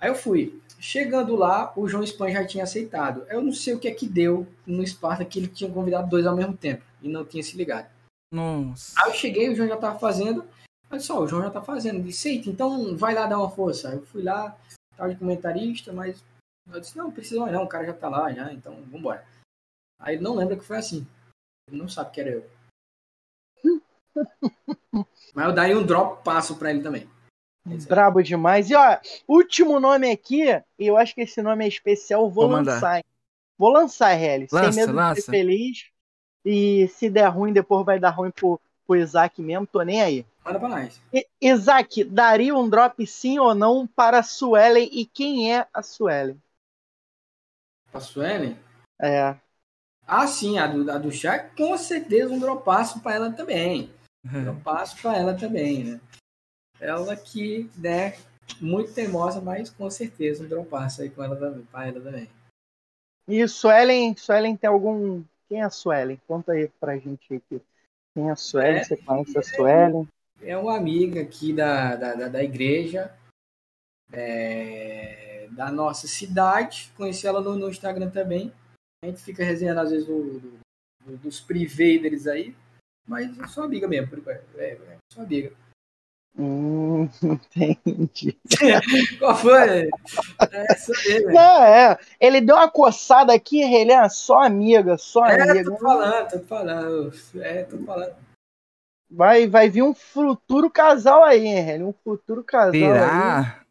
Aí eu fui. Chegando lá, o João Spam já tinha aceitado. Eu não sei o que é que deu no Sparta que ele tinha convidado dois ao mesmo tempo e não tinha se ligado. Nossa. Aí eu cheguei, o João já tava fazendo. Olha só, o João já tá fazendo. Ele disse, Eita, então vai lá dar uma força. Aí eu fui lá, tava de comentarista, mas eu disse, não, não precisa mais não, o cara já tá lá já, então vambora. Aí ele não lembra que foi assim. Ele não sabe que era eu. mas eu daria um drop passo pra ele também. É- Brabo demais. E ó, último nome aqui, e eu acho que esse nome é especial, vou, Vou lançar. hein? Vou lançar. Lança, sem medo de lança. ser feliz. E se der ruim, depois vai dar ruim pro, pro Isaac mesmo, tô nem aí. Manda pra nós. I- Isaac, daria um drop sim ou não para a Suelen? E quem é a Suelen? Pra Suelen? É. Ah, sim, a do, a do Shaq, com certeza um drop passo pra ela também. Dropaço para ela também, né? Ela que, né, muito teimosa, mas com certeza um dropaço aí com ela também, para ela também. E Suelen, Suelen tem algum. Quem é a Suelen? Conta aí pra gente aqui. Quem é a Suelen? É, Você conhece a Suelen? É uma amiga aqui da, da, da, da igreja, é, da nossa cidade. Conheci ela no, no, Instagram também. A gente fica resenhando às vezes do, do, dos privê deles aí. Mas eu sou amiga mesmo, por. É, é, sou amiga. Hum, entendi. Qual foi? É, Não, é. Ele deu uma coçada aqui, ele é só amiga, só é, amiga. Tô falando, tô falando. É, tô falando. Vai, vai vir um futuro casal aí, hein, Um futuro casal. Será?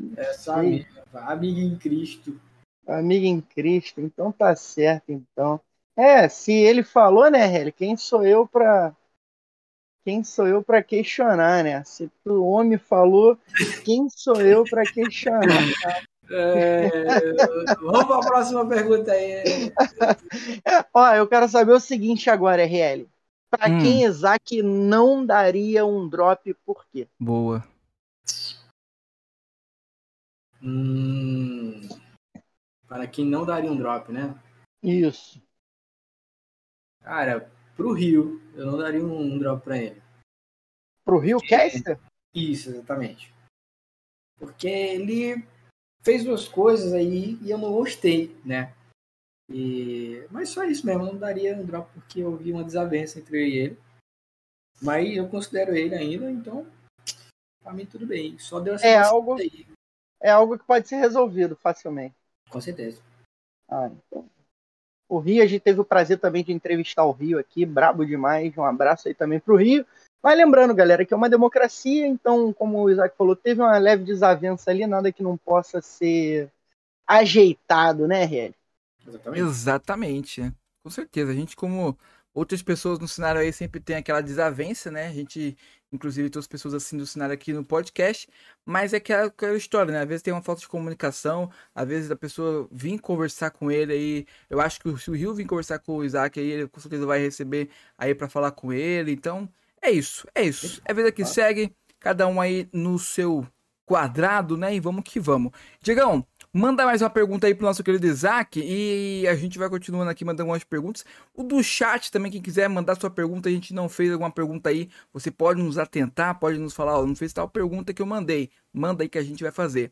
Aí. É só amiga. Amiga em Cristo. Amiga em Cristo, então tá certo, então. É, se ele falou, né, Heli? Quem sou eu para quem sou eu para questionar, né? Se o homem falou, quem sou eu para questionar? É, vamos para a próxima pergunta aí. É, ó, eu quero saber o seguinte agora, RL. Para hum. quem Isaac não daria um drop, por quê? Boa. Hum, para quem não daria um drop, né? Isso. Cara, pro Rio, eu não daria um, drop para ele. Pro Rio Caster? Isso, exatamente. Porque ele fez duas coisas aí e eu não gostei, né? E... Mas só isso mesmo, não daria um drop porque eu vi uma desavença entre eu e ele. Mas eu considero ele ainda, então pra mim tudo bem. Só deu essa é algo aí. É algo que pode ser resolvido facilmente. Com certeza. Ah, então o Rio, a gente teve o prazer também de entrevistar o Rio aqui, brabo demais. Um abraço aí também pro Rio. Mas lembrando, galera, que é uma democracia, então, como o Isaac falou, teve uma leve desavença ali, nada que não possa ser ajeitado, né, Riel? Exatamente. Exatamente. Com certeza. A gente, como outras pessoas no cenário aí, sempre tem aquela desavença, né? A gente inclusive todas as pessoas assim do cenário aqui no podcast, mas é aquela, aquela história, né? Às vezes tem uma falta de comunicação, às vezes a pessoa vir conversar com ele aí, eu acho que se o Rio vir conversar com o Isaac aí, ele com certeza vai receber aí para falar com ele, então é isso, é isso, é vida que segue, cada um aí no seu quadrado, né? E vamos que vamos. Diegão, Manda mais uma pergunta aí pro nosso querido Isaac e a gente vai continuando aqui mandando algumas perguntas. O do chat também, quem quiser mandar sua pergunta, a gente não fez alguma pergunta aí, você pode nos atentar, pode nos falar, ó, não fez tal pergunta que eu mandei. Manda aí que a gente vai fazer.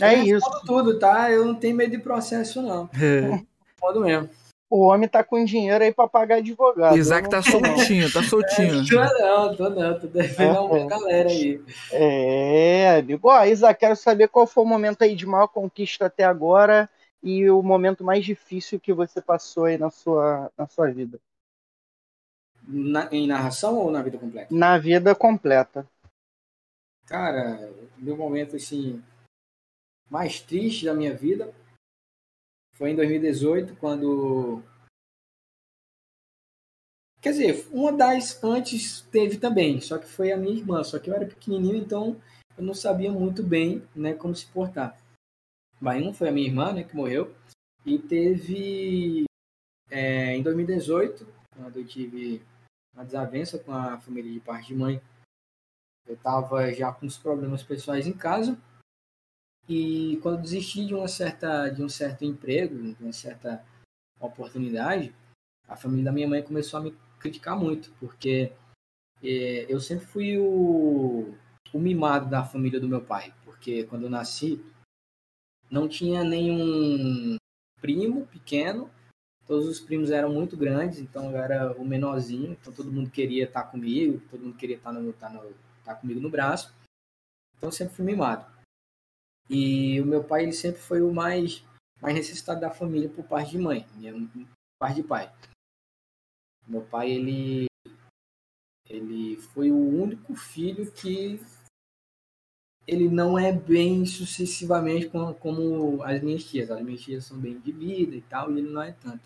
É isso. tudo, tá? Eu não tenho medo de processo, não. É. Pode mesmo. O homem tá com dinheiro aí pra pagar advogado. Isaac tá soltinho, tá soltinho. É, tô não, tô não, tô devendo é, uma galera aí. É, amigo. Ó, Isaac, quero saber qual foi o momento aí de maior conquista até agora e o momento mais difícil que você passou aí na sua, na sua vida. Na, em narração ou na vida completa? Na vida completa. Cara, meu momento assim mais triste da minha vida foi em 2018, quando. Quer dizer, uma das antes teve também, só que foi a minha irmã. Só que eu era pequenininho, então eu não sabia muito bem né, como se portar. Mas um foi a minha irmã, né, que morreu. E teve é, em 2018, quando eu tive uma desavença com a família de parte de mãe. Eu estava já com os problemas pessoais em casa e quando desisti de uma certa de um certo emprego, de uma certa oportunidade, a família da minha mãe começou a me criticar muito, porque é, eu sempre fui o, o mimado da família do meu pai, porque quando eu nasci não tinha nenhum primo pequeno, todos os primos eram muito grandes, então eu era o menorzinho, então todo mundo queria estar comigo, todo mundo queria estar, no, estar, no, estar comigo no braço, então eu sempre fui mimado. E o meu pai ele sempre foi o mais mais necessitado da família por parte de mãe, minha parte de pai. Meu pai ele ele foi o único filho que ele não é bem sucessivamente como, como as minhas tias. As minhas tias são bem de vida e tal, e ele não é tanto.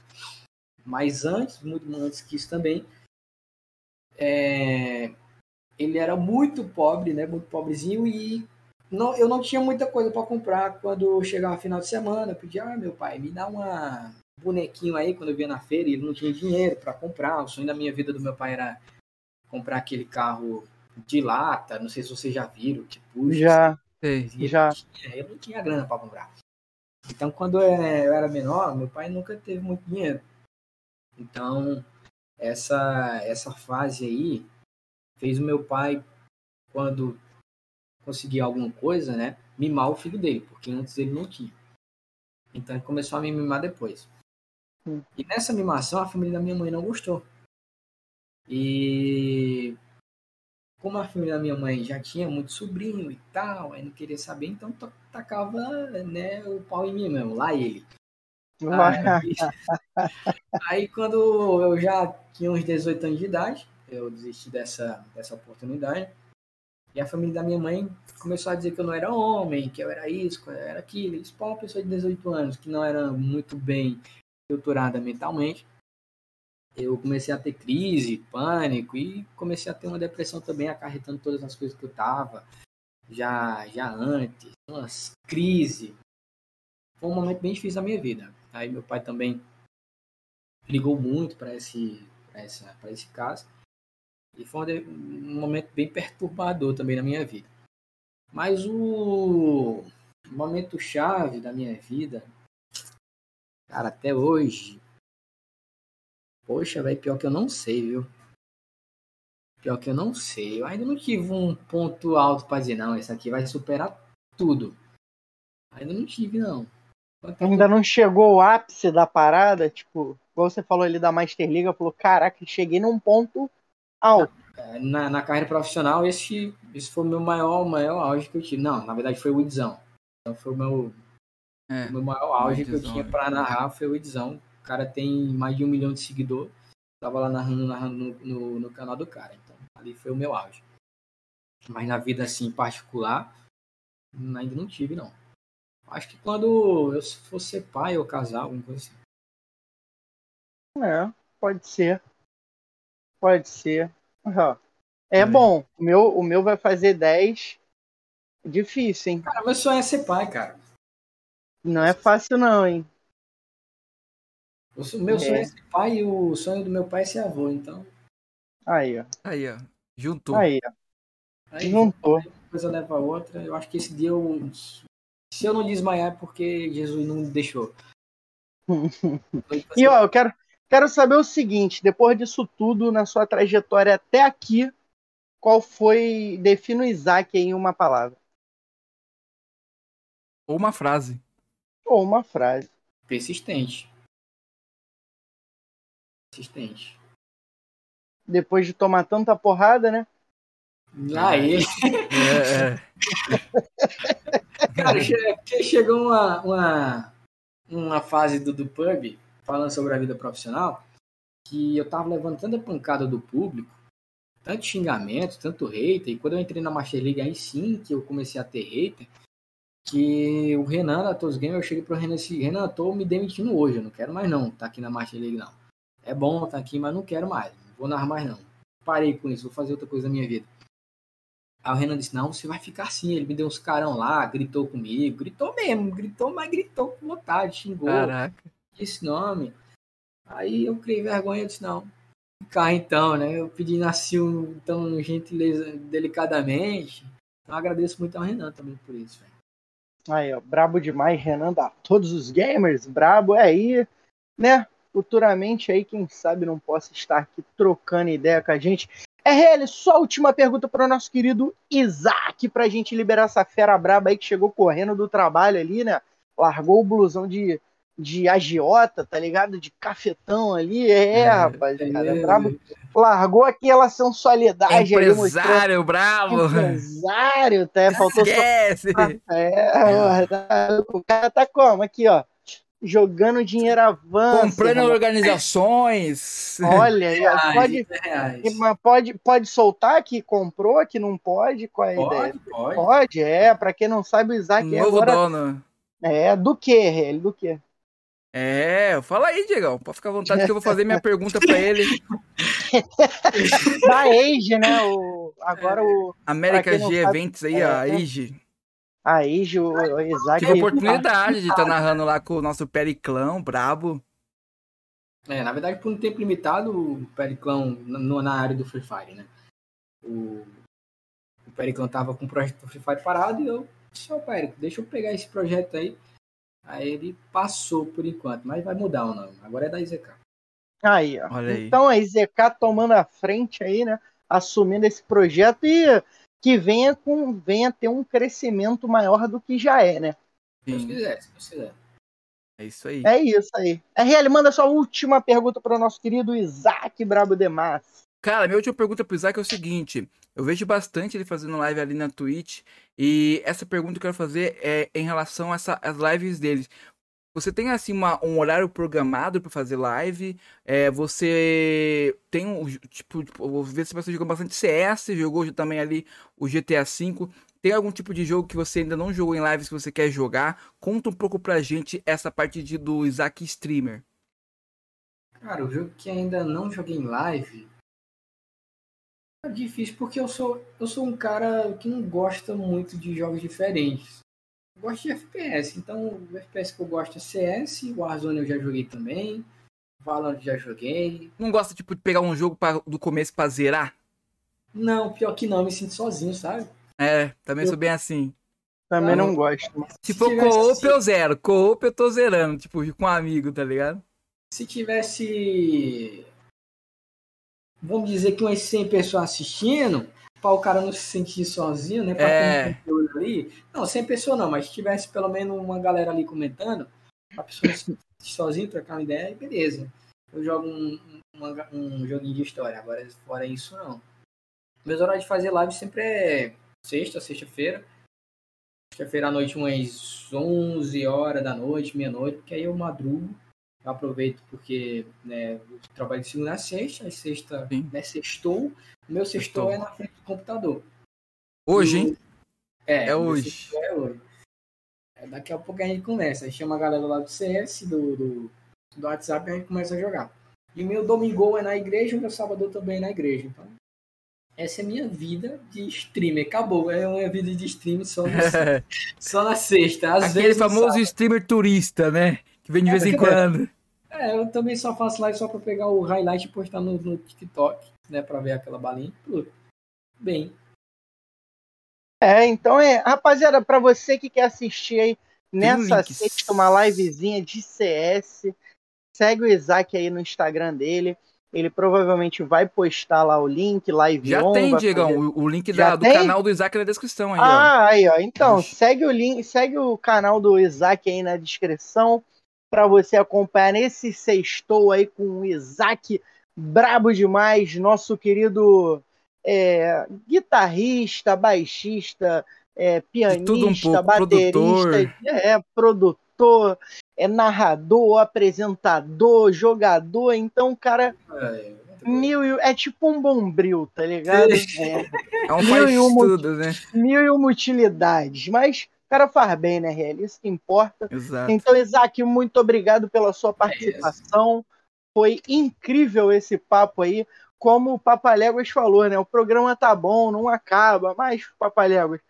Mas antes, muito antes que isso também, é, ele era muito pobre, né, muito pobrezinho e não, eu não tinha muita coisa para comprar quando chegava final de semana. Eu pedia, ah, meu pai, me dá uma bonequinho aí quando eu via na feira e ele não tinha dinheiro para comprar. O sonho da minha vida do meu pai era comprar aquele carro de lata, não sei se vocês já viram, que puxa. Já. E já. Eu não tinha, eu não tinha grana para comprar. Então, quando eu era menor, meu pai nunca teve muito dinheiro. Então, essa, essa fase aí fez o meu pai, quando conseguir alguma coisa, né, mimar o filho dele, porque antes ele não tinha. Então, ele começou a me mimar depois. Hum. E nessa mimação, a família da minha mãe não gostou. E como a família da minha mãe já tinha muito sobrinho e tal, aí não queria saber, então tacava né, o pau em mim mesmo, lá ele. Aí, aí quando eu já tinha uns 18 anos de idade, eu desisti dessa, dessa oportunidade. E a família da minha mãe começou a dizer que eu não era homem, que eu era isso, que eu era aquilo. Isso para uma pessoa de 18 anos que não era muito bem estruturada mentalmente. Eu comecei a ter crise, pânico e comecei a ter uma depressão também, acarretando todas as coisas que eu tava já, já antes, umas crise. Foi um momento bem difícil da minha vida. Aí meu pai também ligou muito para esse, esse caso. E foi um momento bem perturbador também na minha vida. Mas o momento chave da minha vida, cara, até hoje. Poxa, velho, pior que eu não sei, viu? Pior que eu não sei. Eu ainda não tive um ponto alto pra dizer, não, esse aqui vai superar tudo. Ainda não tive, não. Ainda não chegou o ápice da parada, tipo, igual você falou ali da Master League, falou, caraca, cheguei num ponto É, Na, na carreira profissional, esse, esse foi o meu maior, maior auge que eu tive. Não, na verdade foi o Idzão. Então foi o meu, É. meu maior auge que eu Idzão, tinha né? pra narrar foi o Idzão. O cara tem mais de um milhão de seguidores. Tava lá narrando, narrando no, no, no canal do cara. Então, ali foi o meu auge. Mas na vida, assim, particular, ainda não tive, não. Acho que quando eu for ser pai ou casar, alguma coisa assim. É, pode ser. Pode ser. Aham. É É. bom. O meu, o meu vai fazer 10. Difícil, hein? Cara, meu sonho é ser pai, cara. Não é fácil, não, hein? O meu É. sonho é ser pai e o sonho do meu pai é ser avô. Então, Aí, ó. Aí, ó. Juntou. Aí, ó. aí Juntou. uma coisa leva a outra. Eu acho que esse dia eu. Se eu não desmaiar é porque Jesus não me deixou. E ó, eu quero, quero saber o seguinte: depois disso tudo, na sua trajetória até aqui, qual foi. Defina o Isaac em uma palavra. Ou uma frase. Ou uma frase. Persistente. Persistente. Depois de tomar tanta porrada, né? Aí, É, é. cara, che- porque chegou uma, uma, uma fase do, do pub, falando sobre a vida profissional, que eu tava levando tanta pancada do público, tanto xingamento, tanto hater, e quando eu entrei na Master League, aí sim que eu comecei a ter hater, que o Renan da Todos Games, eu cheguei pro Renan assim, Renan, tô me demitindo hoje, eu não quero mais não, tá aqui na Master League não. É bom tá aqui, mas não quero mais, não vou narrar mais não. Parei com isso, vou fazer outra coisa na minha vida. Aí o Renan disse, não, você vai ficar assim, ele me deu uns carão lá, gritou comigo, gritou mesmo, gritou, mas gritou com vontade, xingou Caraca. Esse nome. Aí eu criei vergonha e disse, não, ficar então, né? Eu pedi nasceu tão gentileza, delicadamente. Então, eu agradeço muito ao Renan também por isso, velho. Aí, ó, brabo demais, Renan da todos os gamers, brabo. É aí, né? Futuramente aí, quem sabe não possa estar aqui trocando ideia com a gente. É RL, só a última pergunta para o nosso querido Isaac, pra gente liberar essa fera braba aí que chegou correndo do trabalho ali, né? Largou o blusão de, de agiota, tá ligado? De cafetão ali. É, É, rapaziada, brabo. Largou aquela sensualidade ali, Empresário bravo. empresário, tá? Faltou só Esquece. é, tá- o cara tá como? Aqui, ó. Jogando dinheiro avanço. Comprando irmão. organizações. Olha Reais, pode, reais. mas pode, pode soltar que comprou, que não pode? Qual é a ideia? Pode, pode. Pode, é. Pra quem não sabe, o Isaac é Novo agora. dono. É, do que, ele? Do que? É, fala aí, Diegão. Pode ficar à vontade que eu vou fazer minha pergunta pra ele. Da Age, né? O, agora o. América G sabe, Eventos aí, é, a é. Ige. A Age, o, o Isaac. Tive a oportunidade de estar narrando lá com o nosso Periclão, brabo. É, na verdade, por um tempo limitado, o Periclão na, no- na área do Free Fire, né? o, o Pericão tava com o projeto do Free Fire parado e eu ô Perico, deixa eu pegar esse projeto aí. Aí ele passou por enquanto, mas vai mudar o nome. Agora é da IZK. Aí, ó. Aí. Então a IZK tomando a frente aí, né? Assumindo esse projeto e que venha, com, venha ter um crescimento maior do que já é, né? Se Deus quiser, se Deus quiser. É isso aí. É isso aí. RL, manda sua última pergunta para o nosso querido Isaac Brabo Demas. Cara, minha última pergunta pro Isaac é o seguinte: eu vejo bastante ele fazendo live ali na Twitch, e essa pergunta que eu quero fazer é em relação às lives deles. Você tem assim uma, um horário programado para fazer live? É, você tem um tipo, tipo, vou ver se você jogou bastante CS, jogou também ali o GTA V. Tem algum tipo de jogo que você ainda não jogou em lives que você quer jogar? Conta um pouco pra gente essa parte de, do Isaac Streamer. Cara, o jogo que ainda não joguei em live é difícil porque eu sou, eu sou um cara que não gosta muito de jogos diferentes. Eu gosto de FPS, então o FPS que eu gosto é CS, Warzone eu já joguei também, Valorant já joguei. Não gosta tipo, de pegar um jogo pra, do começo pra zerar? Não, pior que não, eu me sinto sozinho, sabe? É, também eu... sou bem assim. Também não, não gosto. Se, se for co-op, eu zero. Co-op eu tô zerando, tipo, com um amigo, tá ligado? Se tivesse. Vamos dizer que umas 100 pessoas assistindo, para o cara não se sentir sozinho, né? Pra é... ter um ali. Não, 100 pessoas não, mas se tivesse pelo menos uma galera ali comentando, a pessoa se sentir sozinho, trocar uma ideia, beleza. Eu jogo um, um, um joguinho de história. Agora, fora isso, não. Meus horários de fazer live sempre é sexta, sexta-feira. Sexta-feira à noite, umas 11 horas da noite, meia-noite, porque aí eu madrugo. Eu aproveito porque né, eu trabalho de segunda a sexta, a sexta né, sextou. Meu sextou é na frente do computador. Hoje, hein? É, é hoje. É hoje. É, daqui a pouco a gente começa. Aí chama a galera lá do CS, do, do, do WhatsApp, e a gente começa a jogar. E o meu domingo é na igreja, o meu sábado também é na igreja. Então, essa é minha vida de streamer. Acabou. É uma vida de streamer só, no, só na sexta. Às Aquele famoso streamer turista, né? Que vem de é, vez em quando. É, eu também só faço live só pra pegar o highlight e postar no, no TikTok, né? Pra ver aquela balinha. Bem. É, então é. Rapaziada, pra você que quer assistir aí nessa sexta uma livezinha de CS, segue o Isaac aí no Instagram dele. Ele provavelmente vai postar lá o link, live Já on, tem, Diegão, fazer... o, o, link da, do canal do Isaac na descrição aí, Ah, ó. aí, ó. Então, segue o link, segue o canal do Isaac aí na descrição para você acompanhar nesse sextou aí com o Isaac brabo demais, nosso querido é, guitarrista, baixista, é, pianista, um baterista, produtor. é produtor, é narrador, apresentador, jogador, então cara é, mil é tipo um bombril, tá ligado? É, é um mil e uma, tudo, né? Mil e uma utilidades, mas o cara faz bem, né, Real? Isso que importa. Exato. Então, Isaac, muito obrigado pela sua participação. Foi incrível esse papo aí. Como o Papaléguas falou, né? O programa tá bom, não acaba, mas, Papaléguas,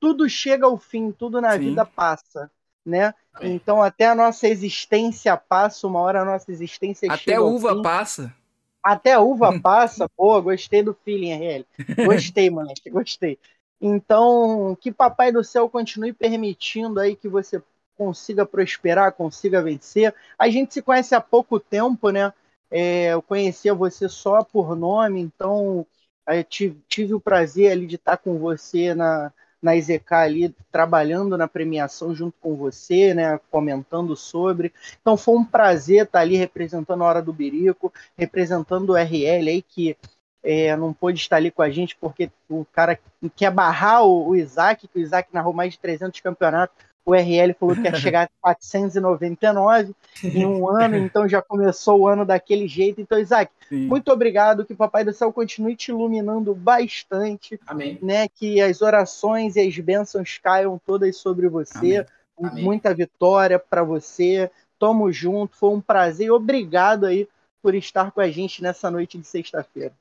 tudo chega ao fim, tudo na Sim. vida passa né? Então até a nossa existência passa, uma hora a nossa existência Até uva fim. passa. Até uva passa, pô, gostei do feeling, RL. Gostei, moleque, gostei. Então, que Papai do Céu continue permitindo aí que você consiga prosperar, consiga vencer. A gente se conhece há pouco tempo, né? É, eu conhecia você só por nome, então eu tive, tive o prazer ali de estar com você na, na IZK ali trabalhando na premiação junto com você, né, comentando sobre. Então foi um prazer estar ali representando a Hora do Birico, representando o RL aí que é, não pôde estar ali com a gente porque o cara quer barrar o, o Isaac, que o Isaac narrou mais de 300 campeonatos o RL falou que ia chegar a 499 em um ano, então já começou o ano daquele jeito. Então, Isaac, Sim. muito obrigado. Que o Papai do Céu continue te iluminando bastante. Amém. Né, que as orações e as bênçãos caiam todas sobre você. Amém. Muita vitória para você. Tamo junto. Foi um prazer. Obrigado aí por estar com a gente nessa noite de sexta-feira.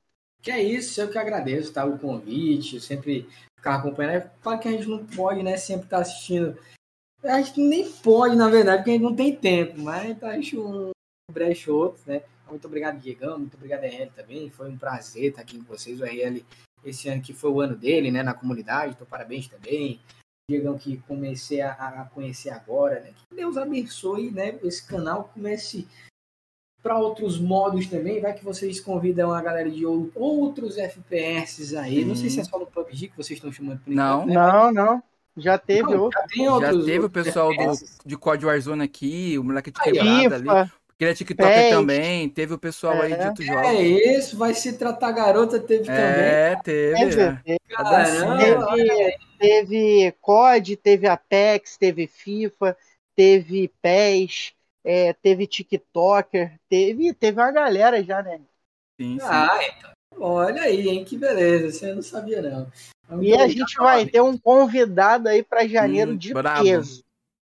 Que é isso, eu que agradeço tá, o convite, sempre ficar acompanhando. É que a gente não pode né, sempre estar tá assistindo Acho que nem pode, na verdade, porque a gente não tem tempo, mas acho um brecho outro, né? Muito obrigado, Diegão, muito obrigado, RL, também. Foi um prazer estar aqui com vocês. O RL esse ano que foi o ano dele, né, na comunidade, então parabéns também. Diegão que comecei a, a, conhecer agora, né? Que Deus abençoe, né? Esse canal comece para outros modos também. Vai que vocês convidam a galera de outros FPS aí. Sim. Não sei se é só no PUBG que vocês estão chamando por Não, né? não, não. Já teve não, outro. Já, outros, já teve o pessoal do, de COD Warzone aqui, o moleque de quebrada ali. Porque ele é TikToker também, teve o pessoal é. aí de outros jogos. É isso, vai se tratar garota, teve é, também. É, teve. É. Caramba, teve, teve COD, teve Apex, teve FIFA, teve PES, é, teve TikToker, teve, teve uma galera já, né? Sim, sim. Ah, então. Olha aí, hein? Que beleza, você não sabia, não. Vamos e a gente vai ter um convidado aí para janeiro hum, de bravo. peso.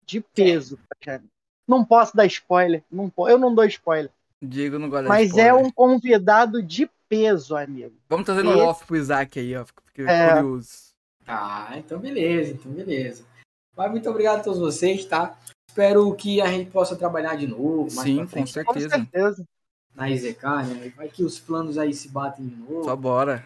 De peso é. pra janeiro. Não posso dar spoiler. Não, eu não dou spoiler. Diego não gosta Mas é um convidado de peso, amigo. Vamos trazer no off pro Isaac aí, ó. Fiquei é... curioso. Ah, então beleza, então beleza. Mas muito obrigado a todos vocês, tá? Espero que a gente possa trabalhar de novo. Sim, com certeza. com certeza. Na IZK, né? Vai que os planos aí se batem de novo. Só bora.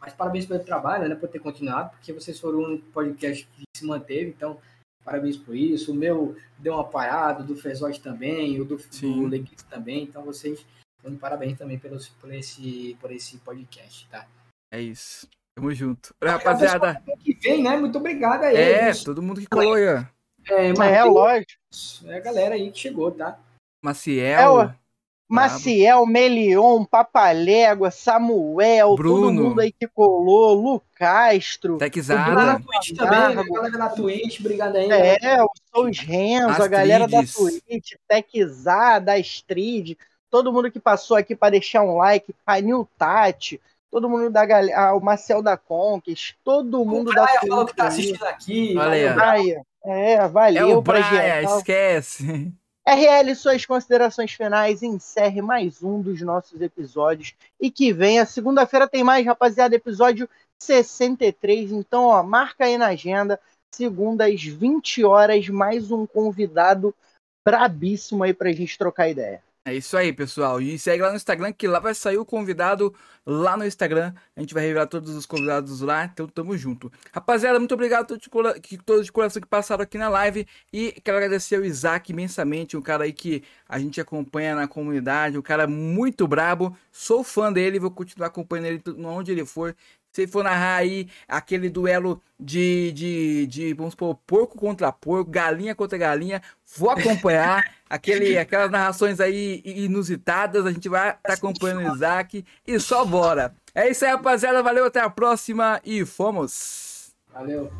Mas parabéns pelo trabalho, né? Por ter continuado, porque vocês foram um podcast que se manteve, então parabéns por isso. O meu deu uma parada, do Fezote também, o do, do Leguito também. Então vocês dando parabéns também pelos, por, esse, por esse podcast, tá? É isso. Tamo junto. Olha, rapaziada. Que vem, né? Muito obrigado aí. É, todo mundo que colou aí, ó. É, mas é lógico. É a galera aí que chegou, tá? Maciel. É, Maciel, Melion, Papalégua, Samuel, Bruno. todo mundo aí que colou, Lu Castro. Texada. Na Twitch também, né? a galera da Twitch, obrigado aí. É, o Souls Renzo, a galera da Twitch, Texada, Astrid, todo mundo que passou aqui para deixar um like, Panil Tati, todo mundo da galera, ah, o Marcel da Conquist, todo mundo o da Twitch. falou que tá assistindo aqui. Olha aí. É, valeu. É o Braia, esquece. RL, suas considerações finais, encerre mais um dos nossos episódios e que venha. Segunda-feira tem mais, rapaziada, episódio 63. Então, ó, marca aí na agenda. Segunda às 20 horas, mais um convidado brabíssimo aí pra gente trocar ideia. É isso aí, pessoal. E segue lá no Instagram, que lá vai sair o convidado lá no Instagram. A gente vai revelar todos os convidados lá, então tamo junto. Rapaziada, muito obrigado a todos de, todos de coração que passaram aqui na live. E quero agradecer ao Isaac imensamente, um cara aí que a gente acompanha na comunidade, um cara muito brabo. Sou fã dele, vou continuar acompanhando ele onde ele for. Se for narrar aí aquele duelo de, de, de, vamos supor, porco contra porco, galinha contra galinha, vou acompanhar aquele, aquelas narrações aí inusitadas. A gente vai estar tá acompanhando o Isaac e só bora. É isso aí, rapaziada. Valeu, até a próxima e fomos. Valeu.